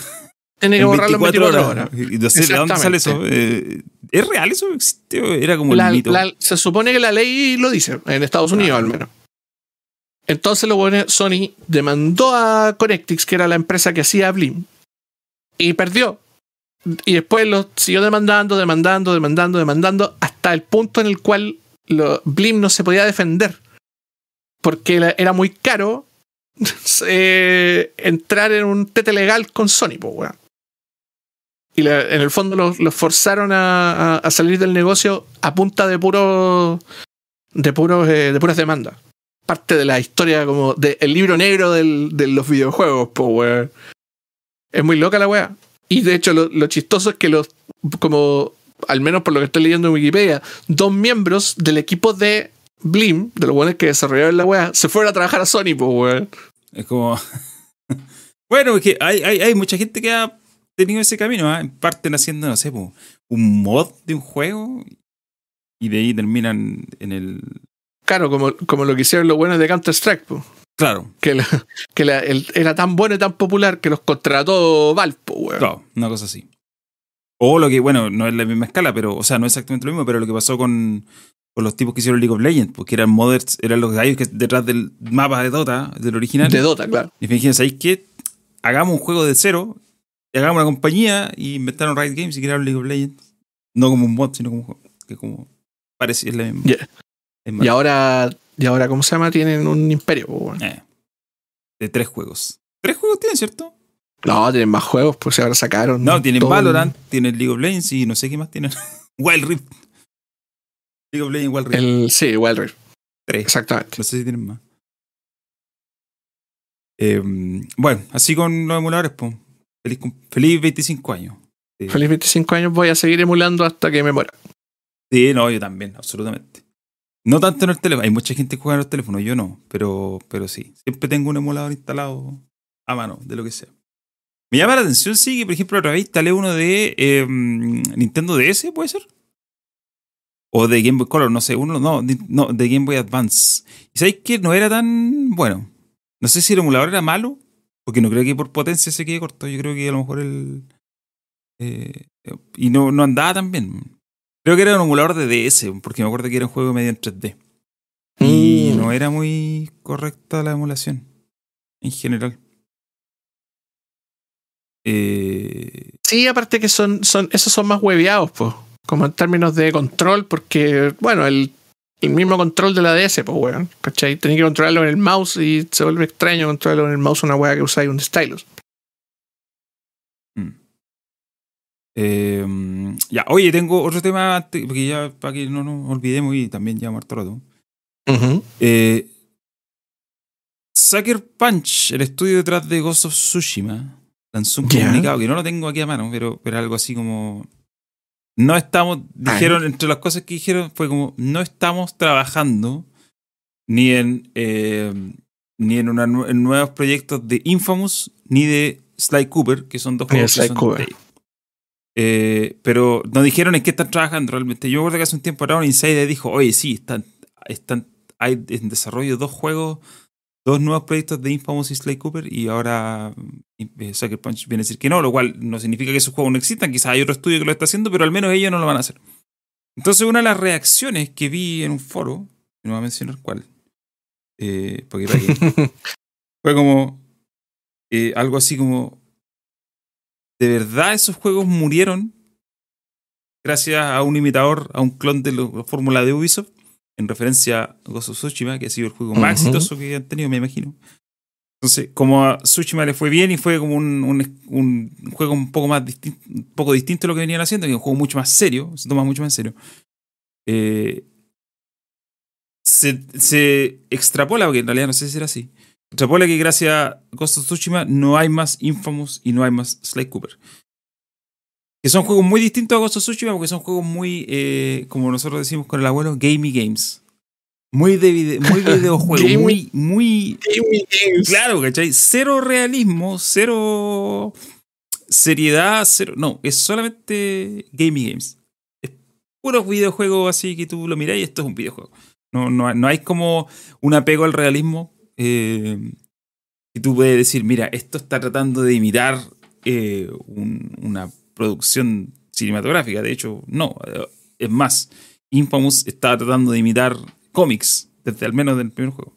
tenés que borrarlo en 24 horas. No sé de dónde sale eso. Eh, ¿Es real eso? Era como el mito. se supone que la ley lo dice, en Estados Unidos al menos. Entonces lo bueno, Sony demandó a Connectix, que era la empresa que hacía Blim, y perdió. Y después lo siguió demandando, demandando, demandando, demandando, hasta el punto en el cual lo- Blim no se podía defender. Porque era- muy caro (laughs) eh, entrar en un tete legal con Sony, pues, weón. Y en el fondo los, forzaron a, salir del negocio a punta de puro de puros eh, de puras demandas. Parte de la historia como del libro negro del- de los videojuegos, pues weón. Es muy loca la weá. Y de hecho lo, lo chistoso es que los como al menos por lo que estoy leyendo en Wikipedia, dos miembros del equipo de Blim, de los buenos que desarrollaron la weá, se fueron a trabajar a Sony, pues weón. Es como. (laughs) Bueno, es que hay, hay, hay mucha gente que ha tenido ese camino, ¿ah? en parte haciendo, no sé, po, un mod de un juego y de ahí terminan en el. Claro, como, como lo que hicieron los buenos de Counter-Strike, po. Claro, que, la- que la- el- era tan bueno y tan popular que los contrató Valve, po, weón. claro, una cosa así. O lo que, bueno, no es la misma escala, pero, o sea, no es exactamente lo mismo, pero lo que pasó con, con los tipos que hicieron League of Legends, porque eran modders, eran los gallos que detrás del mapa de Dota, del original. De Dota, claro. Y me dijeron, ¿sabéis qué? Hagamos un juego de cero, y hagamos una compañía, y inventaron Riot Games y crearon League of Legends. No como un mod, sino como un juego. Que como parece, es la misma. Más, Y ahora, y ahora, ¿cómo se llama? Tienen un imperio, eh, de tres juegos. ¿Tres juegos tienen, cierto? No, tienen más juegos, pues ahora sacaron. No, tienen todo el- Valorant, tienen League of Legends y no sé qué más tienen. (laughs) Wild Rift. League of Legends, Wild Rift. El, sí, Wild Rift, Tres. exactamente. No sé si tienen más. Eh, bueno, así con los emuladores, pues. Feliz, feliz 25 años. Sí. Feliz 25 años, voy a seguir emulando hasta que me muera. Sí, no, yo también, absolutamente. No tanto en el teléfono. Hay mucha gente que juega en el teléfono, yo no, pero, pero sí. Siempre tengo un emulador instalado a mano, de lo que sea. Me llama la atención, sí, que por ejemplo otra vez instalé uno de eh, Nintendo DS, ¿puede ser? O de Game Boy Color, no sé, uno, no, no, de Game Boy Advance. ¿Y sabéis que no era tan bueno? No sé si el emulador era malo, porque no creo que por potencia se quede corto. Yo creo que a lo mejor el. eh, y no, no andaba tan bien. Creo que era un emulador de DS, porque me acuerdo que era un juego medio en 3D. Y Mm. no era muy correcta la emulación, en general. Eh, Sí, aparte que son, son, esos son más hueveados, pues. Como en términos de control, porque, bueno, el, el mismo control de la DS, pues, weón. ¿Cachai? Tenés que controlarlo en el mouse y se vuelve extraño controlarlo en el mouse una weá que usáis un stylus. Eh, ya, oye, tengo otro tema, porque ya para que no nos olvidemos y también ya harto rato. Eh, Sucker Punch, el estudio detrás de Ghost of Tsushima, lanzó un Ya. comunicado que no lo tengo aquí a mano, pero, pero algo así como. No estamos. Dijeron, entre las cosas que dijeron, fue como: no estamos trabajando ni en. eh, ni en, una en nuevos proyectos de Infamous ni de Sly Cooper, que son dos juegos que Sly son Cooper. de. Eh, pero no dijeron en qué están trabajando realmente. Yo recuerdo que hace un tiempo atrás un insider dijo, oye, sí, están, están, hay en desarrollo dos juegos, dos nuevos proyectos de Infamous y Sly Cooper y ahora eh, Sucker Punch viene a decir que no, lo cual no significa que esos juegos no existan, quizás hay otro estudio que lo está haciendo, pero al menos ellos no lo van a hacer. Entonces una de las reacciones que vi en un foro, no voy a mencionar cuál, eh, porque (laughs) fue como eh, algo así como de verdad esos juegos murieron gracias a un imitador, a un clon de la fórmula de Ubisoft, en referencia a Ghost of Tsushima, que ha sido el juego más exitoso que han tenido, me imagino. Entonces, como a Tsushima le fue bien y fue como un, un- un juego un poco más distinto, un poco distinto a lo que venían haciendo, que es un juego mucho más serio, se toma mucho más en serio. eh, se, se extrapola, porque en realidad no sé si era así, extrapola que gracias a Ghost of Tsushima no hay más Infamous y no hay más Sly Cooper. Que son juegos muy distintos a Ghost of Tsushima porque son juegos muy, eh, como nosotros decimos con el abuelo, gamey games. Muy de vide- muy (laughs) videojuego, Gamey. muy, muy Claro, ¿cachai? Cero realismo, cero seriedad, cero. No, es solamente gaming games. Es puro videojuego así que tú lo mirás y esto es un videojuego. No, no, no hay como un apego al realismo. Eh, y tú puedes decir, mira, esto está tratando de imitar eh, un- una producción cinematográfica. De hecho, no. Eh, Es más, Infamous está tratando de imitar cómics, desde al menos del primer juego.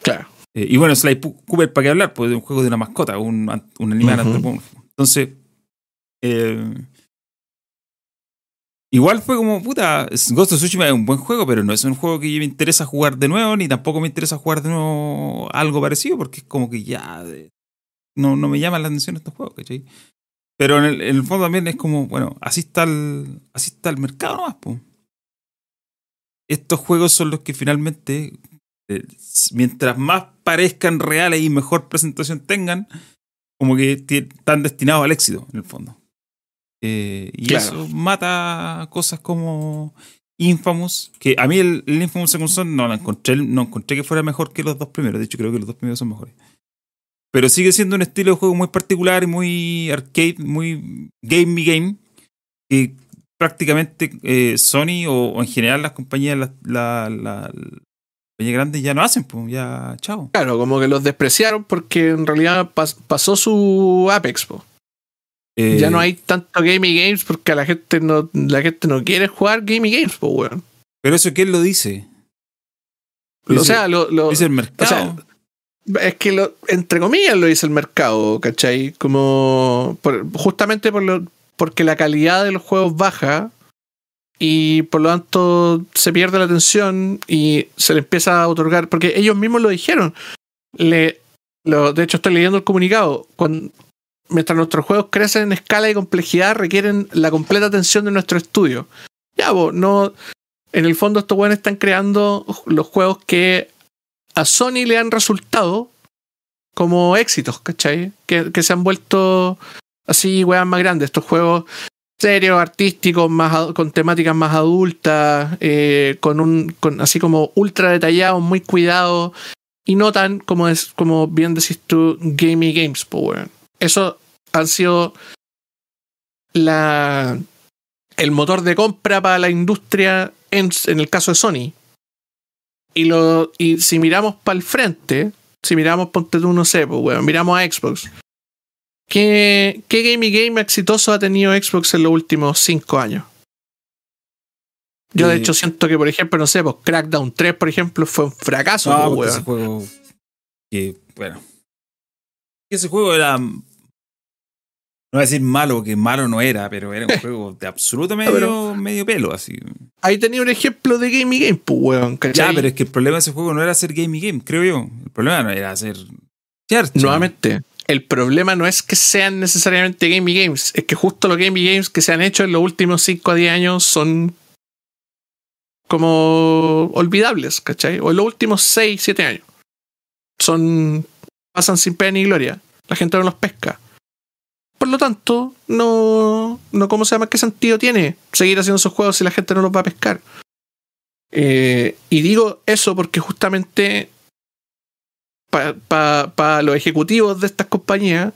Claro. Eh, y bueno, Sly Cooper, ¿para qué hablar? Pues de un juego de una mascota, un, un animal antropomorfo. Entonces, eh, igual fue como, puta, Ghost of Tsushima es un buen juego, pero no es un juego que me interesa jugar de nuevo, ni tampoco me interesa jugar de nuevo algo parecido, porque es como que ya eh, no, no me llaman la atención estos juegos, ¿cachai? Pero en el, fondo también es como, bueno, así está el, así está el mercado nomás, po. Estos juegos son los que finalmente eh, mientras más parezcan reales y mejor presentación tengan, como que están destinados al éxito, en el fondo. Eh, y Claro. eso mata cosas como Infamous, que a mí el, el Infamous Second Son no la encontré, no encontré que fuera mejor que los dos primeros. De hecho, creo que los dos primeros son mejores. Pero sigue siendo un estilo de juego muy particular y muy arcade, muy game me game. Que prácticamente eh, Sony o, o en general las compañías, la, la, la- las compañías grandes ya no hacen, pues ya, chao. Claro, como que los despreciaron porque en realidad pas- pasó su Apex. po. Eh, Ya no hay tanto Gamey Games porque a la gente no, la gente no quiere jugar Gamey Games, po, weón. Pero eso, ¿quién lo dice? O Dice- sea, lo, lo- Es el mercado. sea, es que lo, entre comillas lo dice el mercado, ¿cachai? Como por- justamente por lo, porque la calidad de los juegos baja y por lo tanto se pierde la atención y se le empieza a otorgar, porque ellos mismos lo dijeron. Le, lo, de hecho, estoy leyendo el comunicado. Cuando, mientras nuestros juegos crecen en escala y complejidad, requieren la completa atención de nuestro estudio. Ya, vos, no. En el fondo, estos buenos están creando los juegos que a Sony le han resultado como éxitos, ¿cachai? Que, que se han vuelto así, weas más grandes. Estos juegos serios, artísticos, más con temáticas más adultas, eh, con un, con así como ultra detallados, muy cuidados, y no tan como es, como bien decís tú, gamey games, po, weón. Eso han sido la el motor de compra para la industria en, en el caso de Sony. Y, lo, y si miramos para el frente, si miramos, ponte tú, no sé, pues, weón, miramos a Xbox. ¿Qué, ¿Qué game y game exitoso ha tenido Xbox en los últimos cinco años? Yo, de Eh, hecho, siento que, por ejemplo, no sé, pues Crackdown 3, por ejemplo, fue un fracaso, No, pues, porque ese weón. juego. Que, bueno. Ese juego era. No voy a decir malo, que malo no era, pero era un (laughs) juego de absoluto medio, pero- medio pelo, así. Ahí tenía un ejemplo de game y game, pues, weón, ¿cachai? Ya, pero es que el problema de ese juego no era hacer game y game, creo yo. El problema no era hacer. Charcha. Nuevamente, el problema no es que sean necesariamente game y games, es que justo los game y games que se han hecho en los últimos 5 a 10 años son como olvidables, ¿cachai? O en los últimos 6, 7 años. Son. pasan sin pena ni gloria. La gente no los pesca. Por lo tanto, no. no ¿Cómo se llama? ¿Qué sentido tiene seguir haciendo esos juegos si la gente no los va a pescar? Eh, y digo eso porque justamente para los ejecutivos de estas compañías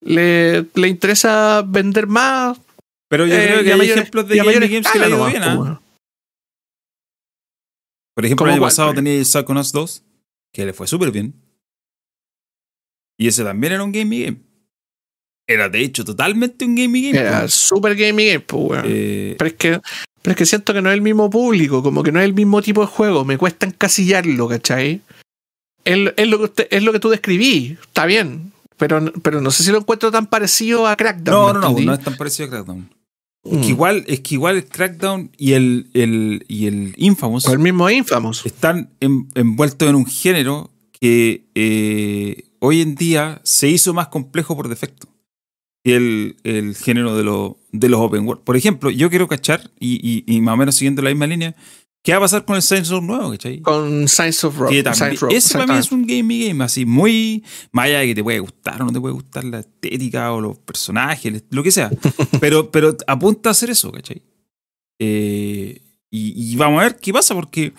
le, le interesa vender más. Pero yo eh, creo y que hay ejemplos de y a game mayor y games que le ha escala ido nomás, bien, ¿ah? weón. Por ejemplo, ¿Cómo el año cuál, pasado tenía Psychonauts 2, que le fue súper bien. Y ese también era un game game. Era de hecho totalmente un game y game. Era po. super game y game, pues, weón. Eh, Pero es que. Pero es que siento que no es el mismo público, como que no es el mismo tipo de juego. Me cuesta encasillarlo, ¿cachai? Es, es lo, que usted- es lo que tú describí, está bien. Pero, pero no sé si lo encuentro tan parecido a Crackdown. no, ¿me no, no, no es tan parecido a Crackdown. Mm. Que igual, es que igual el Crackdown y el, el, y el Infamous O el mismo Infamous. están en- envueltos en un género que eh, hoy en día se hizo más complejo por defecto el, el género de, lo- de los open world. Por ejemplo, yo quiero cachar, y, y- y más o menos siguiendo la misma línea, ¿qué va a pasar con el Saints Row nuevo? ¿cachai? Con Science of Rock. Ese para mí es un game game, así, muy. Más allá de que te puede gustar o no te puede gustar la estética o los personajes, lo que sea. (laughs) pero, pero apunta a hacer eso, ¿cachai? Eh, y, y vamos a ver qué pasa, porque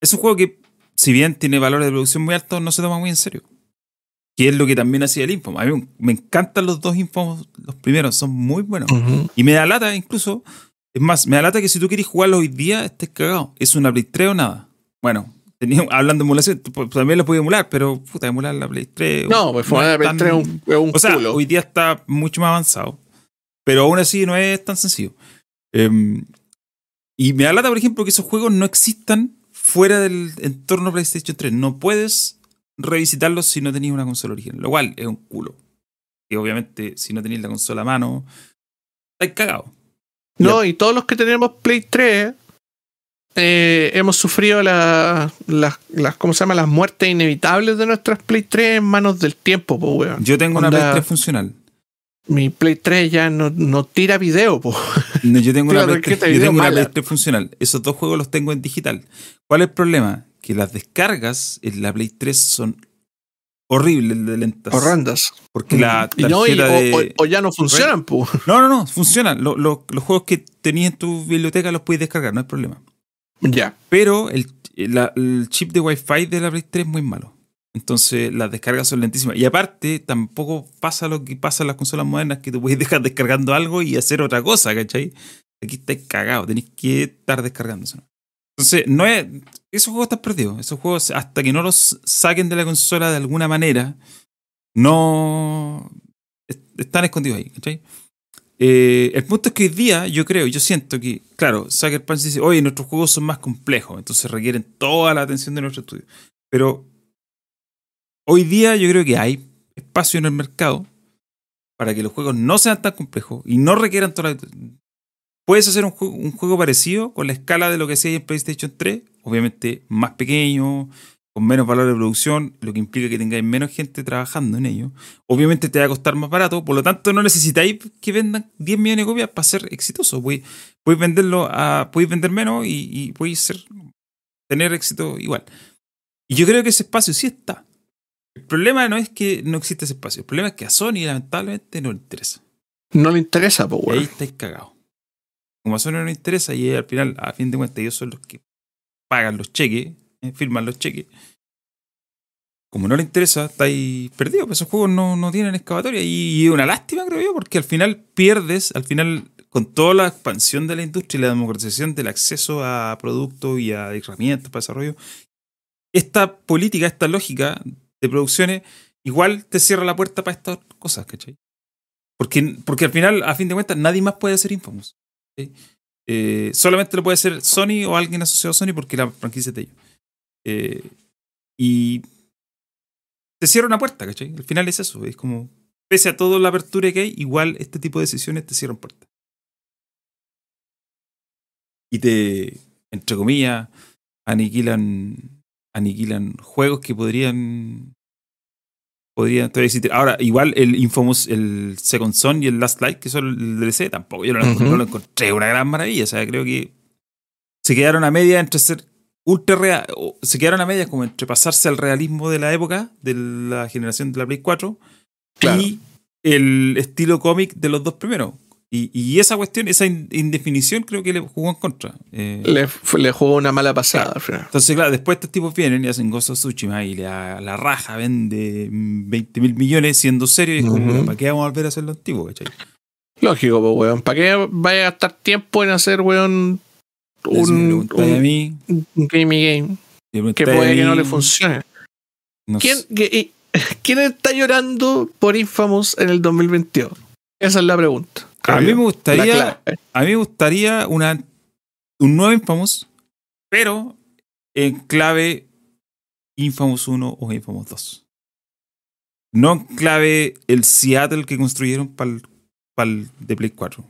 es un juego que, si bien tiene valores de producción muy altos, no se toma muy en serio. Que es lo que también hacía el Infamous. A mí me encantan los dos Infamous, los primeros, son muy buenos. Y me da lata incluso. Es más, me da lata que si tú quieres jugarlo hoy día, estés cagado. Es una Play 3 o nada. Bueno, tenía, hablando de emulación, pues, también lo puedes emular, pero puta, emular la Play 3. No, pues fue una Play tan- 3 es un, es un O sea, culo. hoy día está mucho más avanzado. Pero aún así no es tan sencillo. Em, y me da lata, por ejemplo, que esos juegos no existan fuera del entorno PlayStation 3. No puedes revisitarlos si no tenías una consola original. Lo cual es un culo. Y obviamente, si no tenéis la consola a mano, estáis cagados. No, y todos los que tenemos Play 3 eh, hemos sufrido la- las, las, ¿cómo se llama? Las muertes inevitables de nuestras Play 3 en manos del tiempo, po, weón. Yo tengo una Play 3 funcional. Mi Play 3 ya no, no tira video, po. No, yo tengo una, Play 3, tarjeta de yo tengo una. Play 3 funcional. Esos dos juegos los tengo en digital. ¿Cuál es el problema? Que las descargas en la Play 3 son horribles de lentas. Horrendas. Porque la Y no, y- tarjeta de... o, o- o ya no funcionan, po. No, no, no, funcionan. Lo- lo- los juegos que tenías en tu biblioteca los puedes descargar, no hay problema. Ya. Pero el, la- el chip de Wi-Fi de la Play 3 es muy malo. Entonces las descargas son lentísimas. Y aparte, tampoco pasa lo que pasa en las consolas modernas, que te puedes dejar descargando algo y hacer otra cosa, ¿cachai? Aquí estáis cagado, tenéis que estar descargando eso. Entonces, no es. Esos juegos están perdidos. Esos juegos, hasta que no los saquen de la consola de alguna manera, no. Están escondidos ahí. Eh, el punto es que hoy día, yo creo, yo siento que, claro, Sucker Punch dice, oye, nuestros juegos son más complejos, entonces requieren toda la atención de nuestro estudio. Pero hoy día yo creo que hay espacio en el mercado para que los juegos no sean tan complejos y no requieran toda la... Puedes hacer un juego, un juego parecido con la escala de lo que hacía en PlayStation 3, obviamente más pequeño, con menos valor de producción, lo que implica que tengáis menos gente trabajando en ello. Obviamente te va a costar más barato, por lo tanto no necesitáis que vendan 10 millones de copias para ser exitoso. Podéis, venderlo a, podéis vender menos y, y podéis ser, tener éxito igual. Y yo creo que ese espacio sí está. El problema no es que no existe ese espacio, el problema es que a Sony lamentablemente no le interesa. No le interesa, pues, Ahí estáis cagados. Como a Sony no le interesa y al final, a fin de cuentas, ellos son los que pagan los cheques eh, firman los cheques. Como no le interesa, estáis perdidos. Pues esos juegos no, no tienen excavatoria. Y, es una lástima, creo yo, porque al final pierdes, al final, con toda la expansión de la industria y la democratización del acceso a productos y a herramientas para desarrollo, esta política, esta lógica de producciones, igual te cierra la puerta para estas cosas, ¿cachai? Porque, porque al final, a fin de cuentas, nadie más puede ser Infamous. Eh, solamente lo puede hacer Sony o alguien asociado a Sony porque la franquicia es de ellos. Eh, y te cierra una puerta, ¿cachai? Al final es eso, es como, pese a toda la apertura que hay, igual este tipo de decisiones te cierran puertas. Y te, entre comillas, aniquilan, aniquilan juegos que podrían podrían existir. Ahora, igual el Infamous, el Second Son y el Last Light, que son el DLC, tampoco yo no, no, lo encontré una gran maravilla. O sea, creo que se quedaron a media entre ser ultra real, se quedaron a medias como entre pasarse al realismo de la época, de la generación de la Play 4, y el estilo cómic de los dos primeros. Y, esa cuestión, esa indefinición creo que le jugó en contra. Eh, le, jugó una mala pasada. Entonces, claro, después estos tipos vienen y hacen of Tsushima y la, la raja vende 20 mil millones siendo serio y es como, ¿para qué vamos a volver a hacer lo antiguo? Lógico, pues, weón. ¿Para qué vaya a gastar tiempo en hacer, weón, un, un, a mí, un gaming game que puede que no le funcione. ¿Quién, (laughs) ¿Quién está llorando por Infamous en el 2022? Esa es la pregunta. A mí me gustaría, a mí me gustaría una, un nuevo Infamous, pero en clave Infamous 1 o Infamous 2. No en clave el Seattle que construyeron para el, de Play 4.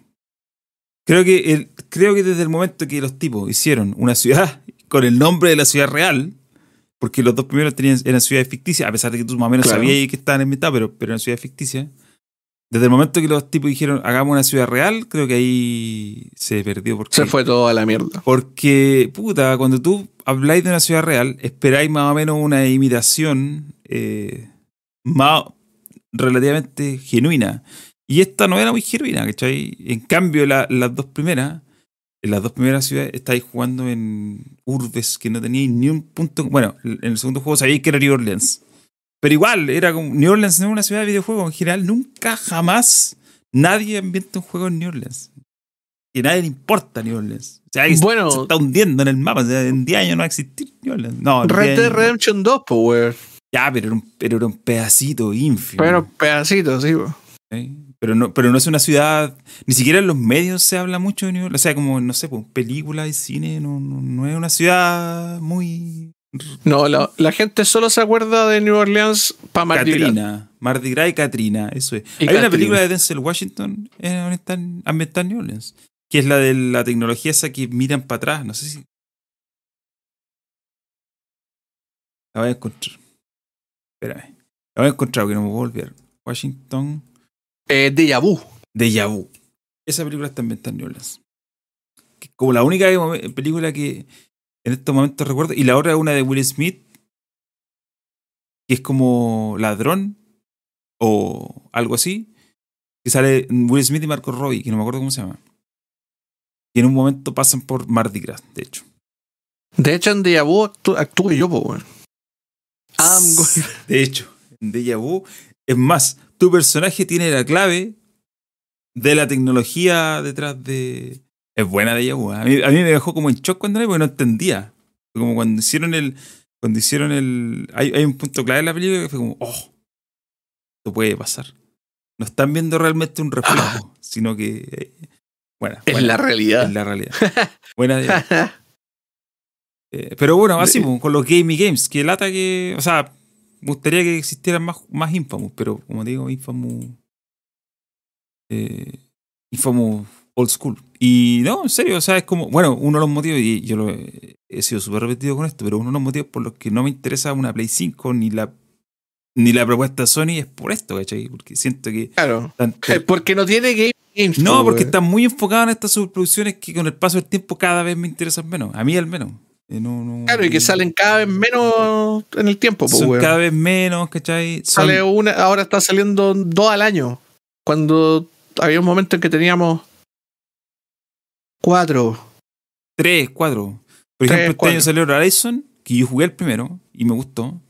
Creo que, el, creo que desde el momento que los tipos hicieron una ciudad (laughs) con el nombre de la ciudad real, porque los dos primeros tenían, eran ciudades ficticias, a pesar de que tú más o menos sabías que estaban en mitad, pero, pero eran ciudades ficticias. Desde el momento que los tipos dijeron, hagamos una ciudad real, creo que ahí se perdió. Porque, se fue todo a la mierda. Porque, puta, cuando tú habláis de una ciudad real, esperáis más o menos una imitación eh, más relativamente genuina. Y esta no era muy genuina, ¿cachai? En cambio, las dos primeras, en las dos primeras ciudades estáis jugando en urbes que no teníais ni un punto. Bueno, en el segundo juego sabíais que era New Orleans. Pero igual, era como. New Orleans no es una ciudad de videojuegos. En general, nunca, jamás nadie ambienta un juego en New Orleans. Y a nadie le importa New Orleans. O sea, bueno, se está hundiendo en el mapa. O sea, en 10 años no va a existir New Orleans. No, Red Dead Redemption 2, pues, Ya, pero era, un, pero era un pedacito ínfimo. Pero un pedacito, sí, pues. Pero no, pero no es una ciudad, ni siquiera en los medios se habla mucho de New Orleans. O sea, como, no sé, pues, películas y cine, no, no, es una ciudad muy... No, la, la, gente solo se acuerda de New Orleans para Mardi Gras. Mardi Gras y Katrina, eso es. Hay una película de Denzel Washington eh, ambientada en New Orleans, que es la de la tecnología esa que miran para atrás, no sé si... La voy a encontrar. Espérame. La voy a encontrar, que no me voy a volver. Washington... Eh, Deja Vu. Deja Vu. Esa película está en New Orleans. Como la única película que en estos momentos recuerdo. Y la otra es una de Will Smith, que es como ladrón o algo así. Que sale Will Smith y Marco Robbie, que no me acuerdo cómo se llama. Y en un momento pasan por Mardi Gras, de hecho. De hecho, en Deja Vu actúo yo, pues, (laughs) De hecho, en Deja Vu, es más, tu personaje tiene la clave de la tecnología detrás de. Es buena Vu. ¿eh? A mí, a mí me dejó como en shock cuando vi porque no entendía. Como cuando hicieron el. Cuando hicieron el. Hay, hay un punto clave en la película que fue como, oh, esto puede pasar. No están viendo realmente un reflejo, sino que. eh, buena, Es buena, la realidad. es la realidad. Buena Deja Vu. (laughs) Eh, pero bueno, así De- pues, con los Gamey Games, que lata que. O sea, me gustaría que existieran más, más Infamous, pero como digo, Infamous. Eh, Infamous Old School. Y no, en serio, o sea, es como. Bueno, uno de los motivos, y yo lo he, he sido súper repetido con esto, pero uno de los motivos por los que no me interesa una Play 5 ni la. Ni la propuesta de Sony es por esto, ¿cachai? Porque siento que. Claro. tanto- (laughs) Porque no tiene game games. no, po, porque están muy enfocados en estas superproducciones que con el paso del tiempo cada vez me interesan menos. A mí al menos. Eh, no- no- Claro, y que salen cada vez menos en el tiempo, po, son weón. cada vez menos, ¿cachai? Son Sale una, ahora está saliendo dos al año. Cuando había un momento en que teníamos cuatro. tres, cuatro. Por Tres, ejemplo, este año salió Horizon, que yo jugué el primero y me gustó.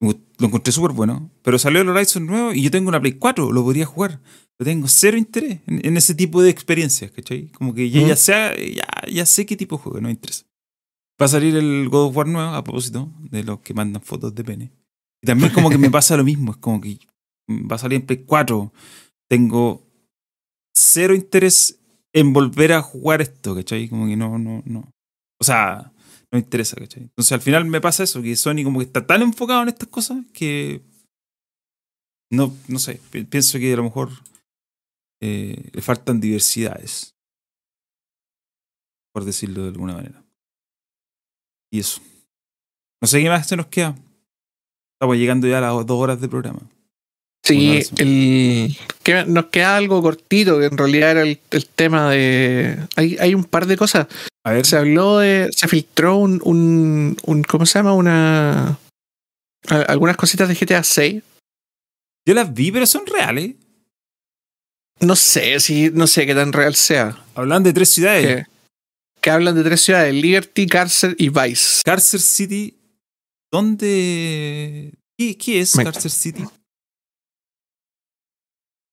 Me Lo encontré súper bueno. Pero salió el Horizon nuevo y yo tengo una Play 4, lo podría jugar. Yo tengo cero interés en, en ese tipo de experiencias, ¿cachai? Como que ya, ya, sé, ya, ya sé qué tipo de juego, no me interesa. Va a salir el God of War nuevo, a propósito, de los que mandan fotos de pene. Y también como que me (laughs) pasa lo mismo, es como que va a salir en Play 4. Tengo cero interés en volver a jugar esto, ¿cachai? Como que no, no, no. O sea, no me interesa, ¿cachai? Entonces al final me pasa eso, que Sony como que está tan enfocado en estas cosas que no, no sé, pi- pienso que a lo mejor eh, le faltan diversidades, por decirlo de alguna manera. Y eso. No sé qué más se nos queda. Estamos llegando ya a las dos horas de programa. Sí, el, que nos queda algo cortito, que en realidad era el, el tema de... Hay, hay un par de cosas. A ver, Se habló de... Se filtró un... un, un- ¿Cómo se llama? Una... a- Algunas cositas de GTA 6. yo las vi, pero son reales. No sé si... No sé qué tan real sea. Hablan de tres ciudades. Que, que hablan de tres ciudades. Liberty, Cárcel y Vice. Carcer City, ¿dónde? ¿Qué, qué es Me- Carcer City?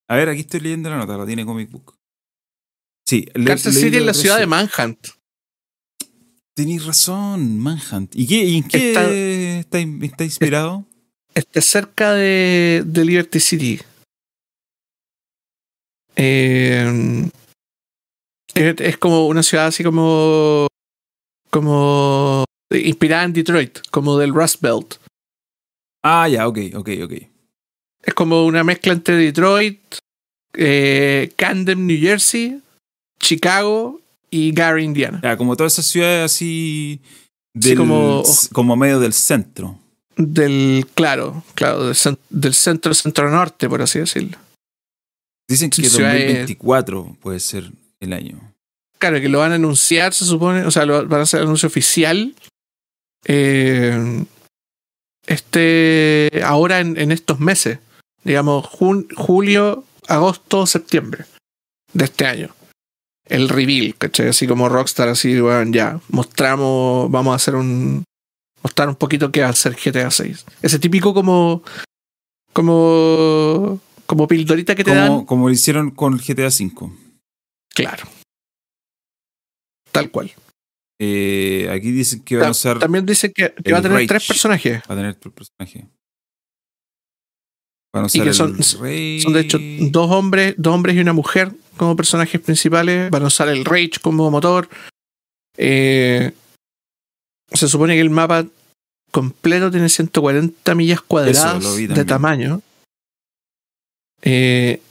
A ver, aquí estoy leyendo la nota, la tiene Comic Book. Sí, le- City es la ciudad de. Manhunt. Tenéis razón, Manhunt. ¿Y, qué, y en qué Está- está, in- está inspirado? Está cerca de, de Liberty City. Eh, es, es como una ciudad así como. como. inspirada en Detroit, como del Rust Belt. Ah, ya, ok, ok, ok. Es como una mezcla entre Detroit, eh, Camden, New Jersey, Chicago y Gary, Indiana. Ya, como todas esas ciudades así. Del, Sí, como- como medio del centro. Del, claro, claro, del, del centro centro-norte, por así decirlo. Dicen que Ciudades- 2024 puede ser el año. Claro, que lo van a anunciar, se supone, o sea, lo, van a hacer el anuncio oficial. eh, este, ahora en, en estos meses, digamos, jun- julio, agosto, septiembre de este año. El reveal, ¿cachai? Así como Rockstar, así, bueno, ya, mostramos, vamos a hacer un. mostrar un poquito qué va a ser GTA 6. Ese típico como. como. como pildorita que te dan. Como, como lo hicieron con el GTA V. Claro. Tal cual. Eh, aquí dicen que van a usar. También dice que, va a tener Rage. tres personajes. Va a tener tres personajes. Y que son-. Son de hecho dos hombres, dos hombres y una mujer como personajes principales. Van a usar el Rage como motor. Eh, se supone que el mapa completo tiene 140 millas cuadradas Eso, de tamaño. Eh,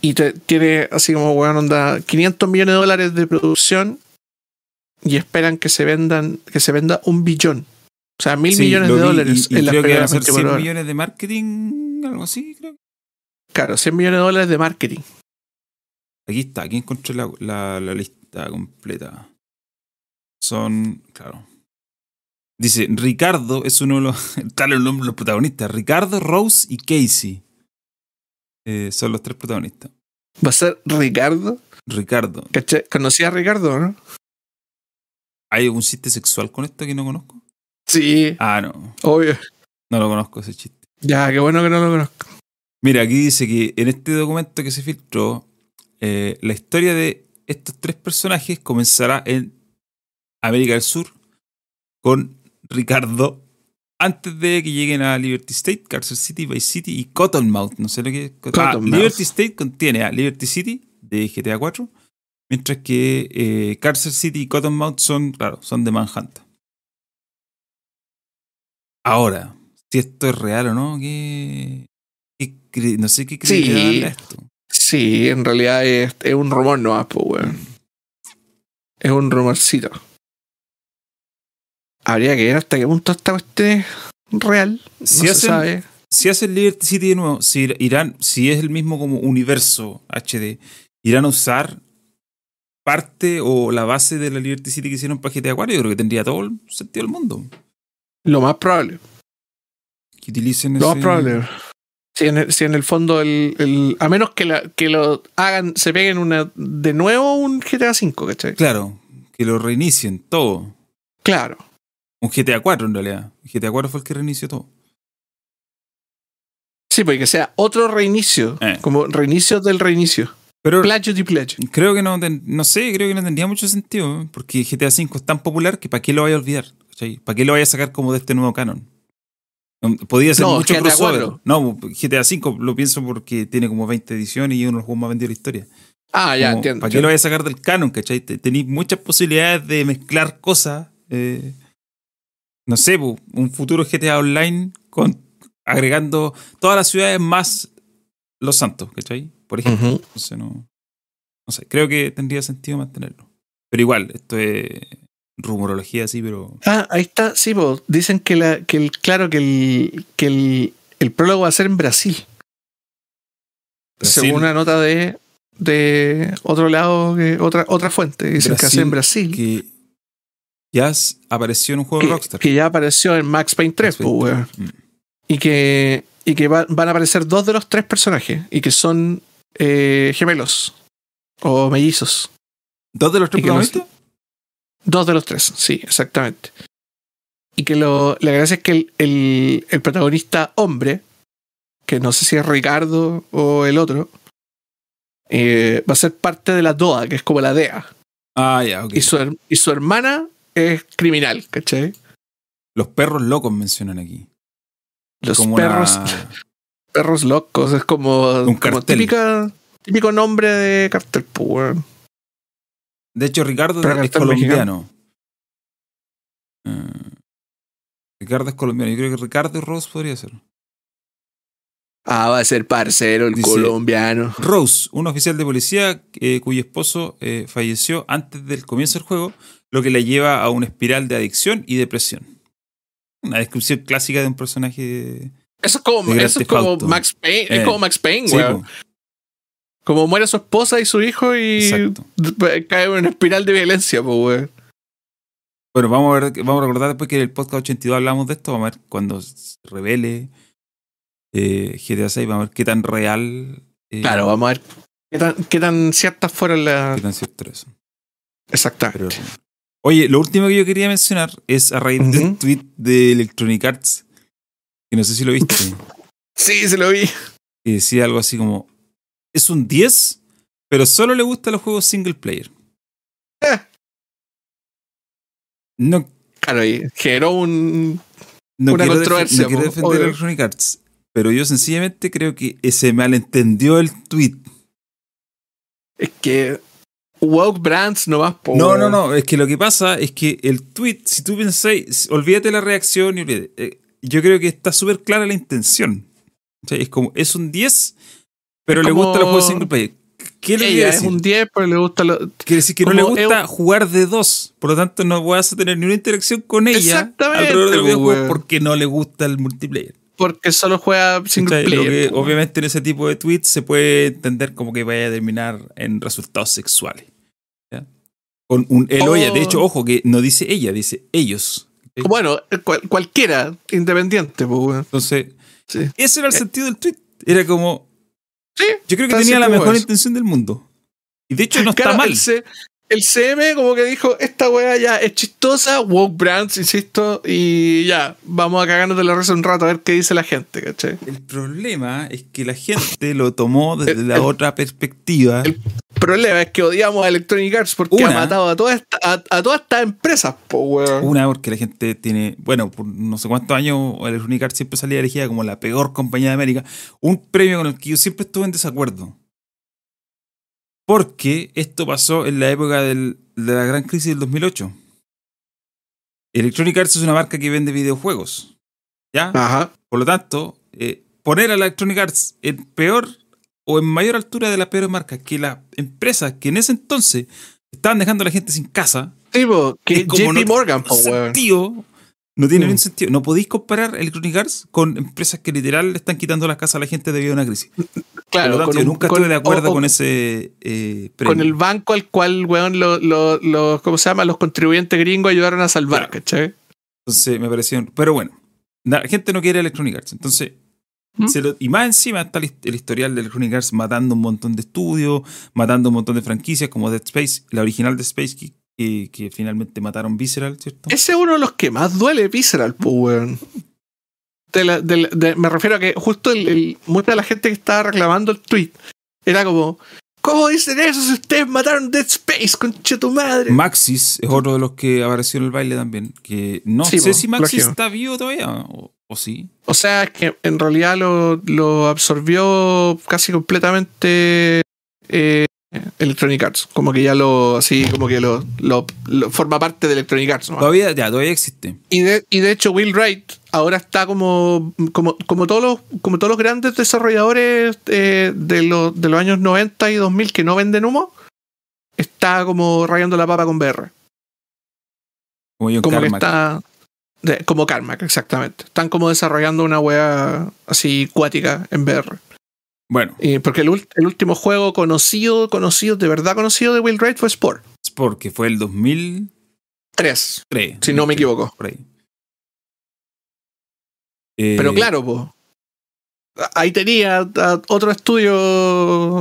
y te- tiene así como, bueno, onda, 500 millones de dólares de producción y esperan que se vendan, que se venda un billón. O sea, mil Sí, millones lo de vi, dólares Y, y en las creo que van a ser 24 100 horas. millones de marketing, algo así, creo. Claro, 100 millones de dólares de marketing. Aquí está, aquí encontré la, la- la lista completa. Son, claro. Dice, Ricardo es uno de los, (laughs) tal los nombres de los protagonistas. Ricardo, Rose y Casey. Eh, son los tres protagonistas. Va a ser Ricardo. Ricardo. ¿Conocía a Ricardo, no? ¿hay algún chiste sexual con esto que no conozco? Sí, Ah, no. obvio. No lo conozco ese chiste. Ya, qué bueno que no lo conozco. Mira, aquí dice que en este documento que se filtró, eh, la historia de estos tres personajes comenzará en América del Sur con Ricardo antes de que lleguen a Liberty State, Carson City, Vice City y Cottonmouth. No sé lo que es. Ah. Liberty State contiene a Liberty City de GTA 4, mientras que eh, Carson City y Cottonmouth son, claro, son de Manhunt. Ahora, si esto es real o no, ¿qué, qué cre- no sé qué Sí. darle a esto. Sí, en realidad es, es un rumor no pues, weón. Es un rumorcito. Habría que ver hasta qué punto esta cuestión es real. No Si se hacen- sabe. Si hacen Liberty City de nuevo, si ir- irán, si es el mismo como universo HD, irán a usar parte o la base de la Liberty City que hicieron para GTA 4, yo creo que tendría todo el sentido del mundo. Lo más probable. Que utilicen Lo más probable. Si en el, si en el fondo el, el- a menos que, la, que lo hagan, se peguen una de nuevo un GTA V, ¿cachai? Claro, que lo reinicien todo. Claro. Un GTA 4 en realidad. GTA 4 fue el que reinició todo. Sí, porque sea otro reinicio, Eh. como reinicio del reinicio. Pero Plagio de plagio. creo que no, no sé, creo que no tendría mucho sentido, ¿eh? porque GTA 5 es tan popular que ¿para qué lo vaya a olvidar? ¿Para qué lo vaya a sacar como de este nuevo canon? Um, Podía ser No, mucho GTA crossover. 4. No, GTA 5 lo pienso porque tiene como 20 ediciones y uno de los juegos más vendidos de la historia. Ah, ya Como, entiendo. ¿Para qué lo vaya a sacar del canon? ¿cachai? Te- Tenéis muchas posibilidades de mezclar cosas. eh, no sé, un futuro GTA Online con agregando todas las ciudades más Los Santos, ¿cachai? Por ejemplo. Entonces no. No sé, creo que tendría sentido mantenerlo. Pero igual, esto es rumorología así, pero. Ah, ahí está, sí, po. dicen que, la, que el, claro, que el, que el, el prólogo va a ser en Brasil. Brasil- Según una nota de, de otro lado, que, otra, otra fuente. Dicen que va a ser en Brasil. Que ya apareció en un juego Que, de Rockstar. que ya apareció en Max Payne 3, Max Payne po, weón. 3. Mm. Y que, y que va- van a aparecer dos de los tres personajes. Y que son eh, gemelos. O mellizos. ¿Dos de los tres que protagonistas? Dos de los tres, sí, exactamente. Y que lo, la gracia es que el, el, el protagonista hombre, que no sé si es Ricardo o el otro, eh, va a ser parte de la DOA, que es como la DEA. Ah, ya, ok. Y, su, y su hermana es criminal, ¿cachai? Los perros locos mencionan aquí. Los Como perros, una- (laughs) perros locos, es como, Un como típica, típico nombre de cartel, pues. De hecho, Ricardo es colombiano. Eh, Ricardo es colombiano. Yo creo que Ricardo Rose podría ser. Ah, va a ser parcero el Dice- colombiano. Rose, un oficial de policía eh, cuyo esposo eh, falleció antes del comienzo del juego, lo que le lleva a una espiral de adicción y depresión. Una descripción clásica de un personaje. Eso es como, de Grand eso es Theft como Auto. Max Payne, Eh, es como Max Payne, Sí, weón. po, Como muere su esposa y su hijo y exacto. cae en una espiral de violencia, pues, weón. Bueno, vamos a ver, vamos a recordar después que en el podcast 82 hablamos de esto. Vamos a ver cuando se revele eh, GTA 6, vamos a ver qué tan real. eh, Claro, vamos a ver qué tan, qué tan ciertas fueron las. qué tan cierto era eso. Exactamente. Pero- Oye, lo último que yo quería mencionar es a raíz de un Ujú. tweet de Electronic Arts, que no sé si lo viste, (laughs) Sí, se lo vi. que decía algo así como: es un 10, pero solo le gustan los juegos single player. Eh. No, Claro, y generó un. no Una quiero, controversia, no quiero defender a Electronic Arts, pero yo sencillamente creo que se malentendió el tweet. Es que. Woke Brands no vas por. No, no, no, es que lo que pasa es que el tweet, si tú pensáis, olvídate la reacción y olvídate, eh, yo creo que está súper clara la intención. O sea, es como, es un 10, pero le gustan los juegos single player. ¿Qué le Ella es un 10, pero le gusta lo. Quiere decir que no le gusta eu- jugar de dos, por lo tanto no vas a tener ni una interacción con ella Exactamente, alrededor del videojuego porque no le gusta el multiplayer. Porque solo juega single player. que obviamente en ese tipo de tweets se puede entender como que vaya a terminar en resultados sexuales. ¿ya? Con un él o ella. De Oh. hecho, ojo, que no dice ella, dice ellos. Bueno, cual- cualquiera independiente, pues, weón. Entonces, Sí. ese era el sentido del tweet. Era como. Sí, Yo creo que tenía la mejor intención del mundo. Y de hecho no está mal. El CM como que dijo, esta weá ya es chistosa, woke brands, insisto, y ya, vamos a cagarnos de la risa un rato a ver qué dice la gente, ¿cachai? El problema es que la gente lo tomó desde la otra perspectiva. El problema es que odiamos a Electronic Arts porque ha matado a todas a, a, todas estas empresas, po, weón. Una, porque la gente tiene, bueno, por no sé cuántos años Electronic Arts siempre salía elegida como la peor compañía de América. Un premio con el que yo siempre estuve en desacuerdo porque esto pasó en la época de la gran crisis del 2008. Electronic Arts es una marca que vende videojuegos. ¿Ya? Ajá. Por lo tanto, eh, poner a Electronic Arts en peor o en mayor altura de las peores marcas que las empresas que en ese entonces estaban dejando a la gente sin casa. Sí, que JP Morgan, po, sentido, no tiene ningún sentido. No podéis comparar Electronic Arts con empresas que literal le están quitando las casas a la gente debido a una crisis. Claro, yo nunca estuve de acuerdo con ese eh, Con el banco al cual, weón, los, ¿cómo se llama? Los contribuyentes gringos ayudaron a salvar, ¿cachai? Entonces me pareció. Pero bueno, la gente no quiere Electronic Arts. Entonces. ¿Mm? y más encima está el, historial de Electronic Arts matando un montón de estudios, matando un montón de franquicias como Dead Space, la original de Space, que, que, finalmente mataron Visceral, ¿cierto? Ese es uno de los que más duele Visceral, pues, weón me refiero a que justo el, mucha de la gente que estaba reclamando el tweet era como, ¿cómo dicen eso si ustedes mataron Dead Space, concha tu madre? Maxis es otro de los que apareció en el baile también, que no sé si Maxis está vivo todavía o, sí. O sea, que en realidad lo, absorbió casi completamente eh, Electronic Arts, como que ya lo, así, como que lo, forma parte de Electronic Arts. Todavía, ya, todavía existe. Y de, y de hecho, Will Wright ahora está como, como, como, todos, los, como todos los grandes desarrolladores eh, de, los, de los años 90 y 2000 que no venden humo, está como rayando la papa con BR. Como, como que está. Como Carmack, exactamente. Están como desarrollando una wea así cuática en BR. Bueno. porque el, último juego conocido, conocido, de verdad conocido de Will Wright fue Sport. Sport, que fue el 2003. si no me equivoco. Pero eh, claro, pues. Ahí tenía otro estudio.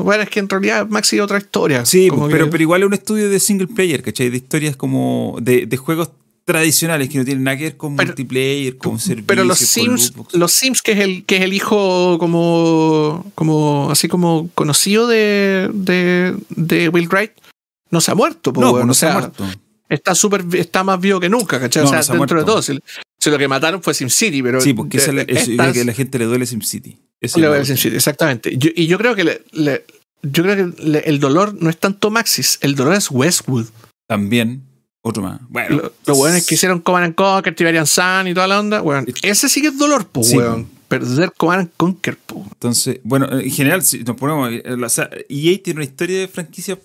Bueno, es que en realidad Maxi otra historia. Sí, pero, pero igual es un estudio de single player, ¿cachai? De historias como. de, de juegos tradicionales que no tienen nada que ver con multiplayer, con servicios. Pero los Sims, los Sims, que es el, que es el hijo como, como así como conocido de, de, de Will Wright, no se ha muerto, no, no se ha muerto. Está súper, está más vivo que nunca, ¿cachai? o sea, dentro de todo. Si, lo que mataron fue SimCity, pero. Sí, porque es, que a la gente le duele SimCity. Le duele SimCity, exactamente. y yo creo que le, yo creo que el dolor no es tanto Maxis, el dolor es Westwood. También. Otro más. Bueno. Lo, bueno es que hicieron Command Conquer, Tiberian Sun y toda la onda. Bueno, ese sí que es dolor, pues, weón. Perder Command Conquer, pues. Entonces, bueno, en general, si nos ponemos. O sea, EA tiene una historia de franquicia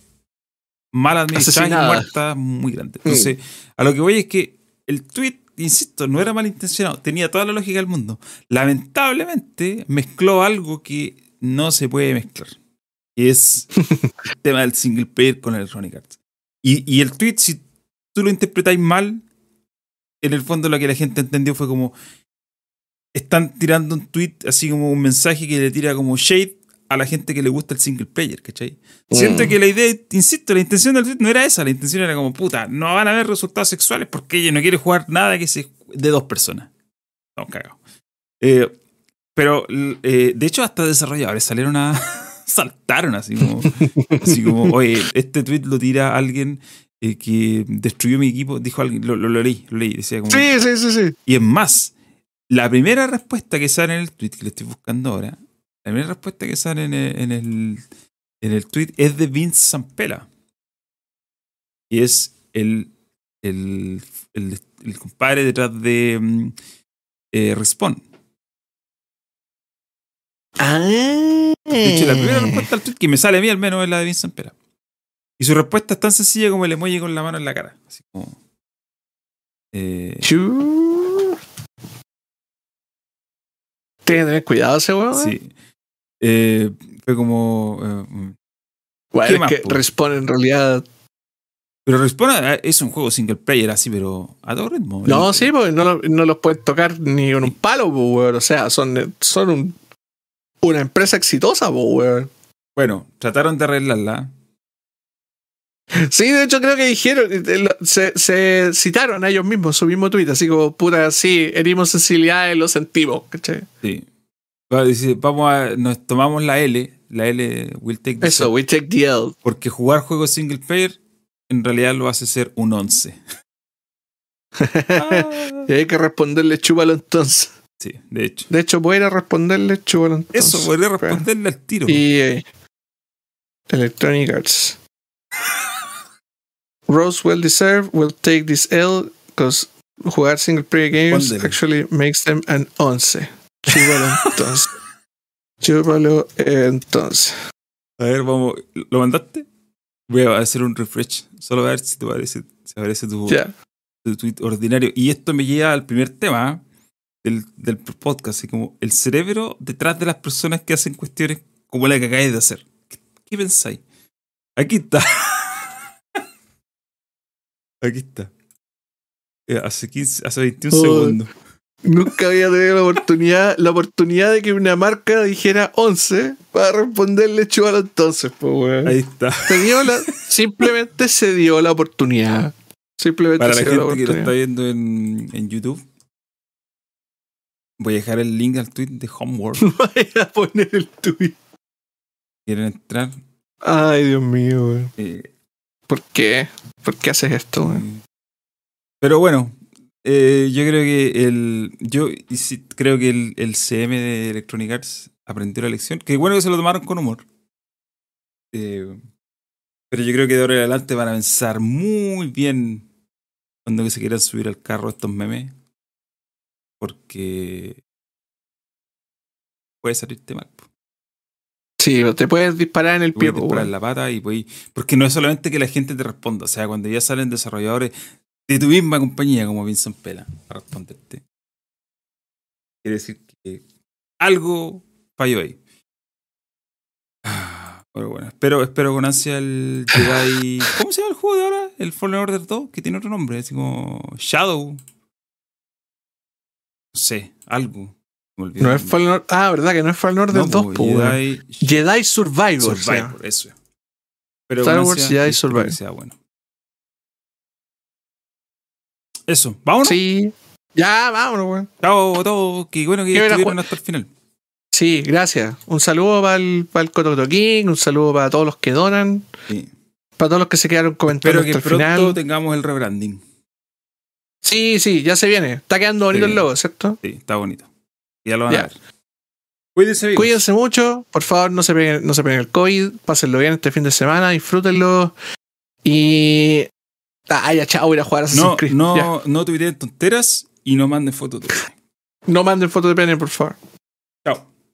mal administrada y muerta muy grande. Entonces, a lo que voy es que el tweet, insisto, no era malintencionado, tenía toda la lógica del mundo. Lamentablemente, mezcló algo que no se puede mezclar. Y es el (laughs) tema del single player con Electronic Arts. Y, y el tweet, si tú lo interpretáis mal, en el fondo lo que la gente entendió fue como están tirando un tweet, así como un mensaje que le tira como shade a la gente que le gusta el single player, ¿cachai? Siento mm. que la idea, insisto, la intención del tweet no era esa, la intención era como, puta, no van a haber resultados sexuales porque ella no quiere jugar nada que sea de dos personas. No, cagado. Eh, pero, eh, de hecho, hasta desarrolladores salieron a... (laughs) saltaron así como, así como, oye, este tweet lo tira alguien eh, que destruyó mi equipo, dijo alguien, lo, leí, lo leí, decía como... Sí, sí, sí, sí. Y es más, la primera respuesta que sale en el tweet, que le estoy buscando ahora, la primera respuesta que sale en el, en el, en el tweet es de Vince Zampella. Y es el, el, el, compadre detrás de mm, eh, Respawn. Ah. De hecho, la primera respuesta al tweet que me sale a mí al menos es la de Vince Zampella. Y su respuesta es tan sencilla como el emoji con la mano en la cara. Así como. Eh, Tienes que tener cuidado ese weón. Sí. Eh, fue como. Eh, es que Respawn en realidad. Pero Respawn ah, es un juego single player así, pero a todo ritmo. No, sí, porque no, no los puedes tocar ni con un palo, weón. O sea, son, son un, una empresa exitosa, weón. Bueno, trataron de arreglarla Sí, de hecho creo que dijeron, eh, se, se citaron a ellos mismos, su mismo tweet, así como, puta, sí, herimos sensibilidades, lo sentimos, ¿cachai? Sí. Vamos a. Nos tomamos la L. La L will take the Eso, shot, we take the L. Porque jugar juegos single player en realidad lo hace ser un 11. Ah. (laughs) Y hay que responderle chúpalo entonces. Sí, de hecho. De hecho, voy a ir a responderle chúpalo entonces. Eso, podría responderle al tiro. Y eh, Electronic Arts. Rose well deserved will take this L because jugar single player games actually makes them an 11. Chúpalo (laughs) entonces. Chúpalo entonces. A ver, vamos. ¿Lo mandaste? Voy a hacer un refresh. Solo a ver si te parece, si aparece tu, Ya. tu tweet ordinario. Y esto me lleva al primer tema del, del podcast. Así como el cerebro detrás de las personas que hacen cuestiones como la que acabáis de hacer. ¿Qué, qué pensáis? Aquí está. (laughs) Aquí está. Eh, Hace, 15, hace 21 Oh. segundos. Nunca había tenido la oportunidad, la oportunidad de que una marca dijera 11 para responderle chúpalo entonces, pues, weón. Ahí está. Se dio la- simplemente se dio la oportunidad. Simplemente Para la se dio la gente que lo está oportunidad. viendo en, en YouTube, voy a dejar el link al tweet de Homeworld. (laughs) Vaya a poner el tweet. Quieren entrar. Ay, Dios mío, weón. eh, ¿Por qué? ¿Por qué haces esto? Pero bueno, eh, yo creo que el. Yo creo que el, el CM de Electronic Arts aprendió la lección. Que bueno que se lo tomaron con humor. Eh, pero yo creo que de ahora en adelante van a pensar muy bien cuando se quieran subir al carro estos memes. Porque puede salirte mal. Sí, te puedes disparar en el pie, Puedes disparar la pata y puedes- Porque no es solamente que la gente te responda. O sea, cuando ya salen desarrolladores de tu misma compañía, como Vincent Pela, para responderte. Quiere decir que algo falló ahí. Ah, Pero bueno, espero, espero con ansia el Jedi. (laughs) ¿Cómo se llama el juego de ahora? El Fallen Order 2, que tiene otro nombre, así como Shadow. No sé, algo. No es. Fallen Order. Ah, ¿verdad? Que no es Fallen Order No, 2, po, po. Jedi Jedi Survivor. Survivor, eso. Pero Star Wars ansia, Jedi Survivor. que sea bueno. Eso, vámonos. Sí. Ya, vámonos, weón. Chao a todos. Qué bueno que Qué estuvieron hasta el final. Sí, gracias. Un saludo para el, para el Cotocoto King, un saludo para todos los que donan, Sí. para todos los que se quedaron comentando Espero que hasta el pronto final. tengamos el rebranding. Sí, sí, ya se viene. Está quedando bonito Sí. el logo, ¿cierto? Sí, está bonito. Ya lo van a ver. Cuídense. Cuídense mucho, por favor, no se peguen, no se peguen el COVID, pásenlo bien este fin de semana, disfrútenlo. Y. Ah, ya, chao, voy a ir a jugar a Assassin's No, Creed. Ya. no, no tuviteen tonteras y no manden fotos. todavía. no manden fotos de pene, por favor. Chao.